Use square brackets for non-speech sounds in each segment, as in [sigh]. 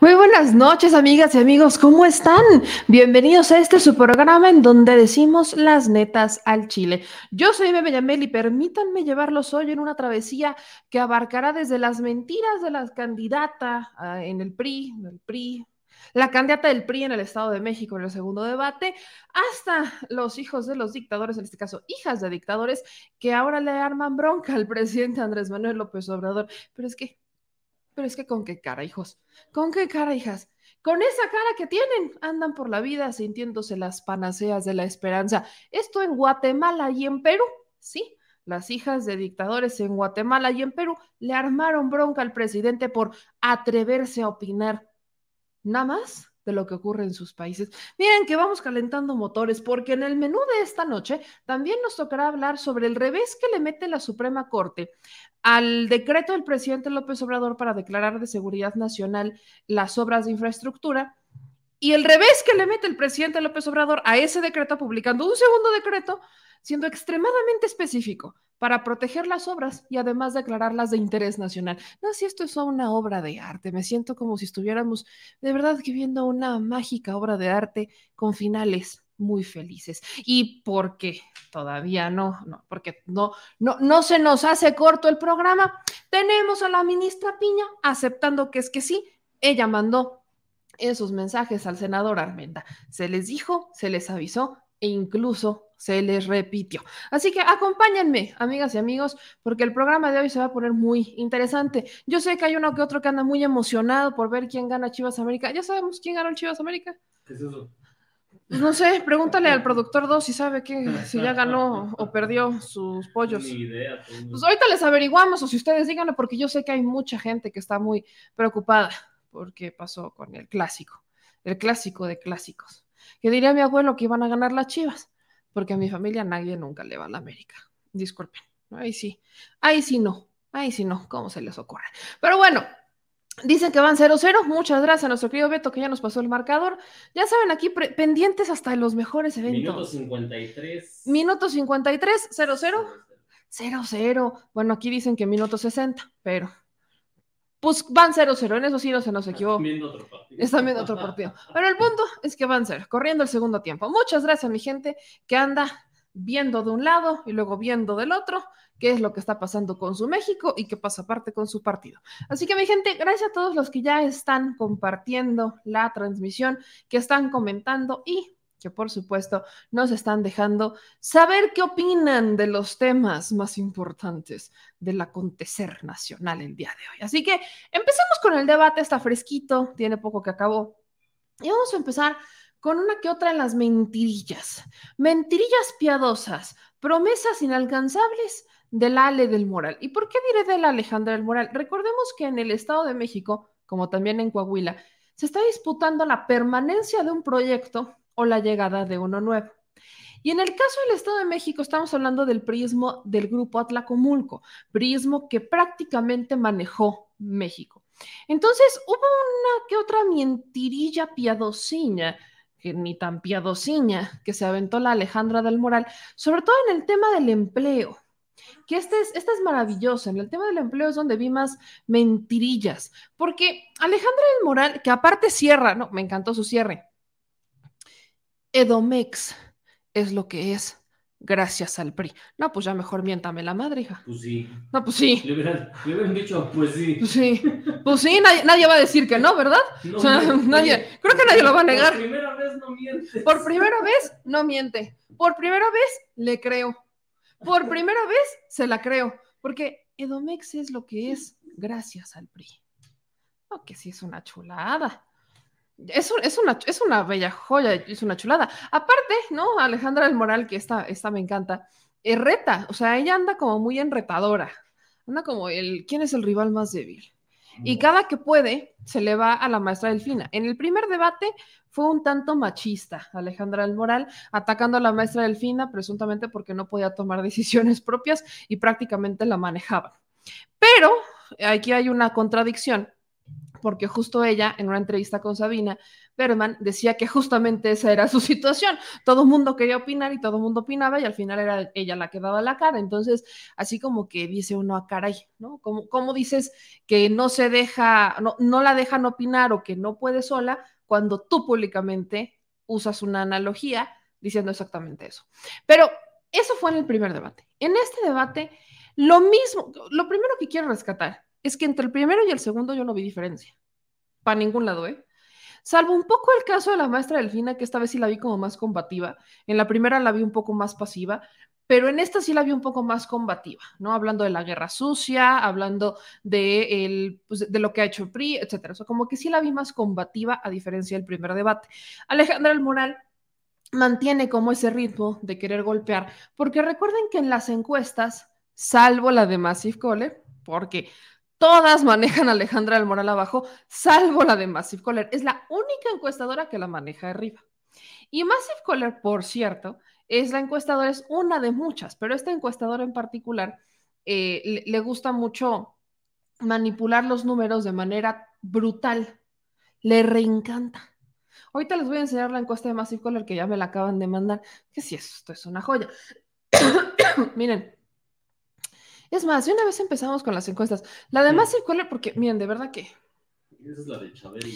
Muy buenas noches, amigas y amigos, ¿cómo están? Bienvenidos a este su programa en donde decimos las netas al Chile. Yo soy Bebe Yamel y permítanme llevarlos hoy en una travesía que abarcará desde las mentiras de la candidata ah, en el PRI, el PRI, la candidata del PRI en el Estado de México en el segundo debate, hasta los hijos de los dictadores, en este caso hijas de dictadores, que ahora le arman bronca al presidente Andrés Manuel López Obrador. Pero es que pero es que con qué cara, hijos, con qué cara, hijas. Con esa cara que tienen, andan por la vida sintiéndose las panaceas de la esperanza. Esto en Guatemala y en Perú, sí. Las hijas de dictadores en Guatemala y en Perú le armaron bronca al presidente por atreverse a opinar. Nada más de lo que ocurre en sus países. Miren que vamos calentando motores porque en el menú de esta noche también nos tocará hablar sobre el revés que le mete la Suprema Corte al decreto del presidente López Obrador para declarar de seguridad nacional las obras de infraestructura y el revés que le mete el presidente López Obrador a ese decreto publicando un segundo decreto siendo extremadamente específico para proteger las obras y además declararlas de interés nacional. No, si esto es una obra de arte, me siento como si estuviéramos de verdad que viendo una mágica obra de arte con finales muy felices. Y porque todavía no, no, porque no, no, no se nos hace corto el programa, tenemos a la ministra Piña aceptando que es que sí, ella mandó esos mensajes al senador Armenda. Se les dijo, se les avisó e incluso se les repitió. Así que acompáñenme, amigas y amigos, porque el programa de hoy se va a poner muy interesante. Yo sé que hay uno que otro que anda muy emocionado por ver quién gana Chivas América. ¿Ya sabemos quién ganó el Chivas América? ¿Qué es eso? No sé, pregúntale al productor 2 si sabe que, [laughs] si ya ganó o perdió sus pollos. Ni idea. Pues ahorita les averiguamos, o si ustedes díganlo, porque yo sé que hay mucha gente que está muy preocupada por qué pasó con el clásico, el clásico de clásicos. Que diría mi abuelo que iban a ganar las chivas porque a mi familia nadie nunca le va a la América. Disculpen, ahí sí, ahí sí no, ahí sí no, ¿cómo se les ocurre? Pero bueno, Dicen que van 0-0. Muchas gracias a nuestro querido Beto que ya nos pasó el marcador. Ya saben, aquí pendientes hasta los mejores eventos. Minuto 53. Minuto 53, 0-0. 0-0. Bueno, aquí dicen que minuto 60, pero pues van 0-0, en eso sí no se nos equivocó. Viendo otro partido. Están viendo otro partido. Pero el punto es que van 0, corriendo el segundo tiempo. Muchas gracias, mi gente, que anda viendo de un lado y luego viendo del otro qué es lo que está pasando con su México y qué pasa aparte con su partido. Así que mi gente, gracias a todos los que ya están compartiendo la transmisión, que están comentando y que por supuesto nos están dejando saber qué opinan de los temas más importantes del acontecer nacional el día de hoy. Así que empecemos con el debate, está fresquito, tiene poco que acabó. Y vamos a empezar con una que otra en las mentirillas. Mentirillas piadosas, promesas inalcanzables del Ale del Moral. ¿Y por qué diré del Alejandra del Moral? Recordemos que en el Estado de México, como también en Coahuila, se está disputando la permanencia de un proyecto o la llegada de uno nuevo. Y en el caso del Estado de México estamos hablando del prismo del grupo Atlacomulco, prismo que prácticamente manejó México. Entonces hubo una que otra mentirilla piadosiña, que ni tan piadosiña, que se aventó la Alejandra del Moral, sobre todo en el tema del empleo que este es, esta es maravillosa. En el tema del empleo es donde vi más mentirillas, porque Alejandra del Moral, que aparte cierra, no, me encantó su cierre, Edomex es lo que es gracias al PRI. No, pues ya mejor miéntame la madre, hija. Pues sí. No, pues sí. Le hubieran, dicho, pues sí. Pues sí, pues sí nadie, va a decir que no, ¿verdad? o sea, [laughs] nadie, creo que nadie lo va a negar. Por primera vez no miente. Por primera vez no miente. Por primera vez le creo. Por primera vez se la creo. Porque Edomex es lo que es gracias al PRI. No, que sí es una chulada. Es, una, es una bella joya, es una chulada. Aparte, ¿no? Alejandra del Moral, que esta, esta me encanta, es reta, o sea, ella anda como muy enretadora, anda como el, ¿quién es el rival más débil? Y cada que puede, se le va a la maestra Delfina. En el primer debate fue un tanto machista, Alejandra del Moral, atacando a la maestra Delfina, presuntamente porque no podía tomar [laughs] decisiones propias y prácticamente la manejaba. Pero aquí hay una contradicción porque justo ella, en una entrevista con Sabina, Berman decía que justamente esa era su [laughs] situación. Todo el mundo quería opinar y todo el mundo opinaba y al final era ella la que daba la cara. Entonces, así como que dice uno, a ah, caray, ¿no? Como, como dices que no se deja, no, no la dejan opinar o que no puede sola cuando tú públicamente usas una analogía diciendo exactamente eso. Pero eso fue en el primer debate. En este debate, lo mismo, lo primero que quiero rescatar es que entre el primero y el segundo yo no vi diferencia. Para ningún lado, ¿eh? Salvo un poco el caso de la maestra Delfina, que esta vez sí la vi como más combativa. En la primera la vi un poco más pasiva, pero en esta sí la vi un poco más combativa, ¿no? Hablando de la guerra sucia, hablando de, el, pues, de lo que ha hecho PRI, etcétera. O sea, como que sí la vi más combativa a diferencia del primer debate. Alejandra El Moral mantiene como ese ritmo de querer golpear, porque recuerden que en las encuestas, salvo la de Massive Caller, porque todas manejan a Alejandra del Moral abajo, salvo la de Massive Caller. Es la única encuestadora que la maneja arriba. Y Massive Caller, por cierto, es la encuestadora, es una de muchas, pero esta encuestadora en particular eh, le, gusta mucho manipular los números de manera brutal. Le reencanta. Ahorita les voy a enseñar la encuesta de Massive Caller que ya me la acaban de mandar, que sí, esto es una joya. [coughs] miren. Es más, de una vez empezamos con las encuestas. La de Massive Caller, porque, miren, de verdad que... Esa es la de Chabelo.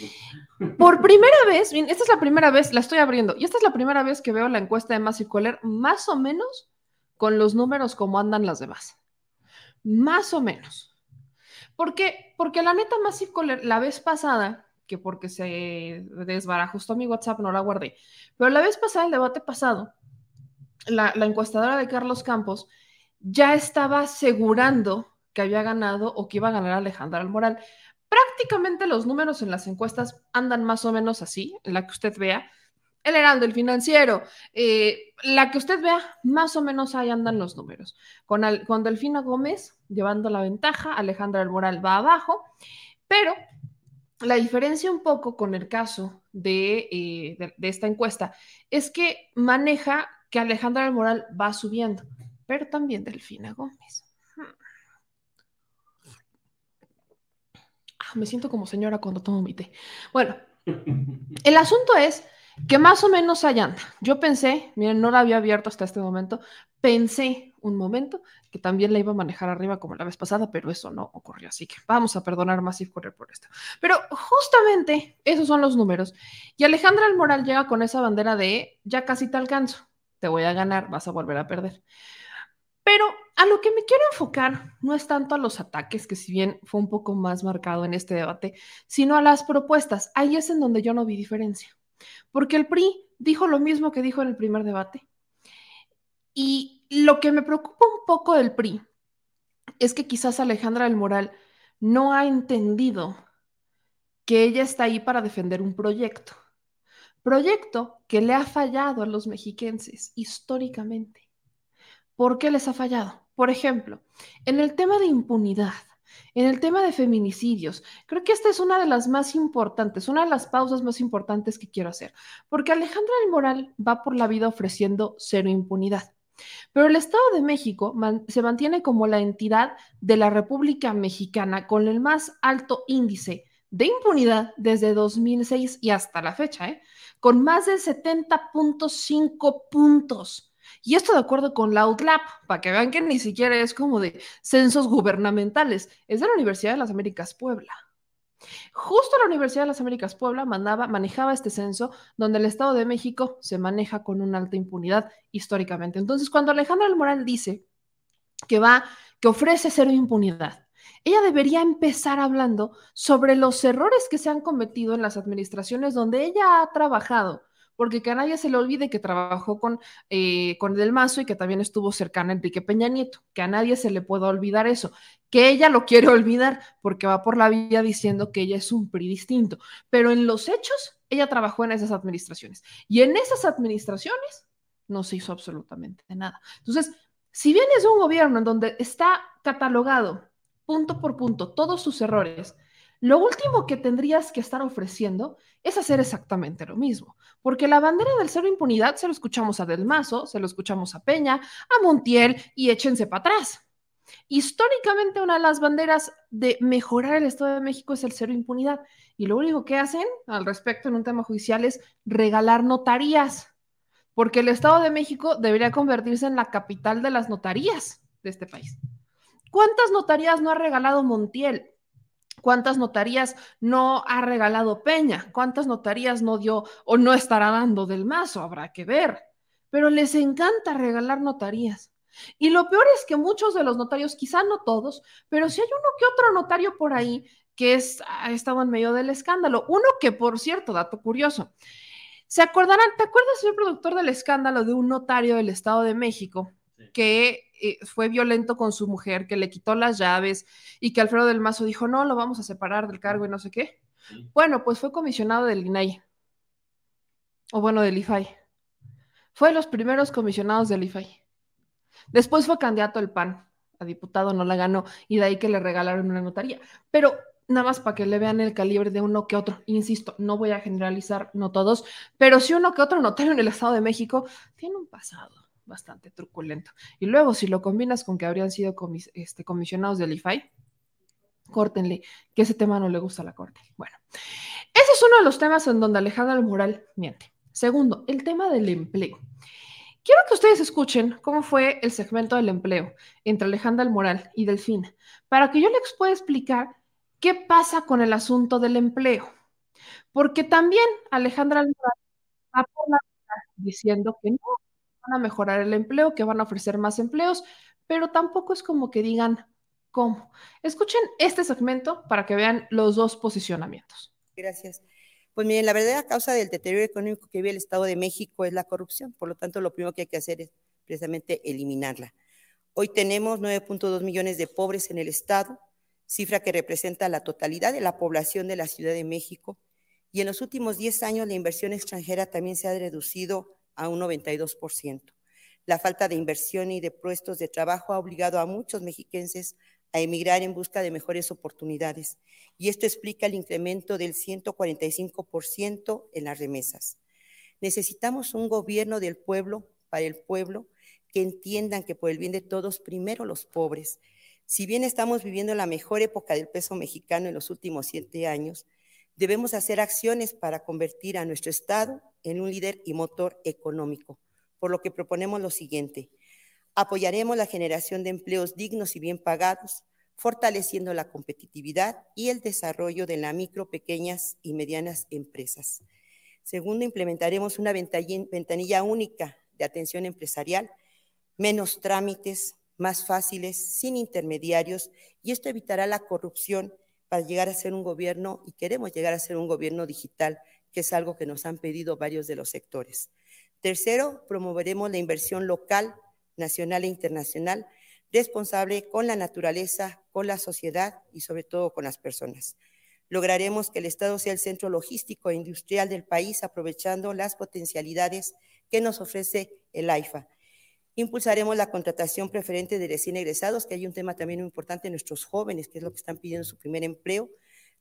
[laughs] Por primera vez, miren, esta es la primera vez, la estoy abriendo, y esta es la primera vez que veo la encuesta de Massive Caller, más o menos con los números como andan las demás. Más o menos. ¿Por qué? Porque la neta Massive Caller, la vez pasada, que porque se desbarajustó mi WhatsApp no la guardé. Pero la vez pasada, el debate pasado, la, encuestadora de Carlos Campos ya estaba asegurando que había ganado o que iba a ganar Alejandra Almoral. Prácticamente los números en las encuestas andan más o menos así, la que usted vea. El Heraldo, el financiero, eh, la que usted vea, más o menos ahí andan los números. Con, con Delfina Gómez llevando la ventaja, Alejandra Almoral va abajo, pero la diferencia un poco con el caso eh, de, esta encuesta es que maneja que Alejandra del Moral va subiendo, pero también Delfina Gómez. Ah, me siento como señora cuando tomo mi té. Bueno, [laughs] el asunto es que más o menos allá anda. Yo pensé, miren, no la había abierto hasta este momento, pensé un momento que también la iba a manejar arriba como la vez pasada, pero eso no ocurrió, así que vamos a perdonar más y correr por esto. Pero justamente esos son los números. Y Alejandra Almoral llega con esa bandera de ya casi te alcanzo, te voy a ganar, vas a volver a perder. Pero a lo que me quiero enfocar no es tanto a los ataques, que si bien fue un poco más marcado en este debate, sino a las propuestas. Ahí es en donde yo no vi diferencia. Porque el PRI dijo lo mismo que dijo en el primer debate. Y lo que me preocupa un poco del PRI es que quizás Alejandra del Moral no ha entendido que ella está ahí para defender un proyecto. Proyecto que le ha fallado a los mexiquenses históricamente. ¿Por qué les ha fallado? Por ejemplo, en el tema de impunidad. En el tema de feminicidios, creo que esta es una de las más importantes, una de las pausas más importantes que quiero hacer, porque Alejandra del Moral va por la vida ofreciendo cero impunidad. Pero el Estado de México se mantiene como la entidad de la República Mexicana con el más alto índice de impunidad desde 2006 y hasta la fecha, ¿eh? con más de 70.5 puntos y esto de acuerdo con la UTLAP, para que vean que ni siquiera es como de censos gubernamentales, es de la Universidad de las Américas Puebla. Justo la Universidad de las Américas Puebla mandaba, manejaba este censo donde el Estado de México se maneja con una alta impunidad históricamente. Entonces, cuando Alejandra del Moral dice que va, que ofrece cero impunidad, ella debería empezar hablando sobre los errores que se han cometido en las administraciones donde ella ha trabajado porque que a nadie se le olvide que trabajó con, eh, con Del Mazo y que también estuvo cercana a Enrique Peña Nieto, que a nadie se le pueda olvidar eso, que ella lo quiere [laughs] olvidar porque va por la vía diciendo que ella es un PRI distinto, pero en los hechos ella trabajó en esas administraciones y en esas administraciones no se hizo absolutamente nada. Entonces, si bien es un gobierno en donde está catalogado punto por punto todos sus errores, lo último que tendrías que estar ofreciendo es hacer exactamente lo mismo, porque la bandera del cero impunidad se lo escuchamos a Del Mazo, se lo escuchamos a Peña, a Montiel y échense para atrás. Históricamente una de las banderas de mejorar el Estado de México es el cero impunidad. Y lo único que hacen al respecto en un tema judicial es regalar notarías, porque el Estado de México debería convertirse en la capital de las notarías de este país. ¿Cuántas notarías no ha regalado Montiel? ¿Cuántas notarías no ha regalado Peña? ¿Cuántas notarías no dio o no estará dando del mazo? Habrá que ver. Pero les encanta regalar notarías. Y lo peor es que muchos de los notarios, quizá no todos, pero si hay uno que otro notario por ahí que es, ha estado en medio del escándalo. Uno que, por cierto, dato curioso, ¿se acordarán? ¿Te acuerdas, señor productor, del escándalo de un notario del Estado de México que eh, fue violento con su mujer, que le quitó las llaves y que Alfredo del Mazo dijo, no, lo vamos a separar del cargo y no sé qué? Bueno, pues fue comisionado del INAI, o bueno, del IFAI. Fue de los primeros comisionados del IFAI. Después fue candidato al PAN, a diputado no la ganó, y de ahí que le regalaron una notaría. Pero nada más para que le vean el calibre de uno que otro. Insisto, no voy a generalizar, no todos, pero si uno que otro notario en el Estado de México tiene un pasado bastante truculento. Y luego, si lo combinas con que habrían sido este, comisionados del IFAI, córtenle, que ese tema no le gusta a la Corte. Bueno, ese es uno de los temas en donde Alejandra Mural miente. Segundo, el tema del empleo. Quiero que ustedes escuchen cómo fue el segmento del empleo entre Alejandra Moral y Delfina, para que yo les pueda explicar qué pasa con el asunto del empleo. Porque también Alejandra Moral va diciendo que no van a mejorar el empleo, que van a ofrecer más empleos, pero tampoco es como que digan cómo. Escuchen este segmento para que vean los dos posicionamientos. Gracias. Pues miren, la verdadera causa del deterioro económico que vive el Estado de México es la corrupción, por lo tanto lo primero que hay que hacer es precisamente eliminarla. Hoy tenemos 9.2 millones de pobres en el Estado, cifra que representa la totalidad de la población de la Ciudad de México, y en los últimos 10 años la inversión extranjera también se ha reducido a un 92%. La falta de inversión y de puestos de trabajo ha obligado a muchos mexiquenses a emigrar en busca de mejores oportunidades. Y esto explica el incremento del 145% en las remesas. Necesitamos un gobierno del pueblo, para el pueblo, que entiendan que por el bien de todos, primero los pobres. Si bien estamos viviendo la mejor época del peso mexicano en los últimos siete años, debemos hacer acciones para convertir a nuestro Estado en un líder y motor económico, por lo que proponemos lo siguiente Apoyaremos la generación de empleos dignos y bien pagados, fortaleciendo la competitividad y el desarrollo de las micro, pequeñas y medianas empresas. Segundo, implementaremos una ventanilla única de atención empresarial, menos trámites, más fáciles, sin intermediarios, y esto evitará la corrupción para llegar a ser un gobierno, y queremos llegar a ser un gobierno digital, que es algo que nos han pedido varios de los sectores. Tercero, promoveremos la inversión local nacional e internacional, responsable con la naturaleza, con la sociedad y sobre todo con las personas. Lograremos que el Estado sea el centro logístico e industrial del país, aprovechando las potencialidades que nos ofrece el AIFA. Impulsaremos la contratación preferente de recién egresados, que hay un tema también muy importante nuestros jóvenes, que es lo que están pidiendo su primer empleo,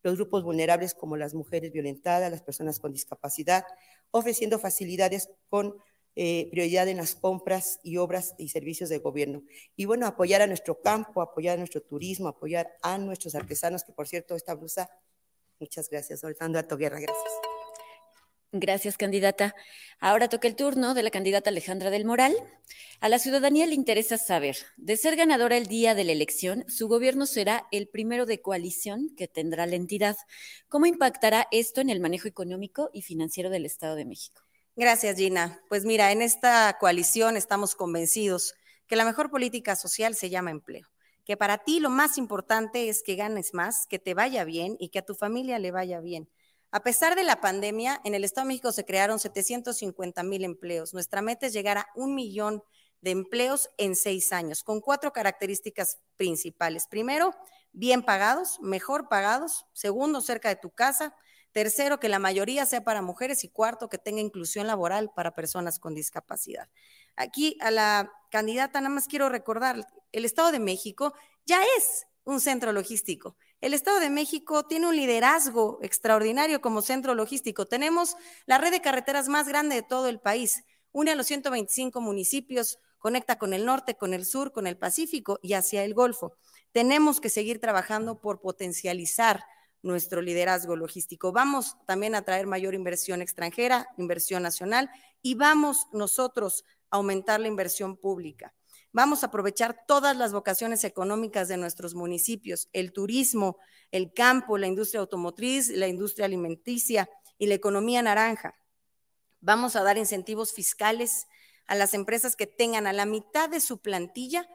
los grupos vulnerables como las mujeres violentadas, las personas con discapacidad, ofreciendo facilidades con eh, prioridad en las compras y obras y servicios de gobierno. Y bueno, apoyar a nuestro campo, apoyar a nuestro turismo, apoyar a nuestros artesanos, que por cierto, esta blusa, muchas gracias, Alejandra Guerra, gracias. Gracias, candidata. Ahora toca el turno de la candidata Alejandra del Moral. A la ciudadanía le interesa saber, de ser ganadora el día de la elección, su gobierno será el primero de coalición que tendrá la entidad. ¿Cómo impactará esto en el manejo económico y financiero del Estado de México? Gracias, Gina. Pues mira, en esta coalición estamos convencidos que la mejor política social se llama empleo, que para ti lo más importante es que ganes más, que te vaya bien y que a tu familia le vaya bien. A pesar de la pandemia, en el Estado de México se crearon 750 mil empleos. Nuestra meta es llegar a un millón de empleos en seis años, con cuatro características principales. Primero, bien pagados, mejor pagados. Segundo, cerca de tu casa. Tercero, que la mayoría sea para mujeres y cuarto, que tenga inclusión laboral para personas con discapacidad. Aquí a la candidata nada más quiero recordar, el Estado de México ya es un centro logístico. El Estado de México tiene un liderazgo extraordinario como centro logístico. Tenemos la red de carreteras más grande de todo el país, une a los 125 municipios conecta con el norte, con el sur, con el Pacífico y hacia el Golfo. Tenemos que seguir trabajando por potencializar nuestro liderazgo logístico. Vamos también a traer mayor inversión extranjera, inversión nacional y vamos nosotros a aumentar la inversión pública. Vamos a aprovechar todas las vocaciones económicas de nuestros municipios, el turismo, el campo, la industria automotriz, la industria alimenticia y la economía naranja. Vamos a dar incentivos fiscales a las empresas que tengan a la mitad de su plantilla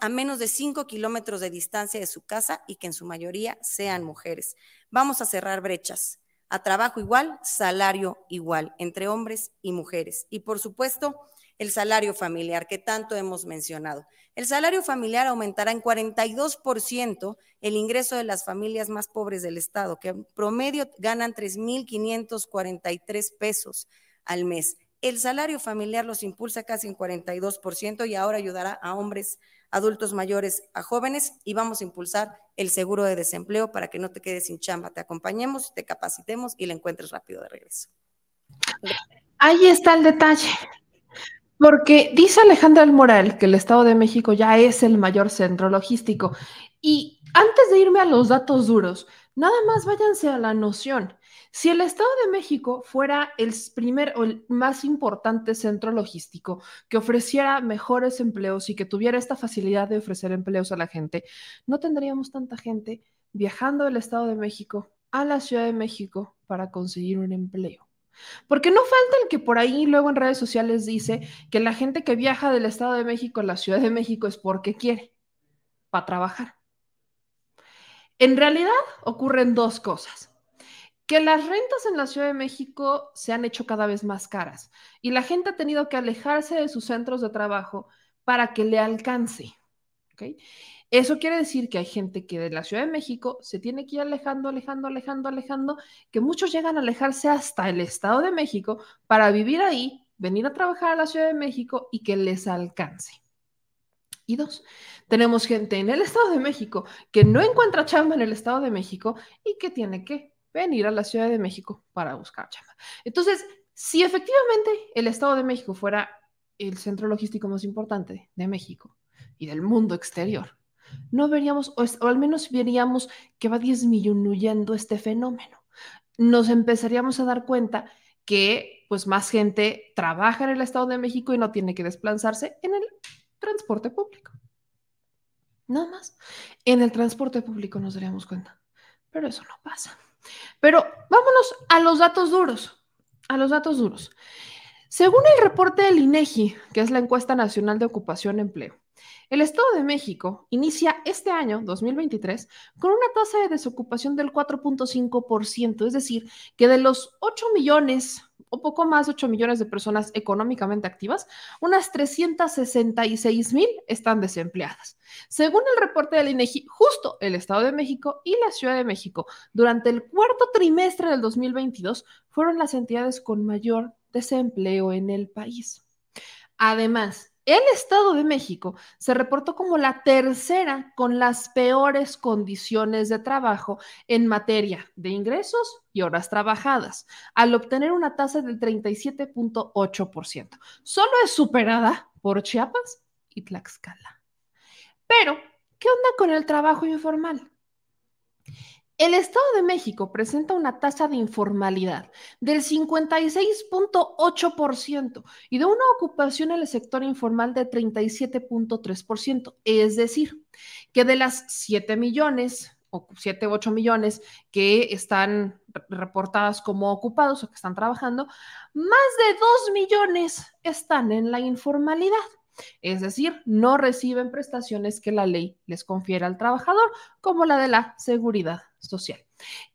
a menos de 5 kilómetros de distancia de su casa y que en su mayoría sean mujeres. Vamos a cerrar brechas a trabajo igual, salario igual, entre hombres y mujeres. Y por supuesto, el salario familiar que tanto hemos mencionado. El salario familiar aumentará en 42% el ingreso de las familias más pobres del Estado, que en promedio ganan 3.543 pesos al mes. El salario familiar los impulsa casi en 42% y ahora ayudará a hombres, adultos mayores, a jóvenes y vamos a impulsar el seguro de desempleo para que no te quedes sin chamba. Te acompañemos, te capacitemos y le encuentres rápido de regreso. Ahí está el detalle. Porque dice Alejandra del Moral que el Estado de México ya es el mayor centro logístico. Y antes de irme a los datos duros, nada más váyanse a la noción. Si el Estado de México fuera el primer o el más importante centro logístico que ofreciera mejores empleos y que tuviera esta facilidad de ofrecer empleos a la gente, no tendríamos tanta gente viajando del Estado de México a la Ciudad de México para conseguir un empleo. Porque no falta el que por ahí luego en redes sociales dice que la gente que viaja del Estado de México a la Ciudad de México es porque quiere, para trabajar. En realidad ocurren dos cosas que las rentas en la Ciudad de México se han hecho cada vez más caras y la gente ha tenido que alejarse de sus centros de trabajo para que le alcance. Eso quiere decir que hay gente que de la Ciudad de México se tiene que ir alejando, alejando, alejando, alejando, que muchos llegan a alejarse hasta el Estado de México para vivir ahí, venir a trabajar a la Ciudad de México y que les alcance. Y dos, tenemos gente en el Estado de México que no encuentra chamba en el Estado de México y que tiene que venir a la Ciudad de México para buscar chamba. Entonces, si efectivamente el Estado de México fuera el centro logístico más importante de México y del mundo exterior, no veríamos, o, al menos veríamos que va disminuyendo este fenómeno. Nos empezaríamos a dar cuenta que pues más gente trabaja en el Estado de México y no tiene que desplazarse en el transporte público. Nada más. En el transporte público nos daríamos cuenta. Pero eso no pasa. Pero vámonos a los datos duros, a los datos duros. Según el reporte del INEGI, que es la encuesta nacional de ocupación y empleo, el Estado de México inicia este año, 2023, con una tasa de desocupación del 4.5%, es decir, que de los 8 millones o poco más de 8 millones de personas económicamente activas, unas 366 mil están desempleadas. Según el reporte del INEGI, justo el Estado de México y la Ciudad de México, durante el cuarto trimestre del 2022, fueron las entidades con mayor desempleo en el país. Además, el Estado de México se reportó como la tercera con las peores condiciones de trabajo en materia de ingresos y horas trabajadas, al obtener una tasa del 37.8%. Solo es superada por Chiapas y Tlaxcala. Pero, ¿qué onda con el trabajo informal? El Estado de México presenta una tasa de informalidad del 56.8% y de una ocupación en el sector informal de 37.3%. Es decir, que de las 7 millones o 7, 8 millones que están reportadas como ocupados o que están trabajando, más de 2 millones están en la informalidad. Es decir, no reciben prestaciones que la ley les confiere al trabajador, como la de la seguridad social.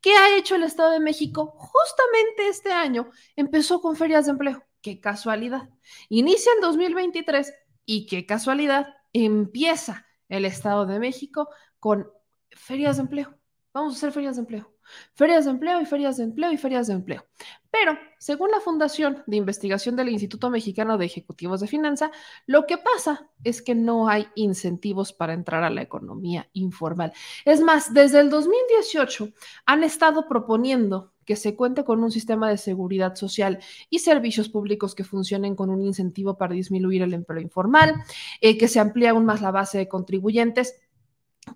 ¿Qué ha hecho el Estado de México? Justamente este año empezó con ferias de empleo. Qué casualidad. Inicia el 2023 y qué casualidad empieza el Estado de México con ferias de empleo. Vamos a hacer ferias de empleo. Ferias de empleo y ferias de empleo y ferias de empleo. Pero, según la Fundación de Investigación del Instituto Mexicano de Ejecutivos de Finanza, lo que pasa es que no hay incentivos para entrar a la economía informal. Es más, desde el 2018 han estado proponiendo que se cuente con un sistema de seguridad social y servicios públicos que funcionen con un incentivo para disminuir el empleo informal, eh, que se amplíe aún más la base de contribuyentes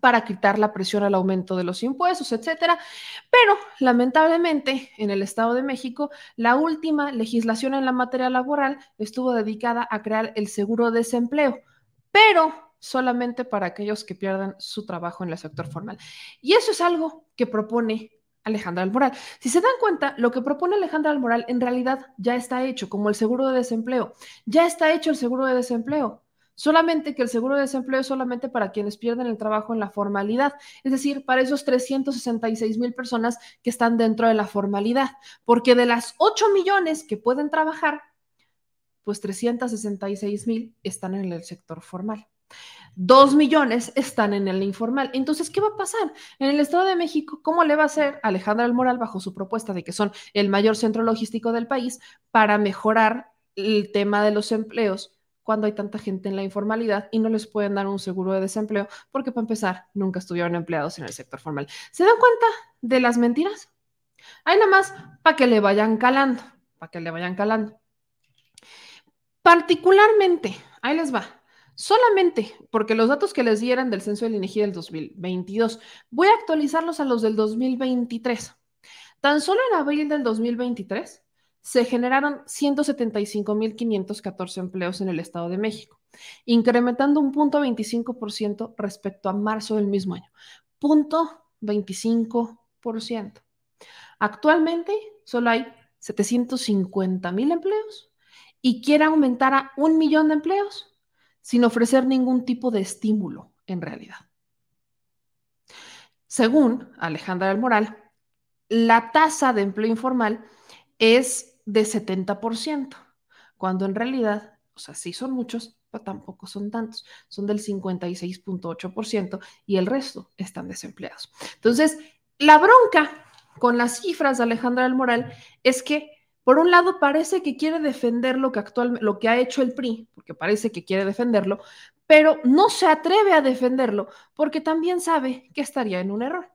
para quitar la presión al aumento de los impuestos, etcétera. Pero lamentablemente, en el Estado de México, la última legislación en la materia laboral estuvo dedicada a crear el seguro de desempleo, pero solamente para aquellos que pierdan su trabajo en el sector formal. Y eso es algo que propone Alejandra Almoral. Si se dan cuenta, lo que propone Alejandra Almoral en realidad ya está hecho, como el seguro de desempleo. Ya está hecho el seguro de desempleo. Solamente que el seguro de desempleo es solamente para quienes pierden el trabajo en la formalidad, es decir, para esos 366 mil personas que están dentro de la formalidad, porque de las 8 millones que pueden trabajar, pues 366 mil están en el sector formal. Dos millones están en el informal. Entonces, ¿qué va a pasar? En el Estado de México, ¿cómo le va a hacer Alejandra Almoral bajo su propuesta de que son el mayor centro logístico del país para mejorar el tema de los empleos cuando hay tanta gente en la informalidad y no les pueden dar un seguro de desempleo porque para empezar nunca estuvieron empleados en el sector formal. ¿Se dan cuenta de las mentiras? Hay nada más para que le vayan calando, para que le vayan calando. Particularmente, ahí les va Solamente porque los datos que les dieran del censo del INEGI del 2022, voy a actualizarlos a los del 2023. Tan solo en abril del 2023 se generaron 175.514 empleos en el Estado de México, incrementando un punto 25% respecto a marzo del mismo año. Punto 25%. Actualmente solo hay 750.000 empleos y quiere aumentar a un millón de empleos sin ofrecer ningún tipo de estímulo en realidad. Según Alejandra del Moral, la tasa de empleo informal es de 70%, cuando en realidad, o sea, sí son muchos, pero tampoco son tantos, son del 56.8% y el resto están desempleados. Entonces, la bronca con las cifras de Alejandra del Moral es que por un lado, parece que quiere defender lo que, actualmente, lo que ha hecho el PRI, porque parece que quiere defenderlo, pero no se atreve a defenderlo porque también sabe que estaría en un error.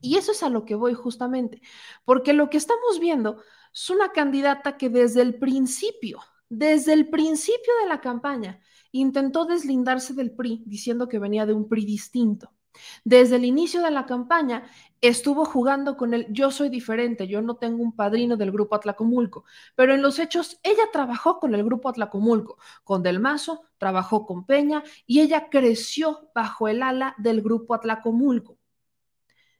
Y eso es a lo que voy justamente, porque lo que estamos viendo es una candidata que desde el principio, desde el principio de la campaña, intentó deslindarse del PRI diciendo que venía de un PRI distinto. Desde el inicio de la campaña estuvo jugando con el yo soy diferente, yo no tengo un padrino del grupo Atlacomulco, pero en los hechos ella trabajó con el grupo Atlacomulco, con Del Mazo, trabajó con Peña y ella creció bajo el ala del grupo Atlacomulco.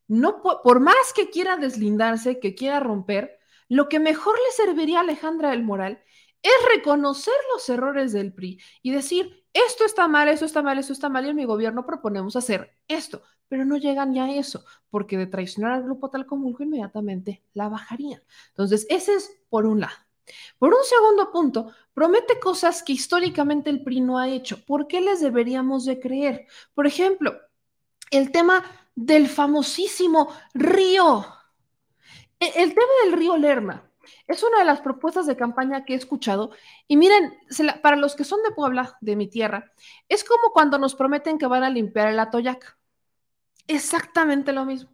No por más que quiera deslindarse, que quiera romper, lo que mejor le serviría a Alejandra del Moral es reconocer los errores del PRI y decir, esto está mal, esto está mal, esto está mal, y en mi gobierno proponemos hacer esto, pero no llegan ya a eso, porque de traicionar al grupo tal como inmediatamente la bajarían. Entonces, ese es por un lado. Por un segundo punto, promete cosas que históricamente el PRI no ha hecho. ¿Por qué les deberíamos de creer? Por ejemplo, el tema del famosísimo río. E, el tema del río Lerma. Es una de las propuestas de campaña que he escuchado. Y miren, para los que son de Puebla, de mi tierra, es como cuando nos prometen que van a limpiar el Atoyac. Exactamente lo mismo.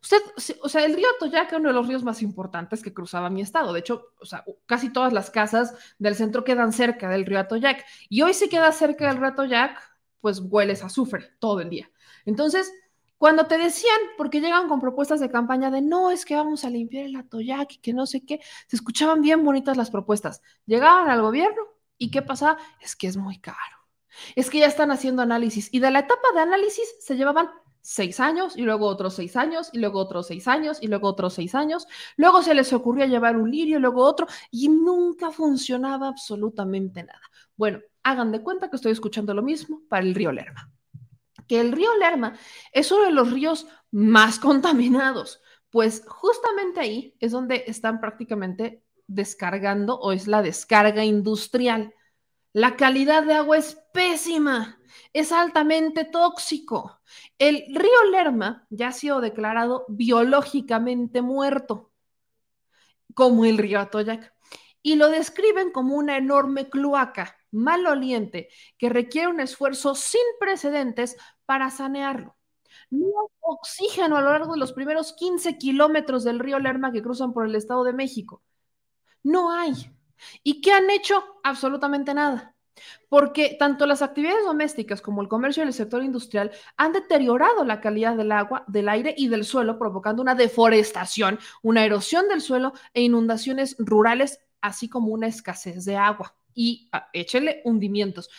Usted, o sea, el río Atoyac es uno de los ríos más importantes que cruzaba mi estado. De hecho, o sea, casi todas las casas del centro quedan cerca del río Atoyac. Y hoy si queda cerca del río Atoyac, pues hueles a azufre todo el día. Entonces, cuando te decían, porque llegan con propuestas de campaña de no, es que vamos a limpiar el atoyac y que no sé qué, se escuchaban bien bonitas las propuestas. Llegaban al gobierno y ¿qué pasaba? Es que es muy caro. Es que ya están haciendo análisis y de la etapa de análisis se llevaban seis años y luego otros seis años y luego otros seis años y luego otros seis años. Luego se les ocurría llevar un lirio luego otro y nunca funcionaba absolutamente nada. Bueno, hagan de cuenta que estoy escuchando lo mismo para el río Lerma que el río Lerma es uno de los ríos más contaminados, pues justamente ahí es donde están prácticamente descargando o es la descarga industrial. La calidad de agua es pésima, es altamente tóxico. El río Lerma ya ha sido declarado biológicamente muerto, como el río Atoyac, y lo describen como una enorme cloaca maloliente que requiere un esfuerzo sin precedentes para sanearlo. No hay oxígeno a lo largo de los primeros 15 kilómetros del río Lerma que cruzan por el Estado de México. No hay. ¿Y qué han hecho? Absolutamente nada. Porque tanto las actividades domésticas como el comercio y el sector industrial han deteriorado la calidad del agua, del aire y del suelo, provocando una deforestación, una erosión del suelo e inundaciones rurales, así como una escasez de agua. Y ah, échele hundimientos.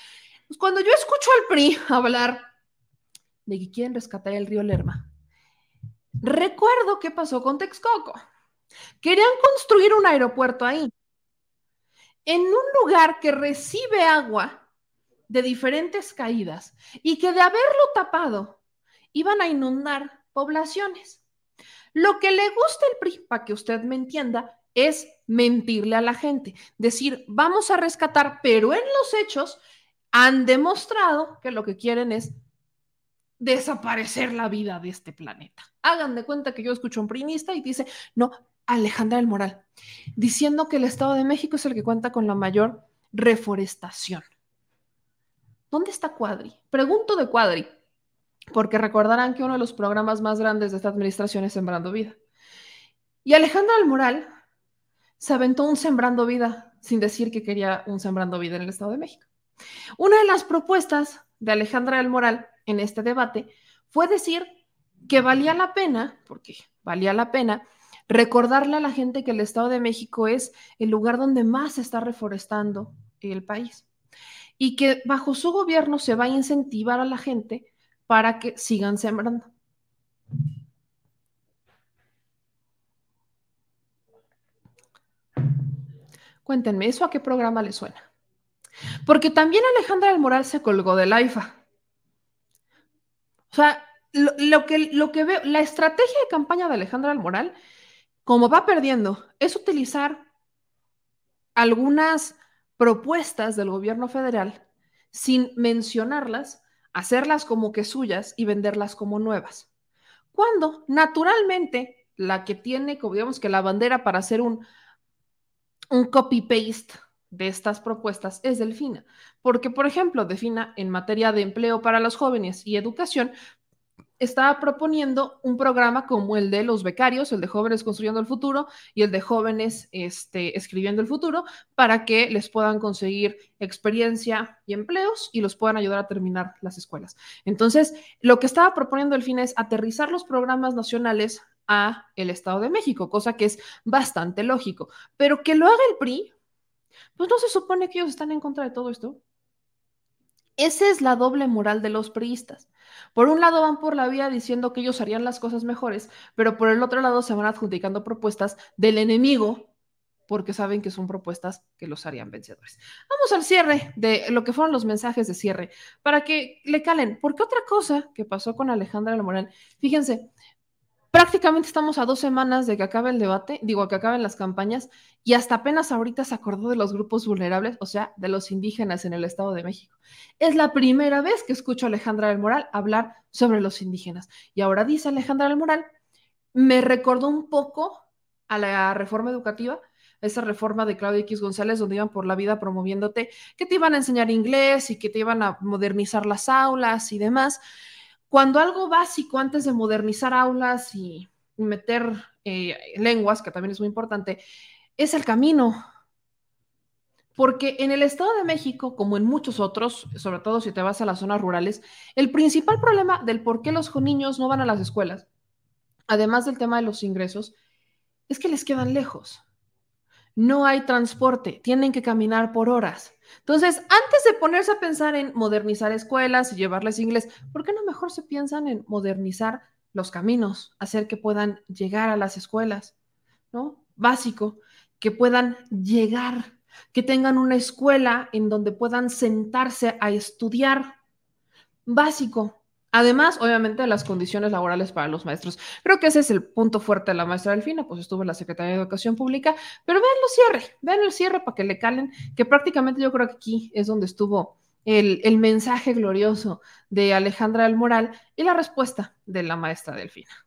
Pues cuando yo escucho al PRI [laughs] hablar de que quieren rescatar el río Lerma, recuerdo qué pasó con Texcoco. Querían construir un aeropuerto ahí en un lugar que recibe agua de diferentes caídas y que de haberlo tapado iban a inundar poblaciones. Lo que le gusta el PRI, para que usted me entienda, es mentirle a la gente, decir, vamos a rescatar, pero en los hechos han demostrado que lo que quieren es desaparecer la vida de este planeta. Hagan de cuenta que yo escucho a un primista y dice, no, Alejandra del Moral, diciendo que el Estado de México es el que cuenta con la mayor reforestación. ¿Dónde está Cuadri? Pregunto de Cuadri, porque recordarán que uno de los programas más grandes de esta administración es Sembrando Vida. Y Alejandra del Moral se aventó un Sembrando Vida sin decir que quería un Sembrando Vida en el Estado de México. Una de las propuestas de Alejandra del Moral en este debate fue decir que valía la pena, porque valía la pena, recordarle a la gente que el Estado de México es el lugar donde más se está reforestando el país y que bajo su gobierno se va a incentivar a la gente para que sigan sembrando. Cuéntenme, ¿eso a qué programa le suena? Porque también Alejandra del Moral se colgó del AIFA. O sea, lo, que, lo que veo, la estrategia de campaña de Alejandra del Moral como va perdiendo, es utilizar algunas propuestas del gobierno federal sin mencionarlas, hacerlas como que suyas y venderlas como nuevas. Cuando naturalmente la que tiene, como digamos que la bandera para hacer un, un copy-paste de estas propuestas es Delfina, porque por ejemplo, Delfina en materia de empleo para los jóvenes y educación estaba proponiendo un programa como el de los becarios, el de jóvenes construyendo el futuro y el de jóvenes este, escribiendo el futuro, para que les puedan conseguir experiencia y empleos y los puedan ayudar a terminar las escuelas. Entonces, lo que estaba proponiendo el fin es aterrizar los programas nacionales a el Estado de México, cosa que es bastante lógico, pero que lo haga el PRI, pues no se supone que ellos están en contra de todo esto. Esa es la doble moral de los priistas. Por un lado van por la vía diciendo que ellos harían las cosas mejores, pero por el otro lado se van adjudicando propuestas del enemigo porque saben que son propuestas que los harían vencedores. Vamos al cierre de lo que fueron los mensajes de cierre para que le calen, porque otra cosa que pasó con Alejandra Morán, fíjense, Prácticamente estamos a dos semanas de que acabe el debate, digo, que acaben las campañas, y hasta apenas ahorita se acordó de los grupos vulnerables, o sea, de los indígenas en el Estado de México. Es la primera vez que escucho a Alejandra del Moral hablar sobre los indígenas. Y ahora dice Alejandra del Moral, me recordó un poco a la reforma educativa, esa reforma de Claudia X González, donde iban por la vida promoviéndote que te iban a enseñar inglés y que te iban a modernizar las aulas y demás cuando algo básico antes de modernizar aulas y meter eh, lenguas, que también es muy importante, es el camino. Porque en el Estado de México, como en muchos otros, sobre todo si te vas a las zonas rurales, el principal problema del por qué los niños no van a las escuelas, además del tema de los ingresos, es que les quedan lejos. No hay transporte, tienen que caminar por horas. Entonces, antes de ponerse a pensar en modernizar escuelas y llevarles inglés, ¿por qué no mejor se piensan en modernizar los caminos, hacer que puedan llegar a las escuelas, ¿no? Básico, que puedan llegar, que tengan una escuela en donde puedan sentarse a estudiar. Básico, Además, obviamente, las condiciones laborales para los maestros. Creo que ese es el punto fuerte de la maestra Delfina, pues estuvo en la Secretaría de Educación Pública, pero vean el cierre, vean el cierre para que le calen, que prácticamente yo creo que aquí es donde estuvo el, el mensaje glorioso de Alejandra del Moral y la respuesta de la maestra Delfina.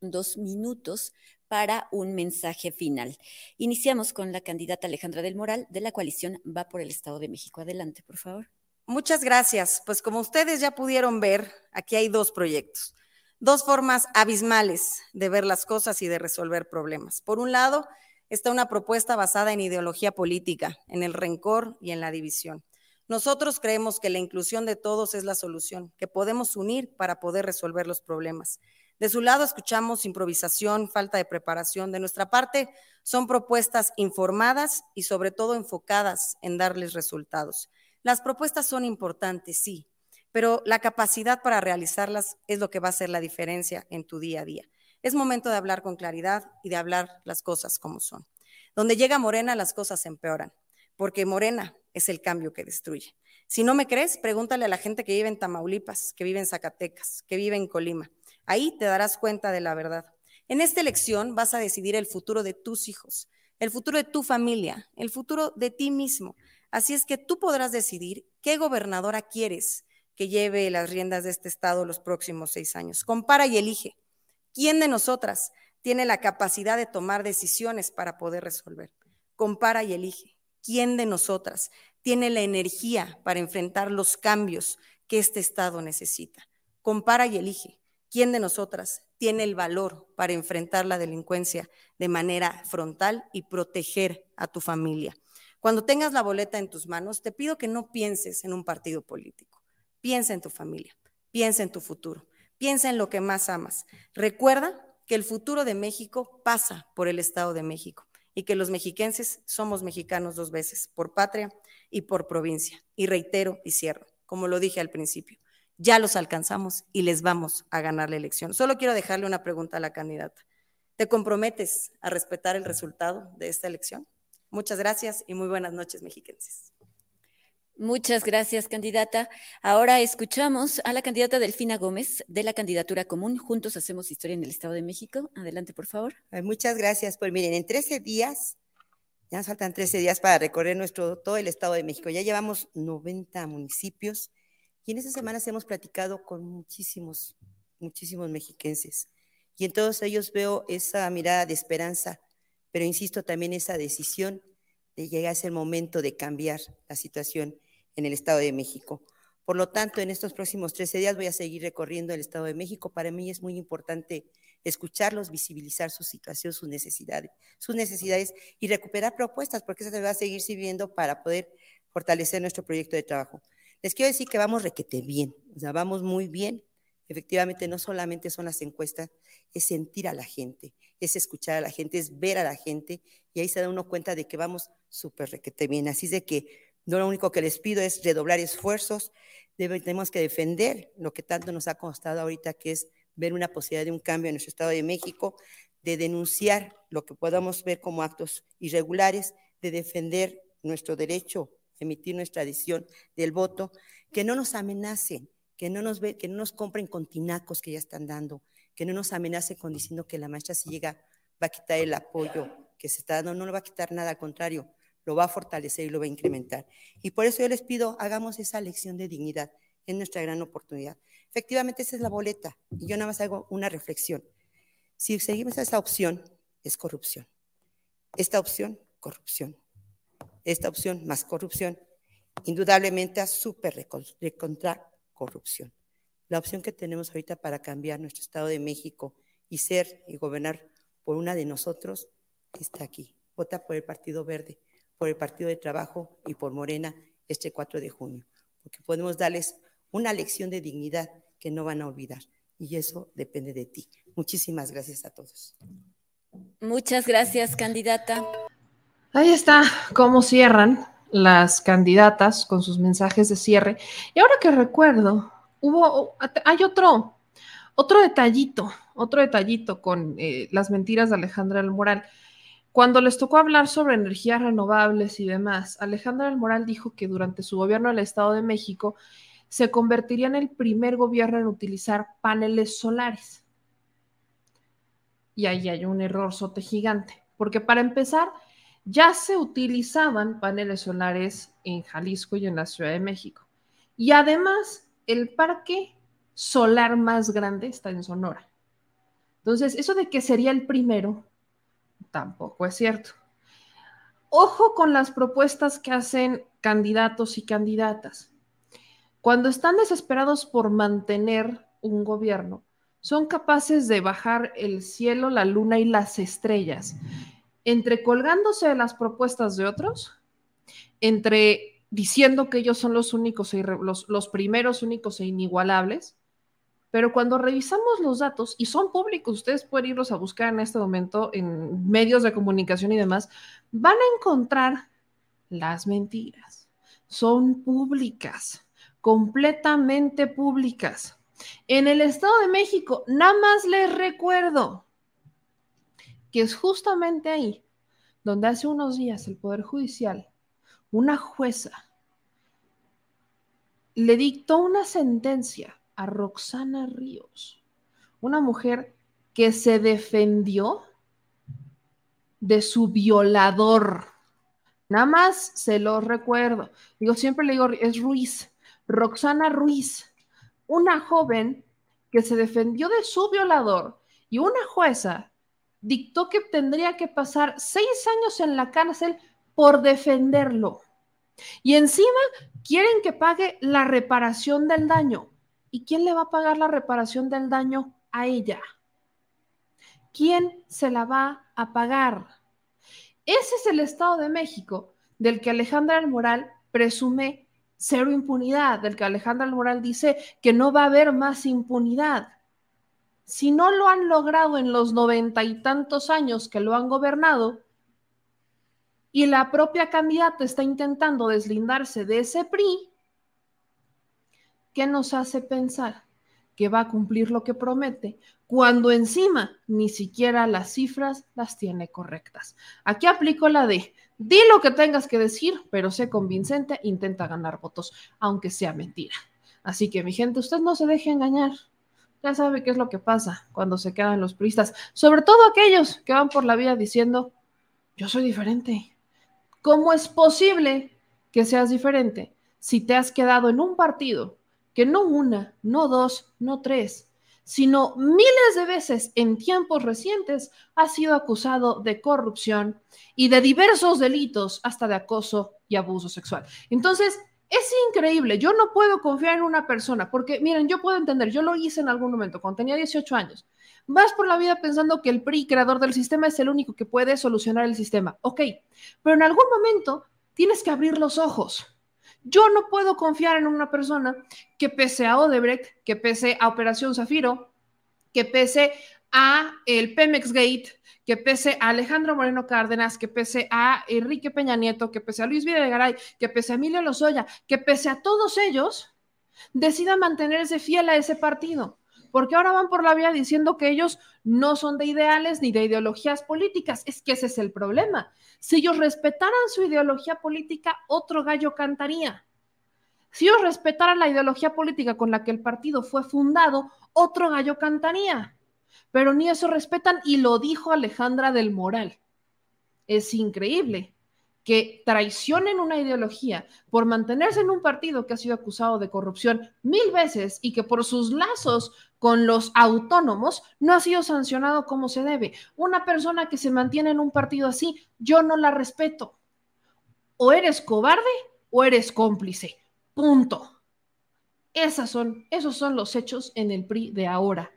Dos minutos para un mensaje final. Iniciamos con la candidata Alejandra del Moral de la coalición Va por el Estado de México. Adelante, por favor. Muchas gracias. Pues como ustedes ya pudieron ver, aquí hay dos proyectos, dos formas abismales de ver las cosas y de resolver problemas. Por un lado, está una propuesta basada en ideología política, en el rencor y en la división. Nosotros creemos que la inclusión de todos es la solución, que podemos unir para poder resolver los problemas. De su lado escuchamos improvisación, falta de preparación. De nuestra parte son propuestas informadas y sobre todo enfocadas en darles resultados. Las propuestas son importantes, sí, pero la capacidad para realizarlas es lo que va a hacer la diferencia en tu día a día. Es momento de hablar con claridad y de hablar las cosas como son. Donde llega Morena, las cosas empeoran, porque Morena es el cambio que destruye. Si no me crees, pregúntale a la gente que vive en Tamaulipas, que vive en Zacatecas, que vive en Colima. Ahí te darás cuenta de la verdad. En esta elección vas a decidir el futuro de tus hijos, el futuro de tu familia, el futuro de ti mismo. Así es que tú podrás decidir qué gobernadora quieres que lleve las riendas de este estado los próximos seis años. Compara y elige. ¿Quién de nosotras tiene la capacidad de tomar decisiones para poder resolver? Compara y elige. ¿Quién de nosotras tiene la energía para enfrentar los cambios que este estado necesita? Compara y elige. ¿Quién de nosotras tiene el valor para enfrentar la delincuencia de manera frontal y proteger a tu familia? Cuando tengas la boleta en tus manos, te pido que no pienses en un partido político. Piensa en tu familia, piensa en tu futuro, piensa en lo que más amas. Recuerda que el futuro de México pasa por el Estado de México y que los mexiquenses somos mexicanos dos veces, por patria y por provincia. Y reitero y cierro, como lo dije al principio, ya los alcanzamos y les vamos a ganar la elección. Solo quiero dejarle una pregunta a la candidata. ¿Te comprometes a respetar el resultado de esta elección? Muchas gracias y muy buenas noches, mexiquenses. Muchas gracias, candidata. Ahora escuchamos a la candidata Delfina Gómez de la candidatura común. Juntos hacemos historia en el Estado de México. Adelante, por favor. Muchas gracias. Pues miren, en 13 días, ya nos faltan 13 días para recorrer nuestro, todo el Estado de México. Ya llevamos 90 municipios y en esas semanas hemos platicado con muchísimos, muchísimos mexiquenses. Y en todos ellos veo esa mirada de esperanza, pero insisto también esa decisión de llegar a ese momento de cambiar la situación en el Estado de México. Por lo tanto, en estos próximos 13 días voy a seguir recorriendo el Estado de México. Para mí es muy importante escucharlos, visibilizar su situación, sus necesidades, sus necesidades y recuperar propuestas, porque eso se va a seguir sirviendo para poder fortalecer nuestro proyecto de trabajo. Les quiero decir que vamos requete bien, o sea, vamos muy bien. Efectivamente, no solamente son las encuestas, es sentir a la gente, es escuchar a la gente, es ver a la gente y ahí se da uno cuenta de que vamos súper requete bien. Así de que no lo único que les pido es redoblar esfuerzos, tenemos que defender lo que tanto nos ha costado ahorita, que es ver una posibilidad de un cambio en nuestro Estado de México, de denunciar lo que podamos ver como actos irregulares, de defender nuestro derecho emitir nuestra decisión del voto, que no nos amenacen, que no nos, ve, que no nos compren con tinacos que ya están dando, que no nos amenace con diciendo que la maestra si llega va a quitar el apoyo que se está dando, no le va a quitar nada, al contrario, lo va a fortalecer y lo va a incrementar. Y por eso yo les pido, hagamos esa lección de dignidad, es nuestra gran oportunidad. Efectivamente, esa es la boleta, y yo nada más hago una reflexión. Si seguimos esa opción, es corrupción. Esta opción, corrupción. Esta opción, más corrupción, indudablemente a súper contra corrupción la opción que tenemos ahorita para cambiar nuestro Estado de México y ser y gobernar por una de nosotros está aquí. Vota por el Partido Verde, por el Partido de Trabajo y por Morena este 4 de junio, porque podemos darles una lección de dignidad que no van a olvidar y eso depende de ti. Muchísimas gracias a todos. Muchas gracias, candidata. Ahí está cómo cierran las candidatas con sus mensajes de cierre. Y ahora que recuerdo, hubo, hay otro, otro detallito, otro detallito con eh, las mentiras de Alejandra del Moral. Cuando les tocó hablar sobre energías renovables y demás, Alejandra del Moral dijo que durante su gobierno del Estado de México se convertiría en el primer gobierno en utilizar paneles solares. Y ahí hay un error sote gigante, porque para empezar, ya se utilizaban paneles solares en Jalisco y en la Ciudad de México. Y además, el parque solar más grande está en Sonora. Entonces, eso de que sería el primero, tampoco es cierto. Ojo con las propuestas que hacen candidatos y candidatas. Cuando están desesperados por mantener un gobierno, son capaces de bajar el cielo, la luna y las estrellas, entre colgándose de las propuestas de otros, entre diciendo que ellos son los únicos, e los, los primeros, únicos e inigualables, pero cuando revisamos los datos, y son públicos, ustedes pueden irlos a buscar en este momento en medios de comunicación y demás, van a encontrar las mentiras. Son públicas, completamente públicas. En el Estado de México, nada más les recuerdo que es justamente ahí donde hace unos días el Poder Judicial, una jueza, le dictó una sentencia a Roxana Ríos, una mujer que se defendió de su violador. Nada más se lo recuerdo. Digo, siempre le digo, es Ruiz, Roxana Ruiz, una joven que se defendió de su violador y una jueza dictó que tendría que pasar seis años en la cárcel por defenderlo. Y encima quieren que pague la reparación del daño. ¿Y quién le va a pagar la reparación del daño a ella? ¿Quién se la va a pagar? Ese es el Estado de México del que Alejandra del Moral presume cero impunidad, del que Alejandra del Moral dice que no va a haber más impunidad. Si no lo han logrado en los noventa y tantos años que lo han gobernado, y la propia candidata está intentando deslindarse de ese PRI, ¿qué nos hace pensar que va a cumplir lo que promete cuando encima ni siquiera las cifras las tiene correctas? Aquí aplico la de, di lo que tengas que decir, pero sé convincente, intenta ganar votos, aunque sea mentira. Así que mi gente, usted no se deje engañar. Ya sabe qué es lo que pasa cuando se quedan los puristas, sobre todo aquellos que van por la vida diciendo, yo soy diferente. ¿Cómo es posible que seas diferente si te has quedado en un partido que no una, no dos, no tres, sino miles de veces en tiempos recientes ha sido acusado de corrupción y de diversos delitos, hasta de acoso y abuso sexual. Entonces, es increíble, yo no puedo confiar en una persona, porque miren, yo puedo entender, yo lo hice en algún momento, cuando tenía 18 años. Vas por la vida pensando que el PRI, creador del sistema, es el único que puede solucionar el sistema. Ok, pero en algún momento tienes que abrir los ojos yo no puedo confiar en una persona que pese a Odebrecht, que pese a Operación Zafiro, que pese a el Pemex Gate, que pese a Alejandro Moreno Cárdenas, que pese a Enrique Peña Nieto, que pese a Luis Videgaray, que pese a Emilio Lozoya, que pese a todos ellos, decida mantenerse fiel a ese partido. Porque ahora van por la vía diciendo que ellos no son de ideales ni de ideologías políticas. Es que ese es el problema. Si ellos respetaran su ideología política, otro gallo cantaría. Si ellos respetaran la ideología política con la que el partido fue fundado, otro gallo cantaría. Pero ni eso respetan y lo dijo Alejandra del Moral. Es increíble que traicionen una ideología por mantenerse en un partido que ha sido acusado de corrupción mil veces y que por sus lazos con los autónomos no ha sido sancionado como se debe. Una persona que se mantiene en un partido así, yo no la respeto. O eres cobarde o eres cómplice. Punto. Esas son, esos son los hechos en el PRI de ahora.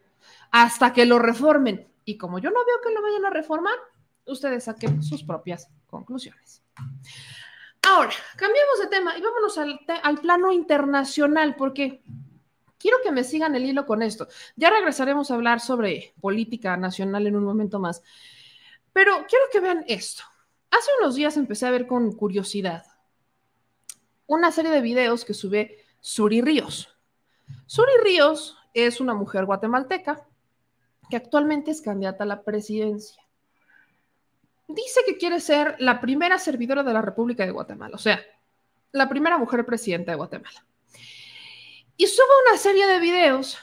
Hasta que lo reformen. Y como yo no veo que lo vayan a reformar, ustedes saquen sus propias conclusiones. Ahora, cambiemos de tema y vámonos al, al, plano internacional, porque quiero que me sigan el hilo con esto. Ya regresaremos a hablar sobre política nacional en un momento más, pero quiero que vean esto. Hace unos días empecé a ver con curiosidad una serie de videos que sube Suri Ríos. Suri Ríos es una mujer guatemalteca que actualmente es candidata a la presidencia dice que quiere ser la primera servidora de la República de Guatemala, o sea, la primera mujer presidenta de Guatemala. y sube una serie de videos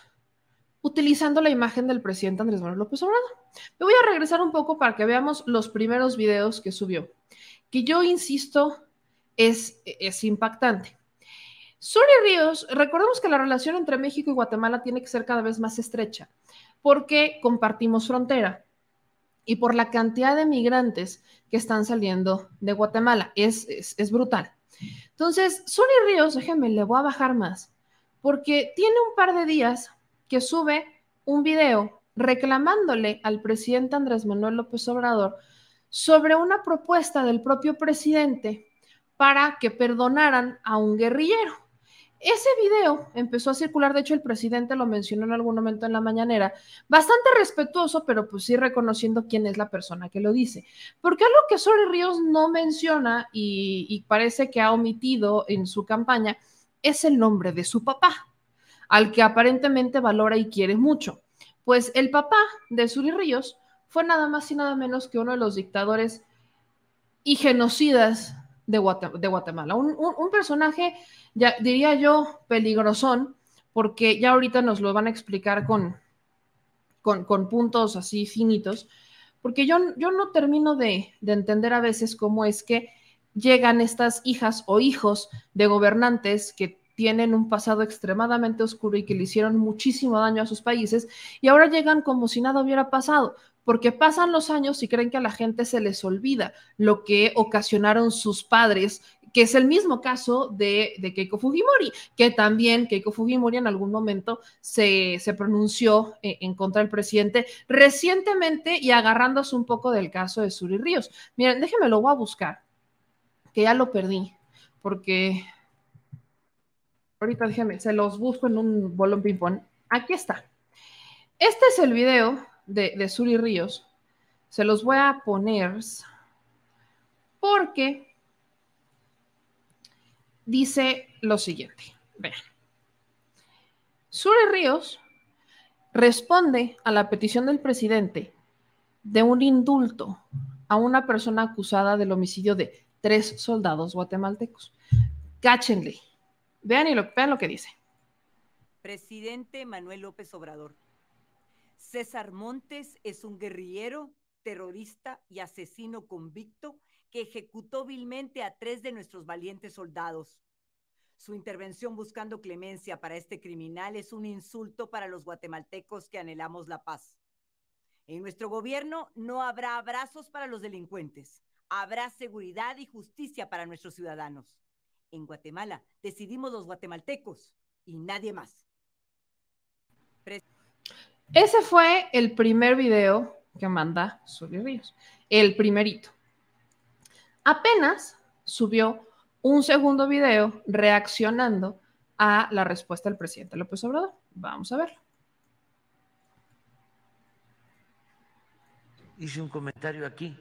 utilizando la imagen del presidente Andrés Manuel López Obrador. Me voy a regresar un poco para que veamos los primeros videos que subió, que yo insisto es, es impactante. Suri Ríos, recordemos que la relación entre México y Guatemala tiene que ser cada vez más estrecha, porque compartimos frontera y por la cantidad de migrantes que están saliendo de Guatemala. Es, es, brutal. Entonces, Suri Ríos, déjenme, le voy a bajar más, porque tiene un par de días que sube un video reclamándole al presidente Andrés Manuel López Obrador sobre una propuesta del propio presidente para que perdonaran a un guerrillero. Ese video empezó a circular, de hecho el presidente lo mencionó en algún momento en la mañanera, bastante respetuoso, pero pues sí reconociendo quién es la persona que lo dice. Porque algo que Sori Ríos no menciona y, y parece que ha omitido en su campaña es el nombre de su papá, al que aparentemente valora y quiere mucho. Pues el papá de Suri Ríos fue nada más y nada menos que uno de los dictadores y genocidas de, Guatemala. Un, personaje, ya diría yo, peligrosón, porque ya ahorita nos lo van a explicar con, con, puntos así finitos, porque yo, yo no termino de, de entender a veces cómo es que llegan estas hijas o hijos de gobernantes que tienen un pasado extremadamente oscuro y que le hicieron muchísimo daño a sus países y ahora llegan como si nada hubiera pasado porque pasan los años y creen que a la gente se les olvida lo que ocasionaron sus padres, que es el mismo caso de, Keiko Fujimori, que también Keiko Fujimori en algún momento se, pronunció eh, en, contra del presidente recientemente y agarrándose un poco del caso de Suri Ríos. Miren, déjenme lo voy a buscar, que ya lo perdí, porque ahorita déjenme, se los busco en un bolón ping-pong. Aquí está. Este es el video de, Suri Ríos, se los voy a poner porque dice lo siguiente. Vean. Suri Ríos responde a la petición del presidente de un indulto a una persona acusada del homicidio de tres soldados guatemaltecos. Cáchenle. Vean, y lo, vean lo que dice. Presidente Manuel López Obrador César Montes es un guerrillero, terrorista y asesino convicto que ejecutó vilmente a tres de nuestros valientes soldados. Su intervención buscando clemencia para este criminal es un insulto para los guatemaltecos que anhelamos la paz. En nuestro gobierno no habrá abrazos para los delincuentes, habrá seguridad y justicia para nuestros ciudadanos. En Guatemala decidimos los guatemaltecos y nadie más. Ese fue el primer video que manda Suri Ríos, el primerito. Apenas subió un segundo video reaccionando a la respuesta del presidente López Obrador. Vamos a verlo. Hice un comentario aquí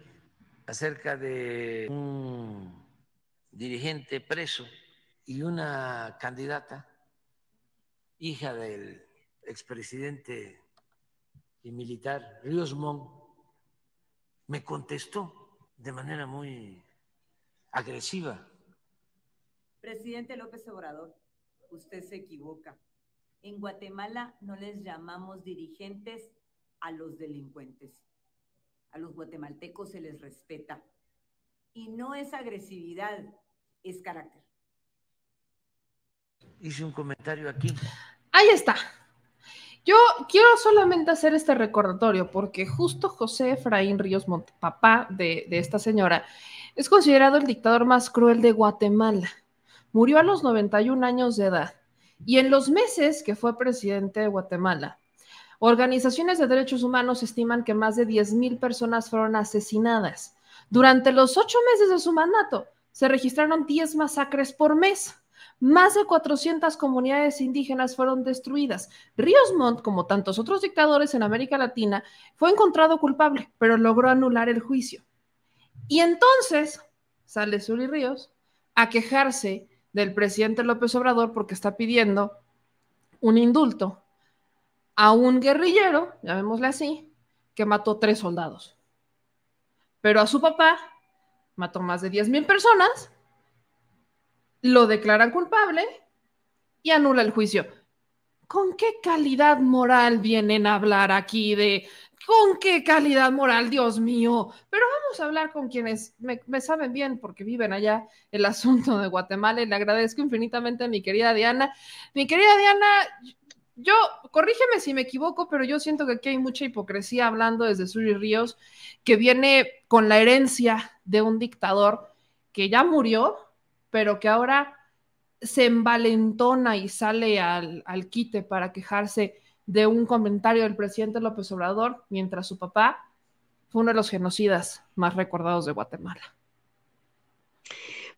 acerca de un dirigente preso y una candidata, hija del expresidente y militar Ríos Montt me contestó de manera muy agresiva. Presidente López Obrador, usted se equivoca. En Guatemala no les llamamos dirigentes a los delincuentes. A los guatemaltecos se les respeta. Y no es agresividad, es carácter. Hice un comentario aquí. Ahí está. Yo quiero solamente hacer este recordatorio porque justo José Efraín Ríos Montt, papá de, de, esta señora, es considerado el dictador más cruel de Guatemala. Murió a los 91 años de edad y en los meses que fue presidente de Guatemala, organizaciones de derechos humanos estiman que más de 10.000 personas fueron asesinadas. Durante los ocho meses de su mandato se registraron 10 masacres por mes. Más de 400 comunidades indígenas fueron destruidas. Ríos Montt, como tantos otros dictadores en América Latina, fue encontrado culpable, pero logró anular el juicio. Y entonces sale Suri Ríos a quejarse del presidente López Obrador porque está pidiendo un indulto a un guerrillero, llamémosle así, que mató tres soldados. Pero a su papá mató más de 10 mil personas lo declaran culpable y anula el juicio. ¿con qué calidad moral vienen a hablar aquí de... ¿Con qué calidad moral, Dios mío? Pero vamos a hablar con quienes me, saben bien porque viven allá el asunto de Guatemala y le agradezco infinitamente a mi querida Diana. Mi querida Diana, yo, corrígeme si me equivoco, pero yo siento que aquí hay mucha hipocresía hablando desde Suri Ríos, que viene con la herencia de un dictador que ya murió, pero que ahora se envalentona y sale al, al quite para quejarse de un comentario del presidente López Obrador, mientras su papá fue uno de los genocidas más recordados de Guatemala.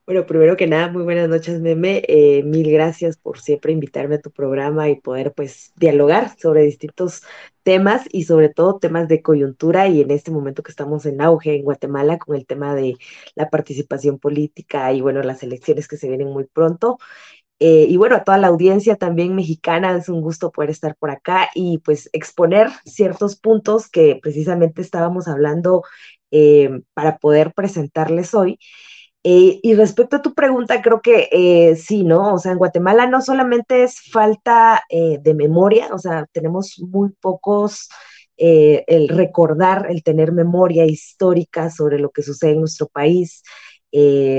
Bueno, primero que nada, muy buenas noches, Meme. Eh, mil gracias por siempre invitarme a tu programa y poder pues dialogar sobre distintos temas y sobre todo temas de coyuntura y en este momento que estamos en auge en Guatemala con el tema de la participación política y bueno, las elecciones que se vienen muy pronto. Eh, y bueno, a toda la audiencia también mexicana, es un gusto poder estar por acá y pues exponer ciertos puntos que precisamente estábamos hablando eh, para poder presentarles hoy. Eh, y respecto a tu pregunta, creo que eh, sí, ¿no? O sea, en Guatemala no solamente es falta eh, de memoria, o sea, tenemos muy pocos, el recordar, el tener memoria histórica sobre lo que sucede en nuestro país,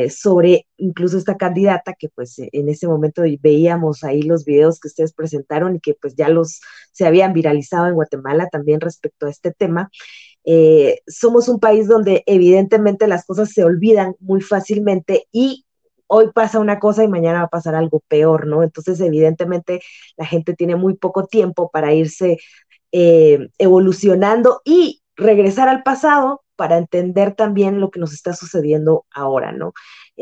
sobre incluso esta candidata que pues en ese momento veíamos ahí los videos que ustedes presentaron y que pues ya los se habían viralizado en Guatemala también respecto a este tema. Eh, somos un país donde evidentemente las cosas se olvidan muy fácilmente y hoy pasa una cosa y mañana va a pasar algo peor, ¿no? Entonces, evidentemente, la gente tiene muy poco tiempo para irse eh, evolucionando y regresar al pasado para entender también lo que nos está sucediendo ahora, ¿no?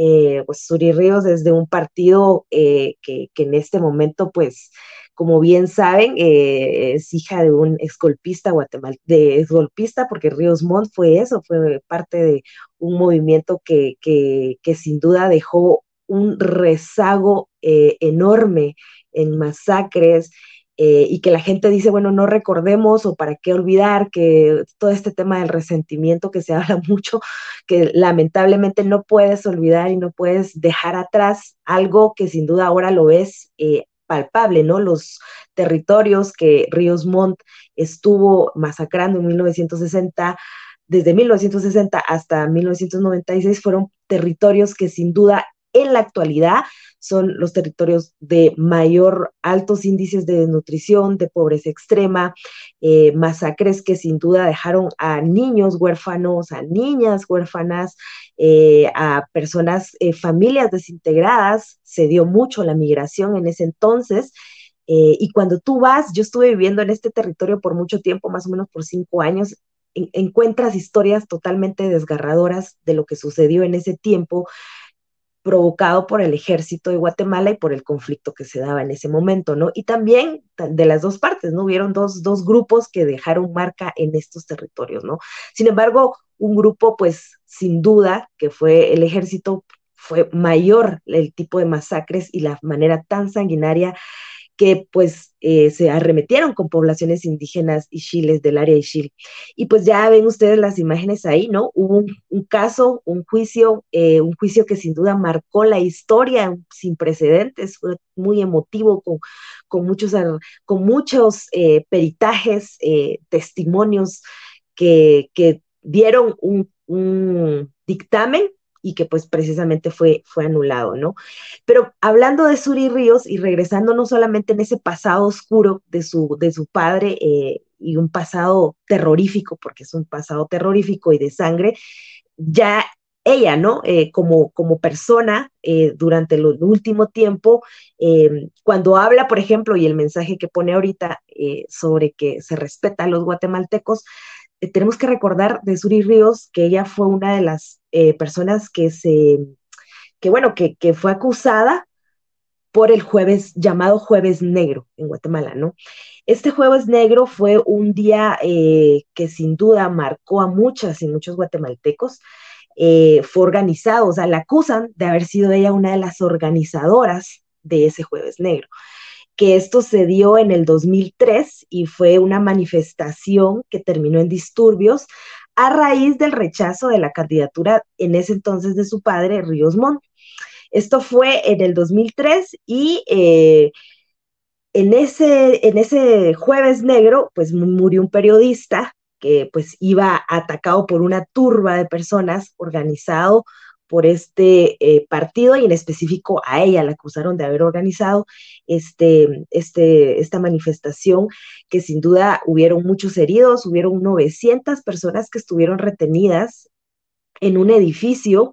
Eh, pues Suri Ríos desde un partido que, que, en este momento, pues, como bien saben, eh, es hija de un exgolpista guatemalteco, de porque Ríos Montt fue eso, fue parte de un movimiento que, que, sin duda dejó un rezago eh, enorme en masacres, eh, y que la gente dice, bueno, no recordemos o para qué olvidar que todo este tema del resentimiento que se [laughs] habla mucho, que lamentablemente no puedes olvidar y no puedes dejar atrás algo que sin duda ahora lo ves palpable, ¿no? Los territorios que Ríos Montt estuvo masacrando en 1960, desde 1960 hasta 1996, fueron territorios que sin duda en la actualidad son los territorios de mayor altos índices de desnutrición, de pobreza extrema, eh, masacres que sin duda dejaron a niños huérfanos, a niñas huérfanas, eh, a personas, eh, familias desintegradas. Se dio mucho la migración en ese entonces. y cuando tú vas, yo estuve viviendo en este territorio por mucho tiempo, más o menos por cinco años, encuentras historias totalmente desgarradoras de lo que sucedió en ese tiempo, provocado por el ejército de Guatemala y por el conflicto que se daba en ese momento, ¿no? Y también de las dos partes, ¿no? Hubieron dos, dos grupos que dejaron marca en estos territorios, ¿no? Sin embargo, un grupo, pues, sin duda, que fue el ejército, fue mayor el tipo de masacres y la manera tan sanguinaria que pues eh, se arremetieron con poblaciones indígenas y chiles del área de Chile. Y pues ya ven ustedes las imágenes ahí, ¿no? Hubo un, caso, un juicio, eh, un juicio que sin duda marcó la historia sin precedentes, fue muy emotivo, con, con muchos, con muchos eh, peritajes, testimonios que, que dieron un, un dictamen y que pues precisamente fue, fue anulado, ¿no? Pero hablando de Suri Ríos y regresando no solamente en ese pasado oscuro de su, de su padre eh, y un pasado terrorífico, porque es un pasado terrorífico y de sangre, ya ella, ¿no? Eh, como, como persona eh, durante el último tiempo, cuando habla, por ejemplo, y el mensaje que pone ahorita sobre que se respeta a los guatemaltecos, tenemos que recordar de Suri Ríos que ella fue una de las eh, personas que se, que bueno, que, que, fue acusada por el jueves llamado Jueves Negro en Guatemala, ¿no? Este Jueves Negro fue un día eh, que sin duda marcó a muchas y muchos guatemaltecos. Eh, fue organizado, o sea, la acusan de haber sido ella una de las organizadoras de ese Jueves Negro que esto se dio en el 2003 y fue una manifestación que terminó en disturbios a raíz del rechazo de la candidatura en ese entonces de su padre, Ríos Montt. Esto fue en el 2003 y eh, en ese, en ese jueves negro, pues murió un periodista que pues iba atacado por una turba de personas organizado por este eh, partido y en específico a ella la acusaron de haber organizado este, este, esta manifestación que sin duda hubieron muchos heridos, hubieron 900 personas que estuvieron retenidas en un edificio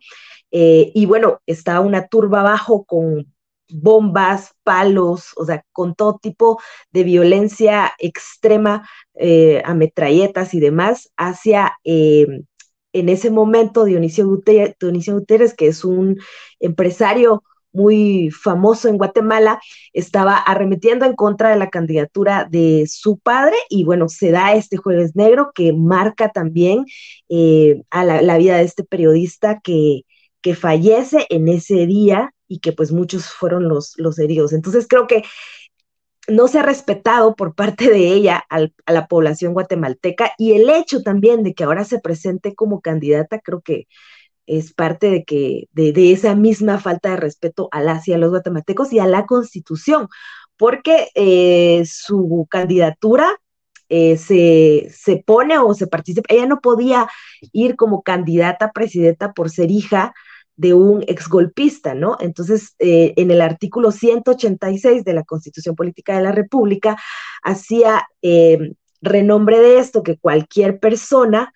eh, y bueno, estaba una turba abajo con bombas, palos, o sea, con todo tipo de violencia extrema, eh, ametralletas y demás, hacia en ese momento Dionisio, Gutiérrez, que es un empresario muy famoso en Guatemala, estaba arremetiendo en contra de la candidatura de su padre y bueno, se da este jueves negro que marca también eh, a la, vida de este periodista que, que fallece en ese día y que pues muchos fueron los, los heridos. Entonces creo que no se ha respetado por parte de ella a la población guatemalteca y el hecho también de que ahora se presente como candidata creo que es parte de que de, esa misma falta de respeto a las y a los guatemaltecos y a la constitución porque eh, su candidatura eh, se, se, pone o se participa, ella no podía ir como candidata presidenta por ser hija de un exgolpista, ¿no? Entonces, eh, en el artículo 186 de la Constitución Política de la República, hacía eh, renombre de esto que cualquier persona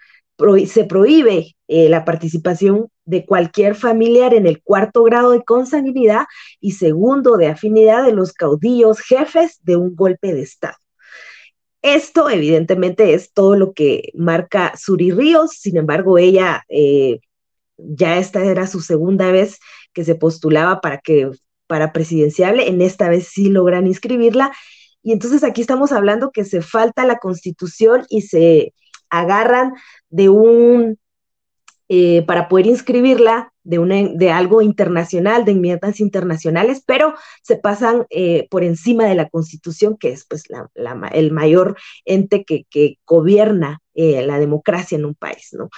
se prohíbe eh, la participación de cualquier familiar en el cuarto grado de consanguinidad y segundo de afinidad de los caudillos jefes de un golpe de Estado. Esto evidentemente es todo lo que marca Suri Ríos, sin embargo ella ya esta era su segunda vez que se postulaba para que para presidenciable, en esta vez sí logran inscribirla. Y entonces aquí estamos hablando que se falta la constitución y se agarran de un, eh, para poder inscribirla, de, una, de algo internacional, de enmiendas internacionales, pero se pasan eh, por encima de la Constitución, que es pues el mayor ente que, gobierna eh, la democracia en un país, ¿no?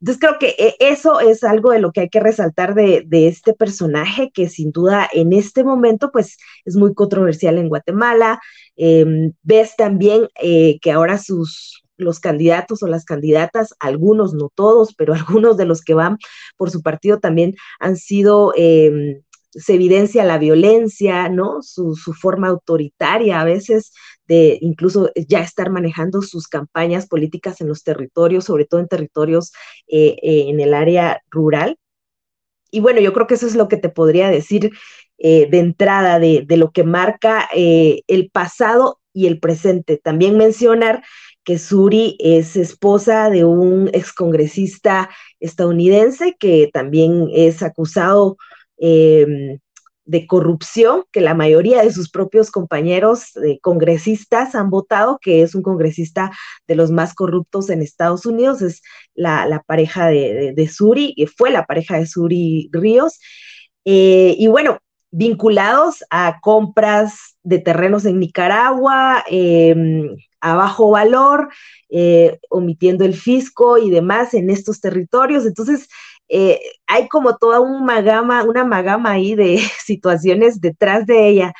Entonces creo que eso es algo de lo que hay que resaltar de, de este personaje, que sin duda en este momento pues es muy controversial en Guatemala. Em, ves también que ahora sus los candidatos o las candidatas, algunos, no todos, pero [laughs] algunos de los que van por su partido también han sido... Em, se evidencia la violencia, ¿no? Su, forma autoritaria a veces de incluso ya estar manejando sus campañas políticas en los territorios, sobre todo en territorios eh, eh, en el área rural. Y bueno, yo creo que eso es lo que te podría decir eh, de entrada de, de, lo que marca el pasado y el presente. También mencionar que Suri es esposa de un excongresista estadounidense que también es acusado em, de corrupción, que la mayoría de sus propios compañeros congresistas han votado, que es un congresista de los más corruptos en Estados Unidos, es la, pareja de, Suri, y fue la pareja de Suri Ríos. Eh, y bueno, vinculados a compras de terrenos en Nicaragua, em, a bajo valor, eh, omitiendo el fisco y demás en estos territorios. Entonces, eh, hay como toda una gama, una magama ahí de [laughs] situaciones detrás de ella.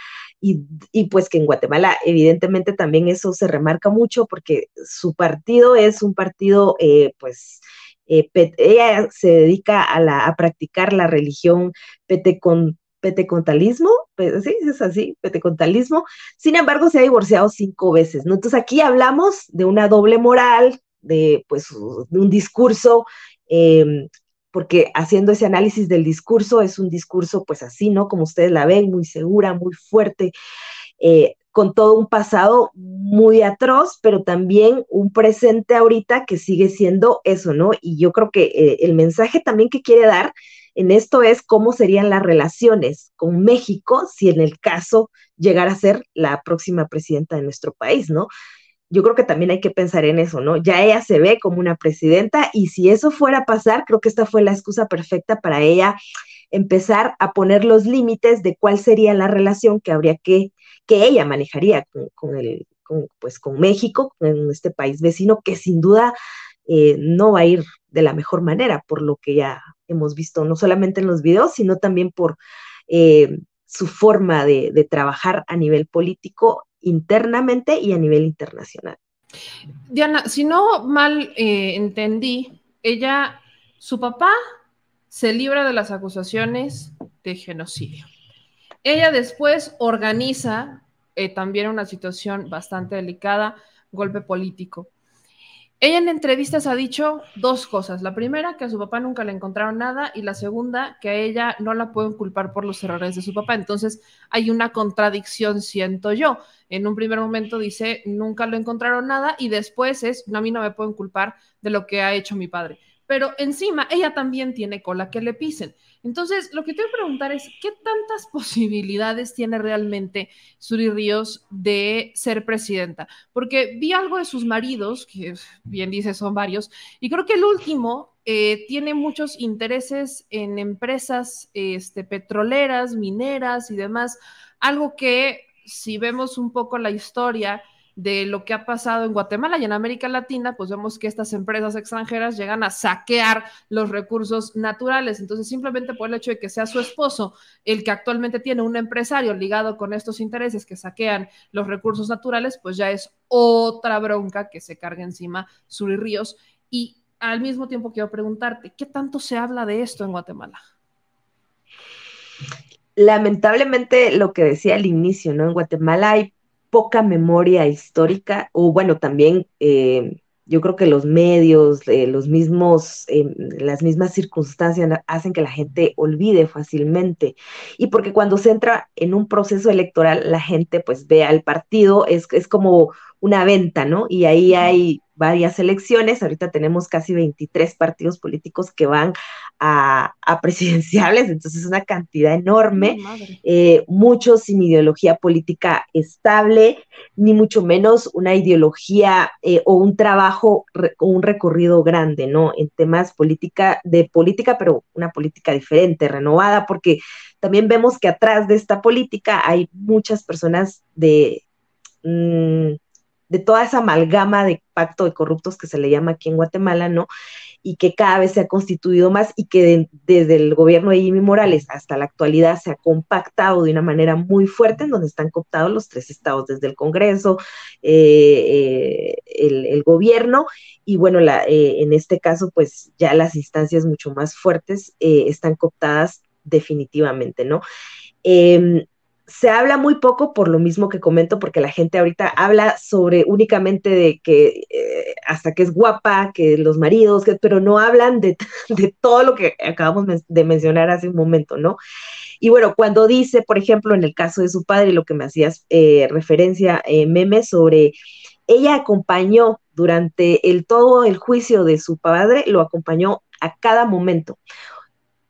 Y, pues que en Guatemala evidentemente también eso se remarca mucho porque su partido es un partido eh, pues ella se dedica a, la, a practicar la religión con petecontalismo, sí, es así, petecontalismo, sin embargo se ha divorciado cinco veces, ¿no? Entonces aquí hablamos de una doble moral, de pues un discurso, em, porque haciendo ese análisis del discurso es un discurso pues así, ¿no? Como ustedes la ven, muy segura, muy fuerte, eh, con todo un pasado muy atroz, pero también un presente ahorita que sigue siendo eso, ¿no? Y yo creo que eh, el mensaje también que quiere dar en esto es cómo serían las relaciones con México si en el caso llegara a ser la próxima presidenta de nuestro país, ¿no? Yo creo que también hay que pensar en eso, ¿no? Ya ella se ve como una presidenta y si eso fuera a pasar, creo que esta fue la excusa perfecta para ella empezar a poner los límites de cuál sería la relación que habría que, que ella manejaría con, el, pues con México, con este país vecino, que sin duda eh, no va a ir de la mejor manera, por lo que ya hemos visto, no solamente en los videos, sino también por eh, su forma de, trabajar a nivel político internamente y a nivel internacional. Diana, si no mal eh, entendí, ella, su papá se libra de las acusaciones de genocidio. Ella después organiza eh, también una situación bastante delicada, golpe político. Ella en entrevistas ha dicho dos cosas. La primera, que a su papá nunca le encontraron nada y la segunda, que a ella no la pueden culpar por los errores de su papá. Entonces hay una contradicción, siento yo. En un primer momento dice, nunca le encontraron nada y después es, a mí no me pueden culpar de lo que ha hecho mi padre pero encima ella también tiene cola que le pisen. Entonces, lo que a preguntar es, ¿qué tantas [laughs] posibilidades tiene realmente Suri Ríos de ser presidenta? Porque vi algo de sus maridos, que bien dice son varios, y creo que el último eh, tiene muchos intereses en empresas este, petroleras, mineras y demás, algo que si vemos un poco la historia, de lo que ha pasado en Guatemala y en América Latina, pues vemos que estas empresas extranjeras llegan a saquear los recursos naturales. Entonces, simplemente por el hecho de que sea su esposo el que actualmente tiene un empresario ligado con estos intereses que saquean los recursos naturales, pues ya es otra bronca que se carga encima Suri Ríos. Y al mismo tiempo quiero preguntarte, ¿qué tanto se habla de esto en Guatemala? Lamentablemente, lo que decía al inicio, ¿no? En Guatemala hay poca memoria histórica, o bueno, también eh, yo creo que los medios, eh, los mismos, eh, las mismas circunstancias hacen que la gente olvide fácilmente. Y porque cuando se entra en un proceso electoral, la gente pues ve al partido, es, es como una venta, ¿no? Y ahí hay varias elecciones, ahorita tenemos casi 23 partidos políticos que van a, [laughs] presidenciales, entonces es una cantidad enorme, eh, muchos sin ideología política estable, ni mucho menos una ideología eh, o un trabajo o un recorrido grande, ¿no? En temas política, de política, pero una política diferente, renovada, porque también vemos que atrás de esta política hay muchas personas de... Mm, de toda esa amalgama de pacto de corruptos que se le llama aquí en Guatemala, ¿no? Y que cada vez se ha constituido más y que desde el gobierno de Jimmy Morales hasta la actualidad se ha compactado de una manera muy fuerte, en donde están cooptados los tres estados, desde el Congreso, eh, eh, el, gobierno, y bueno, eh, en este caso, pues ya las instancias mucho más fuertes están cooptadas definitivamente, ¿no? Em, se habla muy poco por lo mismo que comento, porque la gente ahorita habla sobre únicamente de que eh, hasta que es guapa, que los maridos, pero no hablan [laughs] de, todo lo que acabamos de mencionar hace un momento, ¿no? Y bueno, cuando dice, por ejemplo, en el caso de su padre, lo que me hacías eh, referencia, eh, meme, sobre ella acompañó durante el todo el juicio de su padre, lo acompañó a cada momento.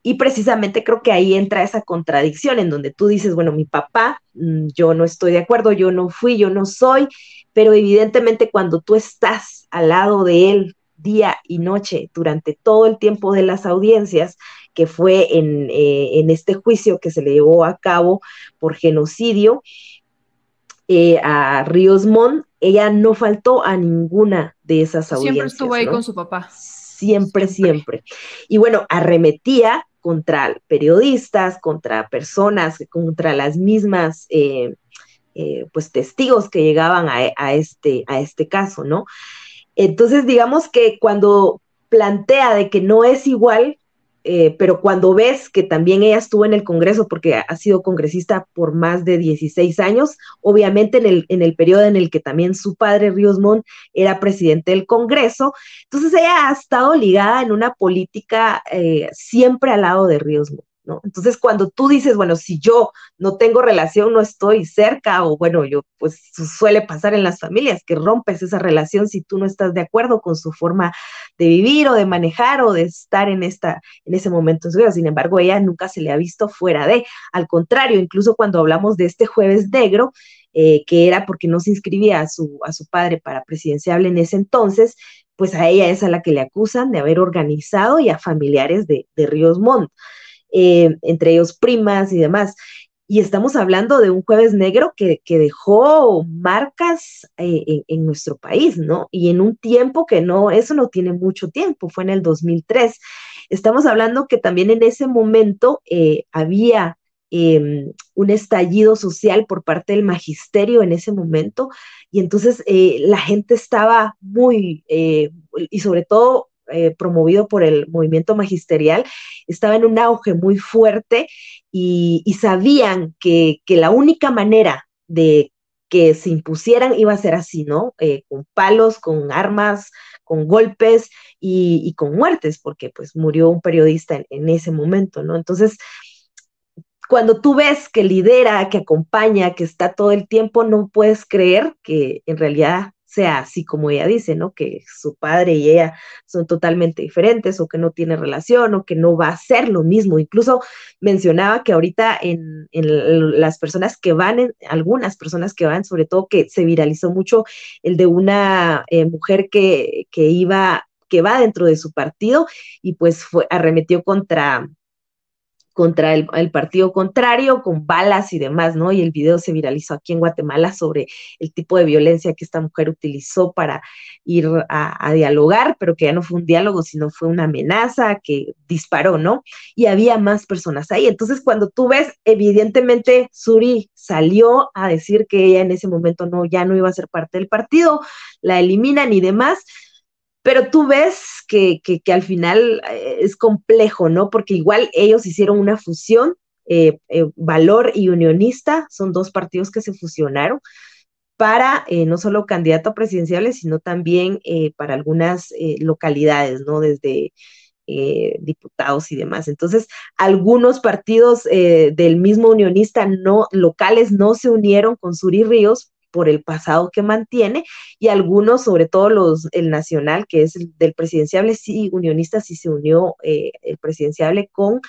Y precisamente creo que ahí entra esa contradicción en donde tú dices, bueno, mi papá, mm, yo no estoy de acuerdo, yo no fui, yo no soy, pero evidentemente cuando tú estás al lado de él día y noche durante todo el tiempo de las audiencias, que fue en, eh, este juicio que se le llevó a cabo por genocidio eh, a Ríos Montt, ella no faltó a ninguna de esas audiencias. Siempre estuvo ahí con su papá. Siempre, siempre, siempre. Y bueno, arremetía contra periodistas, contra personas, contra las mismas eh, eh, pues testigos que llegaban a, este, a este caso, ¿no? Entonces, digamos que cuando plantea de que no es igual, eh, pero cuando ves que también ella estuvo en el Congreso, porque ha sido congresista por más de 16 años, obviamente en el, en el periodo en el que también su padre, Ríos Montt, era presidente del Congreso, entonces ella ha estado ligada en una política eh, siempre al lado de Ríos Montt. Entonces, cuando tú dices, bueno, si yo no tengo relación, no estoy cerca, o bueno, yo, pues suele pasar en las familias que rompes esa relación si tú no estás de acuerdo con su forma de vivir o de manejar o de estar en esta, en ese momento en su vida. Sin embargo, ella nunca se le ha visto fuera de, al contrario, incluso cuando hablamos de este jueves negro, eh, que era porque no se inscribía a su, a su padre para presidenciable en ese entonces, pues a ella es a la que le acusan de haber organizado y a familiares de, de Ríos Montt. Eh, entre ellos primas y demás. Y estamos hablando de un jueves negro que, dejó marcas eh, en, nuestro país, ¿no? Y en un tiempo que no, eso no tiene mucho tiempo, fue en el 2003. Estamos hablando que también en ese momento eh, había em, un estallido social por parte del magisterio en ese momento y entonces la gente estaba muy, y sobre todo eh, promovido por el movimiento magisterial, estaba en un auge muy fuerte y, sabían que, la única manera de que se impusieran iba a ser así, ¿no? con palos, con armas, con golpes y, con muertes, porque pues murió un periodista en ese momento, ¿no? Entonces, cuando tú ves que lidera, que acompaña, que está todo el tiempo, no puedes creer que en realidad sea así como ella dice, ¿no? Que su padre y ella son totalmente diferentes o que no tiene relación o que no va a ser lo mismo. Incluso mencionaba que ahorita en, las personas que van, en, algunas personas que van, sobre todo que se viralizó mucho el de una eh, mujer que, que iba que va dentro de su partido y pues fue, arremetió contra, contra el, partido contrario, con balas y demás, ¿no? Y el video se viralizó aquí en Guatemala sobre el tipo de violencia que esta mujer utilizó para ir a, dialogar, pero que ya no fue un diálogo, sino fue una amenaza que disparó, ¿no? Y había más personas ahí. Entonces, cuando tú ves, evidentemente, Suri salió a decir que ella en ese momento no, ya no iba a ser parte del partido, la eliminan y demás pero tú ves que, al final eh, es complejo, ¿no? Porque igual ellos hicieron una fusión, eh, eh, Valor y Unionista, son dos partidos que se fusionaron para no solo candidato a presidenciales, sino también para algunas localidades, ¿no? Desde diputados y demás. Entonces, algunos partidos del mismo unionista no locales no se unieron con Suri Ríos por el pasado que mantiene y algunos, sobre todo los, el nacional, que es el del presidenciable, sí, unionista, sí se unió eh, el presidenciable con,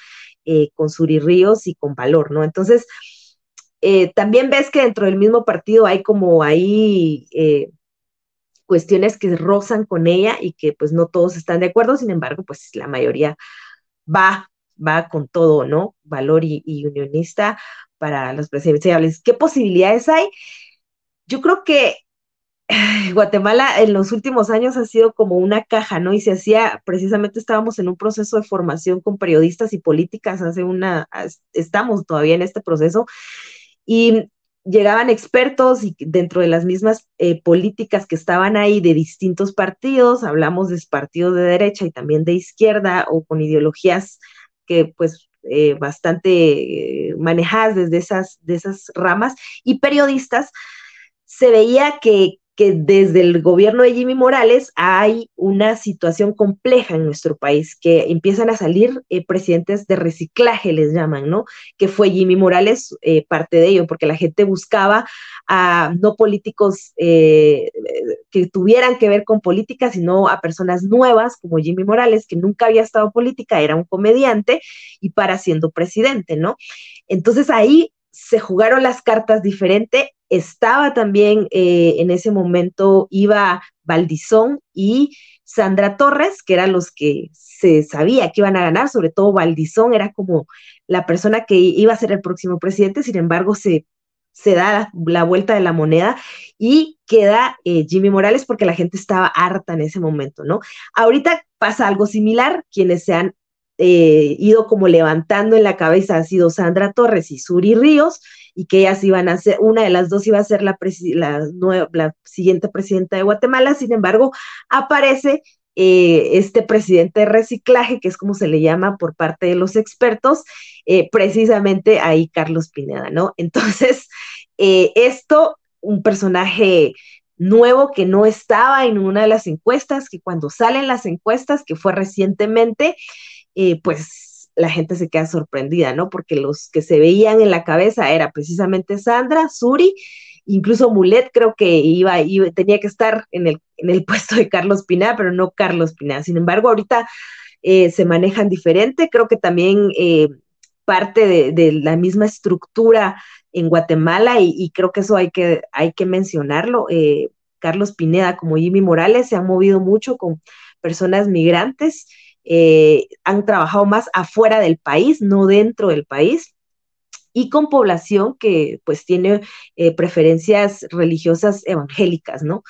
eh, con Suri Ríos y con Valor, ¿no? Entonces, eh, también ves que dentro del mismo partido hay como ahí cuestiones que rozan con ella y que pues no todos están de acuerdo, sin embargo, pues la mayoría va, va con todo, ¿no? Valor y unionista para los presidenciables. ¿Qué posibilidades hay? Yo creo que Guatemala en los últimos años ha sido como una caja, ¿no? Y se hacía, precisamente estábamos en un proceso de formación con periodistas y políticas hace una, estamos todavía en este proceso, y llegaban expertos y dentro de las mismas eh, políticas que estaban ahí de distintos partidos, hablamos de partidos de derecha y también de izquierda o con ideologías que pues eh, bastante eh, manejadas desde esas, de esas ramas y periodistas se veía que, desde el gobierno de Jimmy Morales hay una situación compleja en nuestro país, que empiezan a salir eh, presidentes de reciclaje, les llaman, ¿no? Que fue Jimmy Morales eh, parte de ello, porque la gente buscaba a no políticos eh, que tuvieran que ver con política, sino a personas nuevas como Jimmy Morales, que nunca había estado política, era un comediante y para siendo presidente, ¿no? Entonces ahí se jugaron las cartas diferente estaba también eh, en ese momento, iba Valdizón y Sandra Torres, que eran los que se sabía que iban a ganar, sobre todo Valdizón era como la persona que iba a ser el próximo presidente, sin embargo se, da la, vuelta de la moneda y queda eh, Jimmy Morales porque la gente estaba harta en ese momento, ¿no? Ahorita pasa algo similar, quienes se han eh, ido como levantando en la cabeza ha sido Sandra Torres y Suri Ríos, y que ellas iban a ser, una de las dos iba a ser la, la, siguiente presidenta de Guatemala, sin embargo, aparece eh, este presidente de reciclaje, que es como se le llama por parte de los expertos, eh, precisamente ahí Carlos Pineda, ¿no? [laughs] Entonces, eh, esto, un personaje nuevo que no estaba en una de las encuestas, que cuando salen las encuestas, que fue recientemente, pues la gente se queda sorprendida, ¿no? Porque los que se veían en la cabeza era precisamente Sandra, Suri, incluso Mulet creo que iba, iba tenía que estar en el, en el [laughs] puesto de Carlos Pineda, pero no Carlos Pineda. Sin embargo, ahorita eh, se manejan diferente, creo que también eh, parte de, la misma estructura en Guatemala y, creo que eso hay que, hay que mencionarlo. Eh, Carlos Pineda como Jimmy Morales se han movido mucho con personas migrantes eh, han trabajado más afuera del país, no dentro del país y con población que pues tiene eh, preferencias religiosas evangélicas, ¿no?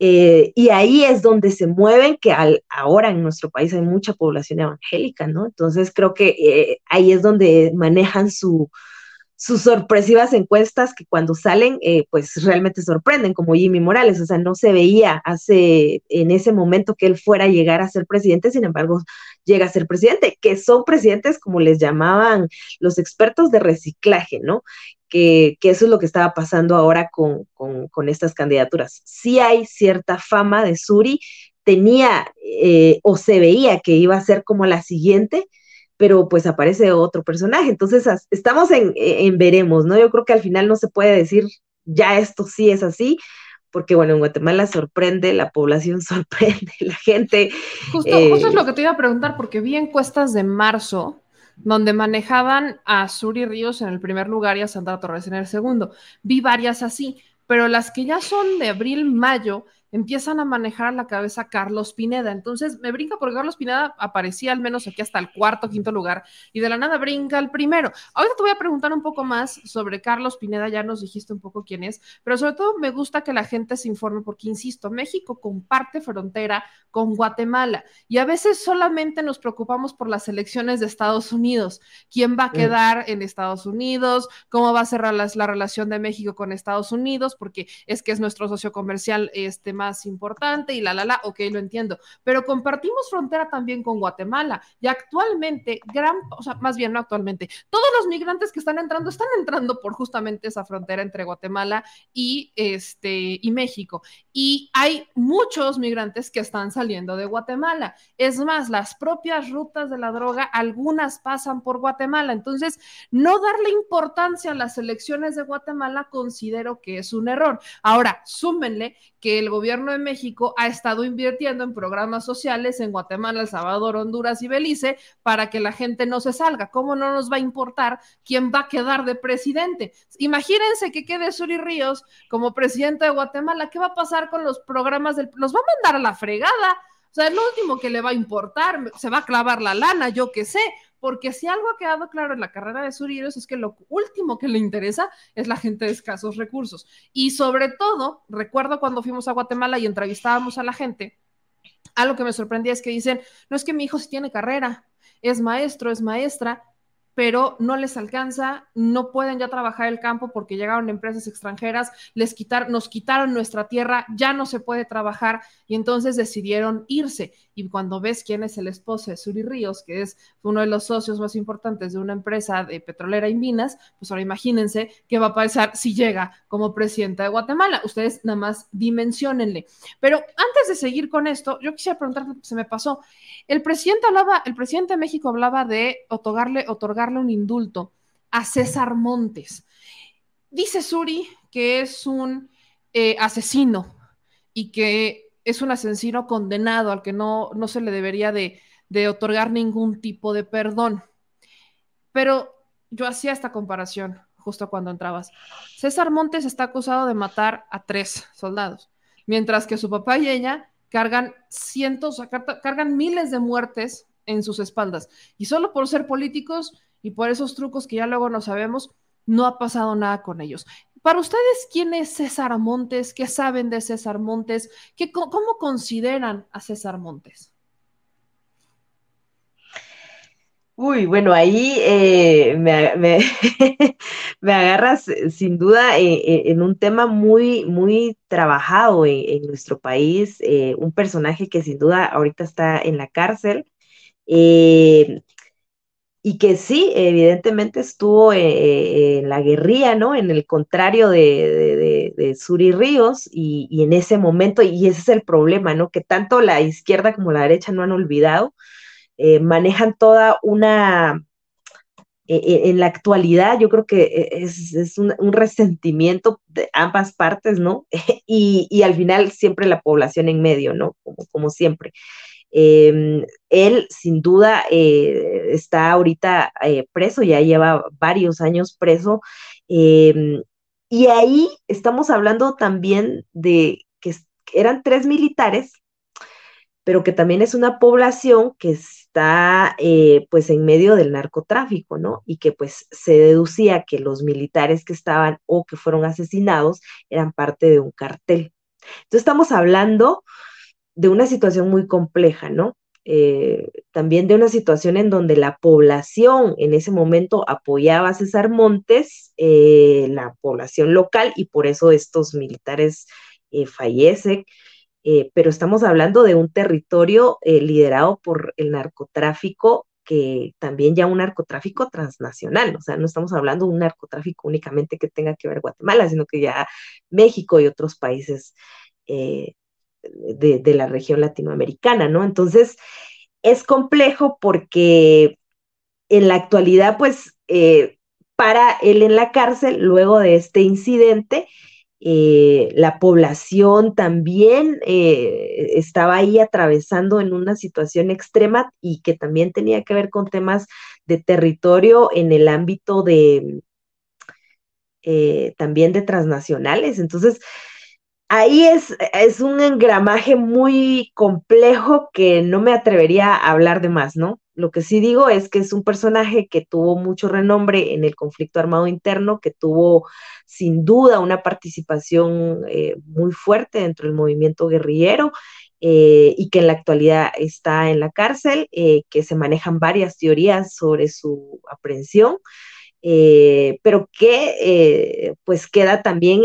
Eh, y ahí es donde se mueven, que ahora en nuestro país hay mucha población evangélica, ¿no? Entonces creo que ahí es donde manejan su, sus sorpresivas encuestas que cuando salen, eh, pues realmente sorprenden, como Jimmy Morales, o sea, no se veía hace, en ese momento que él fuera a llegar a ser presidente, sin embargo, llega a ser presidente, que son presidentes, como les llamaban los expertos de reciclaje, ¿no? Que, eso es lo que estaba pasando ahora con, estas candidaturas. Sí hay cierta fama de Suri, tenía eh, o se veía que iba a ser como la siguiente, pero pues aparece otro personaje. Entonces, estamos en, en, veremos, ¿no? Yo creo que al final no se puede decir ya esto sí es así, porque bueno, en Guatemala sorprende, la población [laughs] sorprende, la gente. Justo, justo es lo eh, que te iba a preguntar, porque vi encuestas de marzo donde manejaban a Suri Ríos en el primer lugar y a Sandra Torres en el segundo. Vi varias así, pero las que ya son de abril, mayo, empiezan a manejar a la cabeza Carlos Pineda. Entonces me brinca porque Carlos Pineda aparecía al menos aquí hasta el cuarto, quinto lugar y de la nada brinca al primero. Ahorita te voy a preguntar un poco más sobre Carlos Pineda, ya nos dijiste un poco quién es, pero sobre todo me gusta que la gente se informe porque, insisto, México comparte frontera con Guatemala y a veces solamente nos preocupamos por las elecciones de Estados Unidos. ¿Quién va a mm. quedar en Estados Unidos? ¿Cómo va a ser la, la relación de México con Estados Unidos? Porque es que es nuestro socio comercial este, más importante y la, la, la, ok, lo entiendo, pero compartimos frontera también con Guatemala y actualmente, gran, o sea, más bien no actualmente, todos los migrantes que están entrando están entrando por justamente esa frontera entre Guatemala y, este, y México. Y hay muchos migrantes que están saliendo de Guatemala. Es más, las propias rutas de la droga, algunas pasan por Guatemala. Entonces, no darle importancia a las elecciones de Guatemala considero que es un error. Ahora, súmenle que el gobierno de México ha estado invirtiendo en programas sociales en Guatemala, El Salvador, Honduras y Belice para que la gente no se salga. ¿Cómo no nos va a importar quién va a quedar de presidente? Imagínense que quede Suri Ríos como presidente de Guatemala. ¿Qué va a pasar con los programas del... Los va a mandar a la fregada. O sea, es lo último que le va a importar, se va a clavar la lana, yo qué sé, porque si algo ha quedado claro en la carrera de Suriros es que lo último que le interesa es la gente de escasos recursos. Y sobre todo, recuerdo cuando fuimos a Guatemala y entrevistábamos a la gente, algo que me sorprendía es que dicen, no es que mi hijo sí tiene carrera, es maestro, es maestra, pero no les alcanza, no pueden ya trabajar el campo porque llegaron empresas extranjeras, les nos quitaron nuestra tierra, ya no se puede trabajar y entonces decidieron irse. Y cuando ves quién es el esposo de Suri Ríos, que es uno de los socios más importantes de una empresa de petrolera y minas, pues ahora imagínense qué va a pasar si llega como presidenta de Guatemala. Ustedes nada más dimensionenle. Pero antes de seguir con esto, yo quisiera preguntar, se me pasó, el presidente hablaba, el presidente de México hablaba de otorgarle, un indulto a César Montes. Dice Suri que es un eh, asesino y que es un asesino condenado al que no, no se le debería de, de otorgar ningún tipo de perdón. Pero yo hacía esta comparación justo cuando entrabas. César Montes está acusado de matar a tres soldados, mientras que su papá y ella cargan cientos, cargan miles de muertes en sus espaldas. Y solo por ser políticos y por esos trucos que ya luego no sabemos, no ha pasado nada con ellos. Para ustedes, ¿quién es César Montes? ¿Qué saben de César Montes? ¿Qué, ¿Cómo consideran a César Montes? Uy, bueno, ahí eh, me, [laughs] agarras eh, sin duda eh, en un tema muy, muy trabajado en, nuestro país, un personaje que sin duda ahorita está en la cárcel y que sí, evidentemente estuvo en la guerrilla, ¿no? En el contrario de, de, Suri Ríos y, en ese momento, y ese es el problema, ¿no? Que tanto la izquierda como la derecha no han olvidado eh, manejan toda una, e, e, en la actualidad yo creo que es, un, resentimiento de ambas partes, ¿no? [laughs] y, al final siempre la población en medio, ¿no? Como siempre. Em, él sin duda eh, está ahorita eh, preso, ya lleva varios años preso. Em, y ahí estamos hablando también de que eran tres militares, pero que también es una población que es está eh, pues en medio del narcotráfico, ¿no? Y que pues se deducía que los militares que estaban o que fueron asesinados eran parte de un cartel. Entonces estamos hablando de una situación muy compleja, ¿no? eh, también de una situación en donde la población en ese momento apoyaba a César Montes, eh, la población local, y por eso estos militares eh, fallecen. pero estamos hablando de un territorio liderado por el narcotráfico que también ya un narcotráfico transnacional, o sea, no estamos hablando de un narcotráfico únicamente que tenga que ver Guatemala, sino que ya México y otros países de, la región latinoamericana, ¿no? Entonces, es complejo porque en la actualidad, pues, eh, para él en la cárcel, luego de este incidente, eh, la población también eh, estaba ahí atravesando en una situación extrema y que también tenía que ver con temas de territorio en el ámbito de también de transnacionales. Entonces, ahí es, es un engramaje muy complejo que no me atrevería a hablar de más, ¿no? Lo que sí digo es que es un personaje que tuvo mucho renombre en el conflicto armado interno, que tuvo sin duda una participación eh, muy fuerte dentro del movimiento guerrillero eh, y que en la actualidad está en la cárcel, eh, que se manejan varias teorías sobre su aprehensión. pero que pues queda también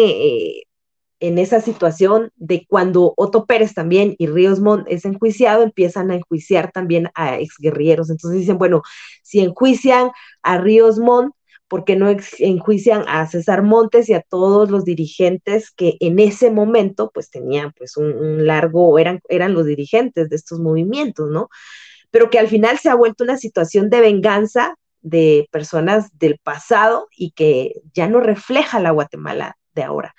en esa situación de cuando Otto Pérez también y Ríos Montt es enjuiciado, empiezan a enjuiciar también a exguerrilleros. Entonces dicen, bueno, si enjuician a Ríos Montt, ¿por qué no enjuician a César Montes y a todos los dirigentes que en ese momento pues tenían pues un, largo, eran, eran los dirigentes de estos movimientos, ¿no? Pero que al final se ha vuelto una situación de venganza de personas del pasado y que ya no refleja la Guatemala de ahora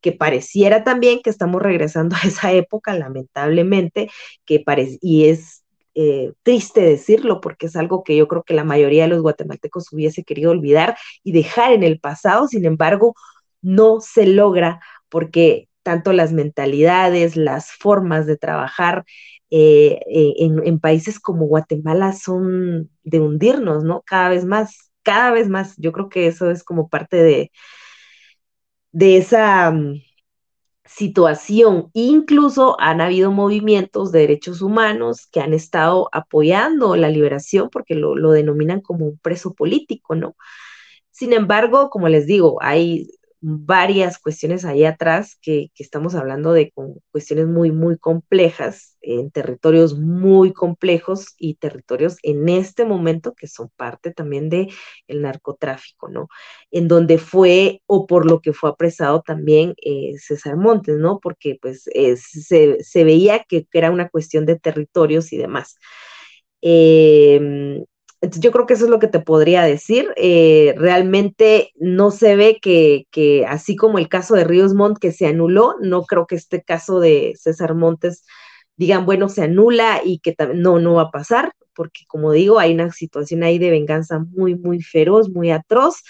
que pareciera también que estamos regresando a esa época, lamentablemente, que y es eh, triste decirlo porque es algo que yo creo que la mayoría de los guatemaltecos hubiese querido olvidar y dejar en el pasado, sin embargo, no se logra porque tanto las mentalidades, las formas de trabajar eh, eh, en, en, países como Guatemala son de hundirnos, ¿no? Cada vez más, cada vez más. Yo creo que eso es como parte de, de esa mm, situación. Incluso han habido movimientos de derechos humanos que han estado apoyando la liberación porque lo, lo denominan como un preso político, ¿no? Sin embargo, como les digo, hay varias cuestiones ahí atrás que, estamos hablando de cuestiones muy, muy complejas, en territorios muy complejos y territorios en este momento que son parte también de el narcotráfico, ¿no? En donde fue o por lo que fue apresado también eh, César Montes, ¿no? Porque pues se, se, veía que, era una cuestión de territorios y demás. Eh, yo creo que eso es lo que te podría decir. Eh, realmente no se ve que, que, así como el caso de Ríos Montt que se anuló, no creo que este caso de César Montes digan, bueno, se anula y que no, no va a pasar, porque como digo, hay una situación ahí de venganza muy, muy feroz, muy atroz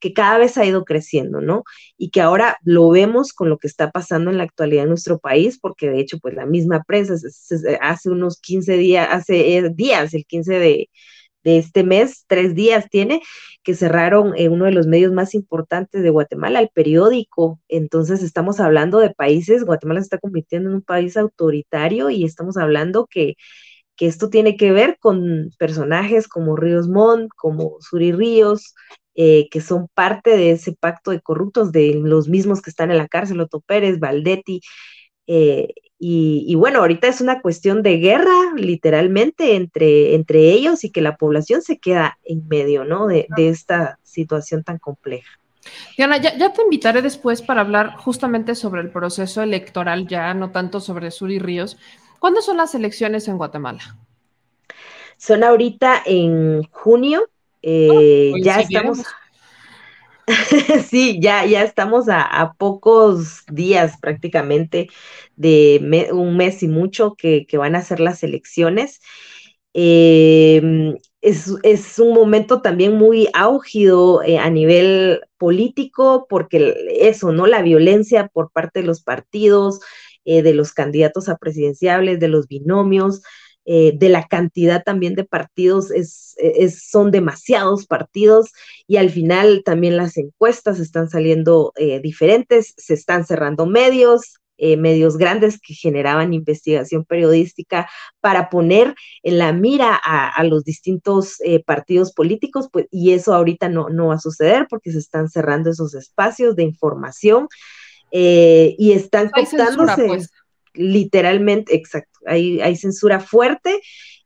que cada vez ha ido creciendo, ¿no? Y que ahora lo vemos con lo que está pasando en la actualidad en nuestro país, porque de hecho, pues la misma prensa hace unos 15 días, hace eh, días, el 15 de, de este mes, tres días tiene, que cerraron en uno de los medios más importantes de Guatemala, el periódico. Entonces estamos hablando de países, Guatemala se está convirtiendo en un país autoritario y estamos hablando que, que esto tiene que ver con personajes como Ríos Montt, como Suri Ríos, eh, que son parte de ese pacto de corruptos, de los mismos que están en la cárcel, Otto Pérez, Valdetti, eh, y, bueno, ahorita es una cuestión de guerra, literalmente, entre, entre ellos y que la población se queda en medio, ¿no? De, esta situación tan compleja. Diana, ya, ya, te invitaré después para hablar justamente sobre el proceso electoral, ya no tanto sobre Sur y Ríos. ¿Cuándo son las elecciones en Guatemala? Son ahorita en junio. Eh, ya estamos. [laughs] sí, ya, ya estamos a, pocos días prácticamente de un mes y mucho que, van a ser las elecciones. Em, es, un momento también muy álgido eh, a nivel político, porque eso, ¿no? La violencia por parte de los partidos, eh, de los candidatos a presidenciables, de los binomios, eh, de la cantidad también de partidos, es, son demasiados partidos y al final también las encuestas están saliendo eh, diferentes, se están cerrando medios, eh, medios grandes que generaban investigación periodística para poner en la mira a, los distintos eh, partidos políticos, pues, y eso ahorita no, no va a suceder porque se están cerrando esos espacios de información eh, y están cooptándose pues. Literalmente, exacto, hay, hay censura fuerte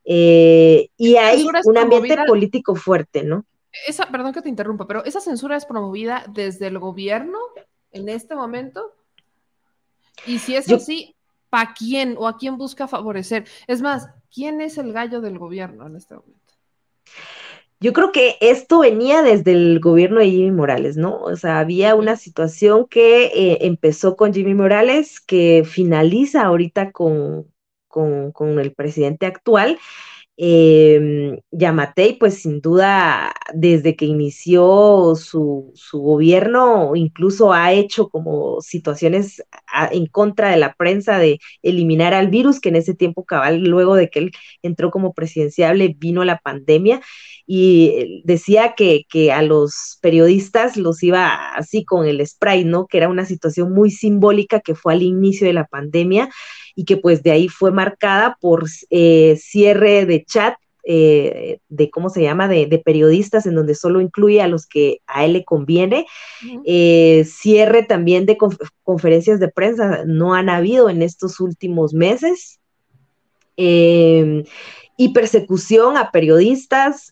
y hay un ambiente político fuerte, ¿no? Esa, perdón que te interrumpa, pero esa censura es promovida desde el gobierno en este momento y si es así, ¿para quién o a quién busca favorecer? Es más, ¿quién es el gallo del gobierno en este momento? Yo creo que esto venía desde el gobierno de Jimmy Morales, ¿no? O sea, había una situación que eh, empezó con Jimmy Morales, que finaliza ahorita con, con, con el presidente actual, eh, Yamatei, pues sin duda, desde que inició su, su, gobierno, incluso ha hecho como situaciones en contra de la prensa de eliminar al virus, que en ese tiempo cabal, luego de que él entró como presidenciable, vino la pandemia y decía que, que a los periodistas los iba así con el spray, ¿no? Que era una situación muy simbólica que fue al inicio de la pandemia y que pues de ahí fue marcada por eh, cierre de chat eh, de cómo se llama, de, periodistas, en donde solo incluye a los que a él le conviene. Eh, cierre también de conferencias de prensa, no han habido en estos últimos meses. Em, y persecución a periodistas,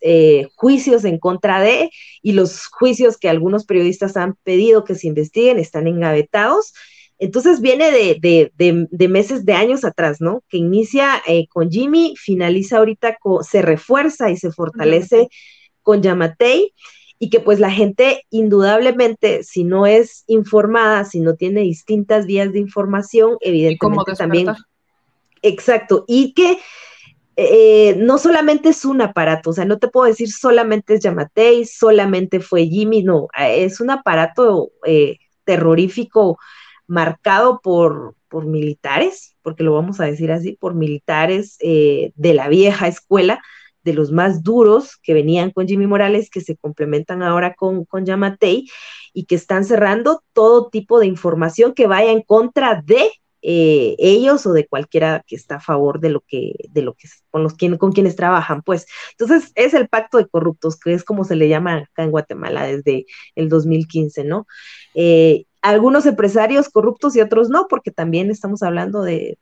juicios en contra de, y los juicios que algunos periodistas han pedido que se investiguen están engavetados. Entonces viene de, meses, de años atrás, ¿no? Que inicia eh, con Jimmy, finaliza ahorita, se refuerza y se fortalece con Yamatei y que pues la gente indudablemente, si no es informada, si no tiene distintas vías de información, evidentemente también... Exacto, y que eh, no solamente es un aparato, o sea, no te puedo decir solamente es Yamatei, solamente fue Jimmy, no, es un aparato eh, terrorífico marcado por, por militares, porque lo vamos a decir así, por militares eh, de la vieja escuela, de los más duros que venían con Jimmy Morales, que se complementan ahora con, con Yamatei y que están cerrando todo tipo de información que vaya en contra de eh, ellos o de cualquiera que está a favor de lo que, de lo que con los con quienes trabajan, pues. Entonces, es el pacto de corruptos, que es como se le llama acá en Guatemala desde el 2015, ¿no? Eh, algunos empresarios corruptos y otros no, porque también estamos hablando de,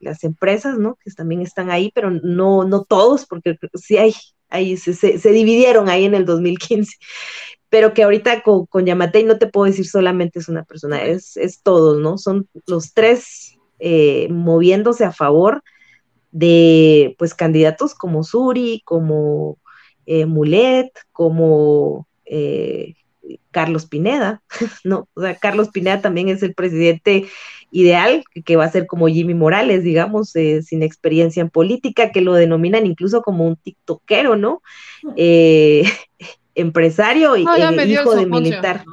las empresas, ¿no? Que también están ahí, pero no, no todos, porque sí hay, ahí se, se, dividieron ahí en el 2015, pero que ahorita con, con Yamatei no te puedo decir solamente es una persona, es, es todos, ¿no? Son los tres eh, moviéndose a favor de, pues, candidatos como Suri, como eh, Mulet, como... Eh, Carlos Pineda, [laughs] ¿no? O sea, Carlos Pineda también es el presidente ideal, que va a ser como Jimmy Morales, digamos, eh, sin experiencia en política, que lo denominan incluso como un tiktokero, ¿no? Eh, [laughs] empresario y eh, hijo de militar.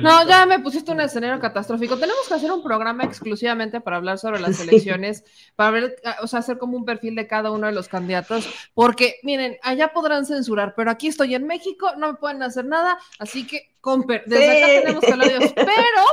No, ya, me pusiste un escenario catastrófico. Tenemos que hacer un programa exclusivamente para hablar sobre las [laughs] elecciones, para ver, o sea, hacer como un perfil de cada uno de los candidatos, porque miren, allá podrán censurar, pero aquí estoy en México, no me pueden hacer nada, así que desde acá tenemos que hablar de Dios, [laughs] pero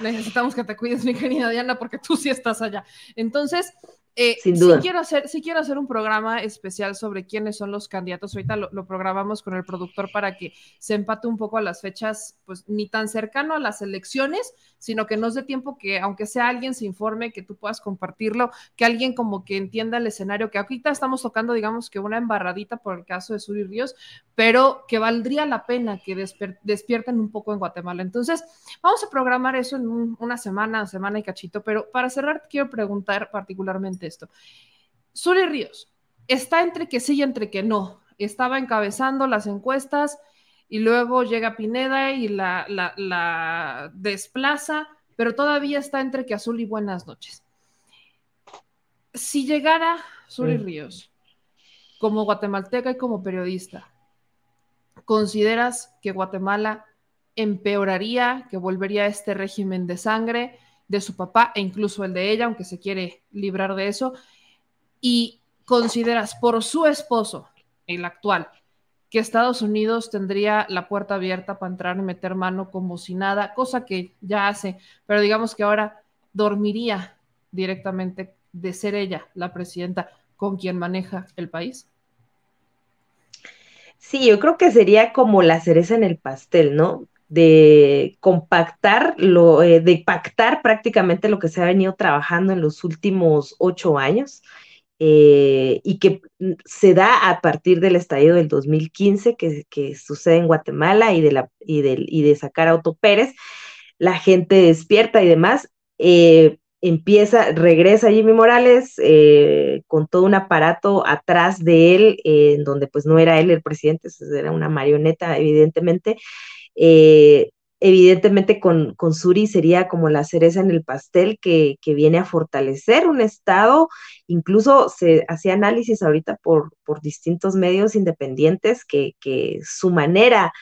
necesitamos que te cuides, mi querida Diana, porque tú sí estás allá. Entonces, eh, Sin duda. Sí quiero, hacer, sí quiero hacer un programa especial sobre quiénes son los candidatos. Ahorita lo, programamos con el productor para que se empate un poco a las fechas, pues ni tan cercano a las elecciones, sino que nos dé tiempo que, aunque sea alguien se informe, que tú puedas compartirlo, que alguien como que entienda el escenario, que ahorita estamos tocando, digamos que una embarradita por el caso de Suri Ríos, pero que valdría la pena que despierten un poco en Guatemala. Entonces, vamos a programar eso en una semana, semana y cachito, pero para cerrar, quiero preguntar particularmente esto. Suri Ríos, está entre que sí y entre que no. Estaba encabezando las encuestas y luego llega Pineda y la, la, desplaza, pero todavía está entre que azul y buenas noches. Si llegara Suri mm. Ríos como guatemalteca y como periodista, ¿consideras que Guatemala empeoraría, que volvería a este régimen de sangre? de su papá e incluso el de ella, aunque se quiere librar de eso, y consideras por su esposo, el actual, que Estados Unidos tendría la puerta abierta para entrar y meter mano como si nada, cosa que ya hace, pero digamos que ahora dormiría directamente de ser ella la presidenta con quien maneja el país. Sí, yo creo que sería como la cereza en el pastel, ¿no? De compactar, lo, eh, de pactar prácticamente lo que se ha venido trabajando en los últimos ocho años eh, y que mm, se da a partir del estallido del 2015 que, que sucede en Guatemala y de, la, y, de, y de sacar a Otto Pérez. La gente despierta y demás. Eh, empieza, regresa Jimmy Morales eh, con todo un aparato atrás de él, en donde pues no era él el presidente, era una marioneta, evidentemente. Evidentemente con, con, Suri sería como la cereza en el pastel que, que, viene a fortalecer un Estado. Incluso se hacía análisis ahorita por, por distintos medios independientes que, que su manera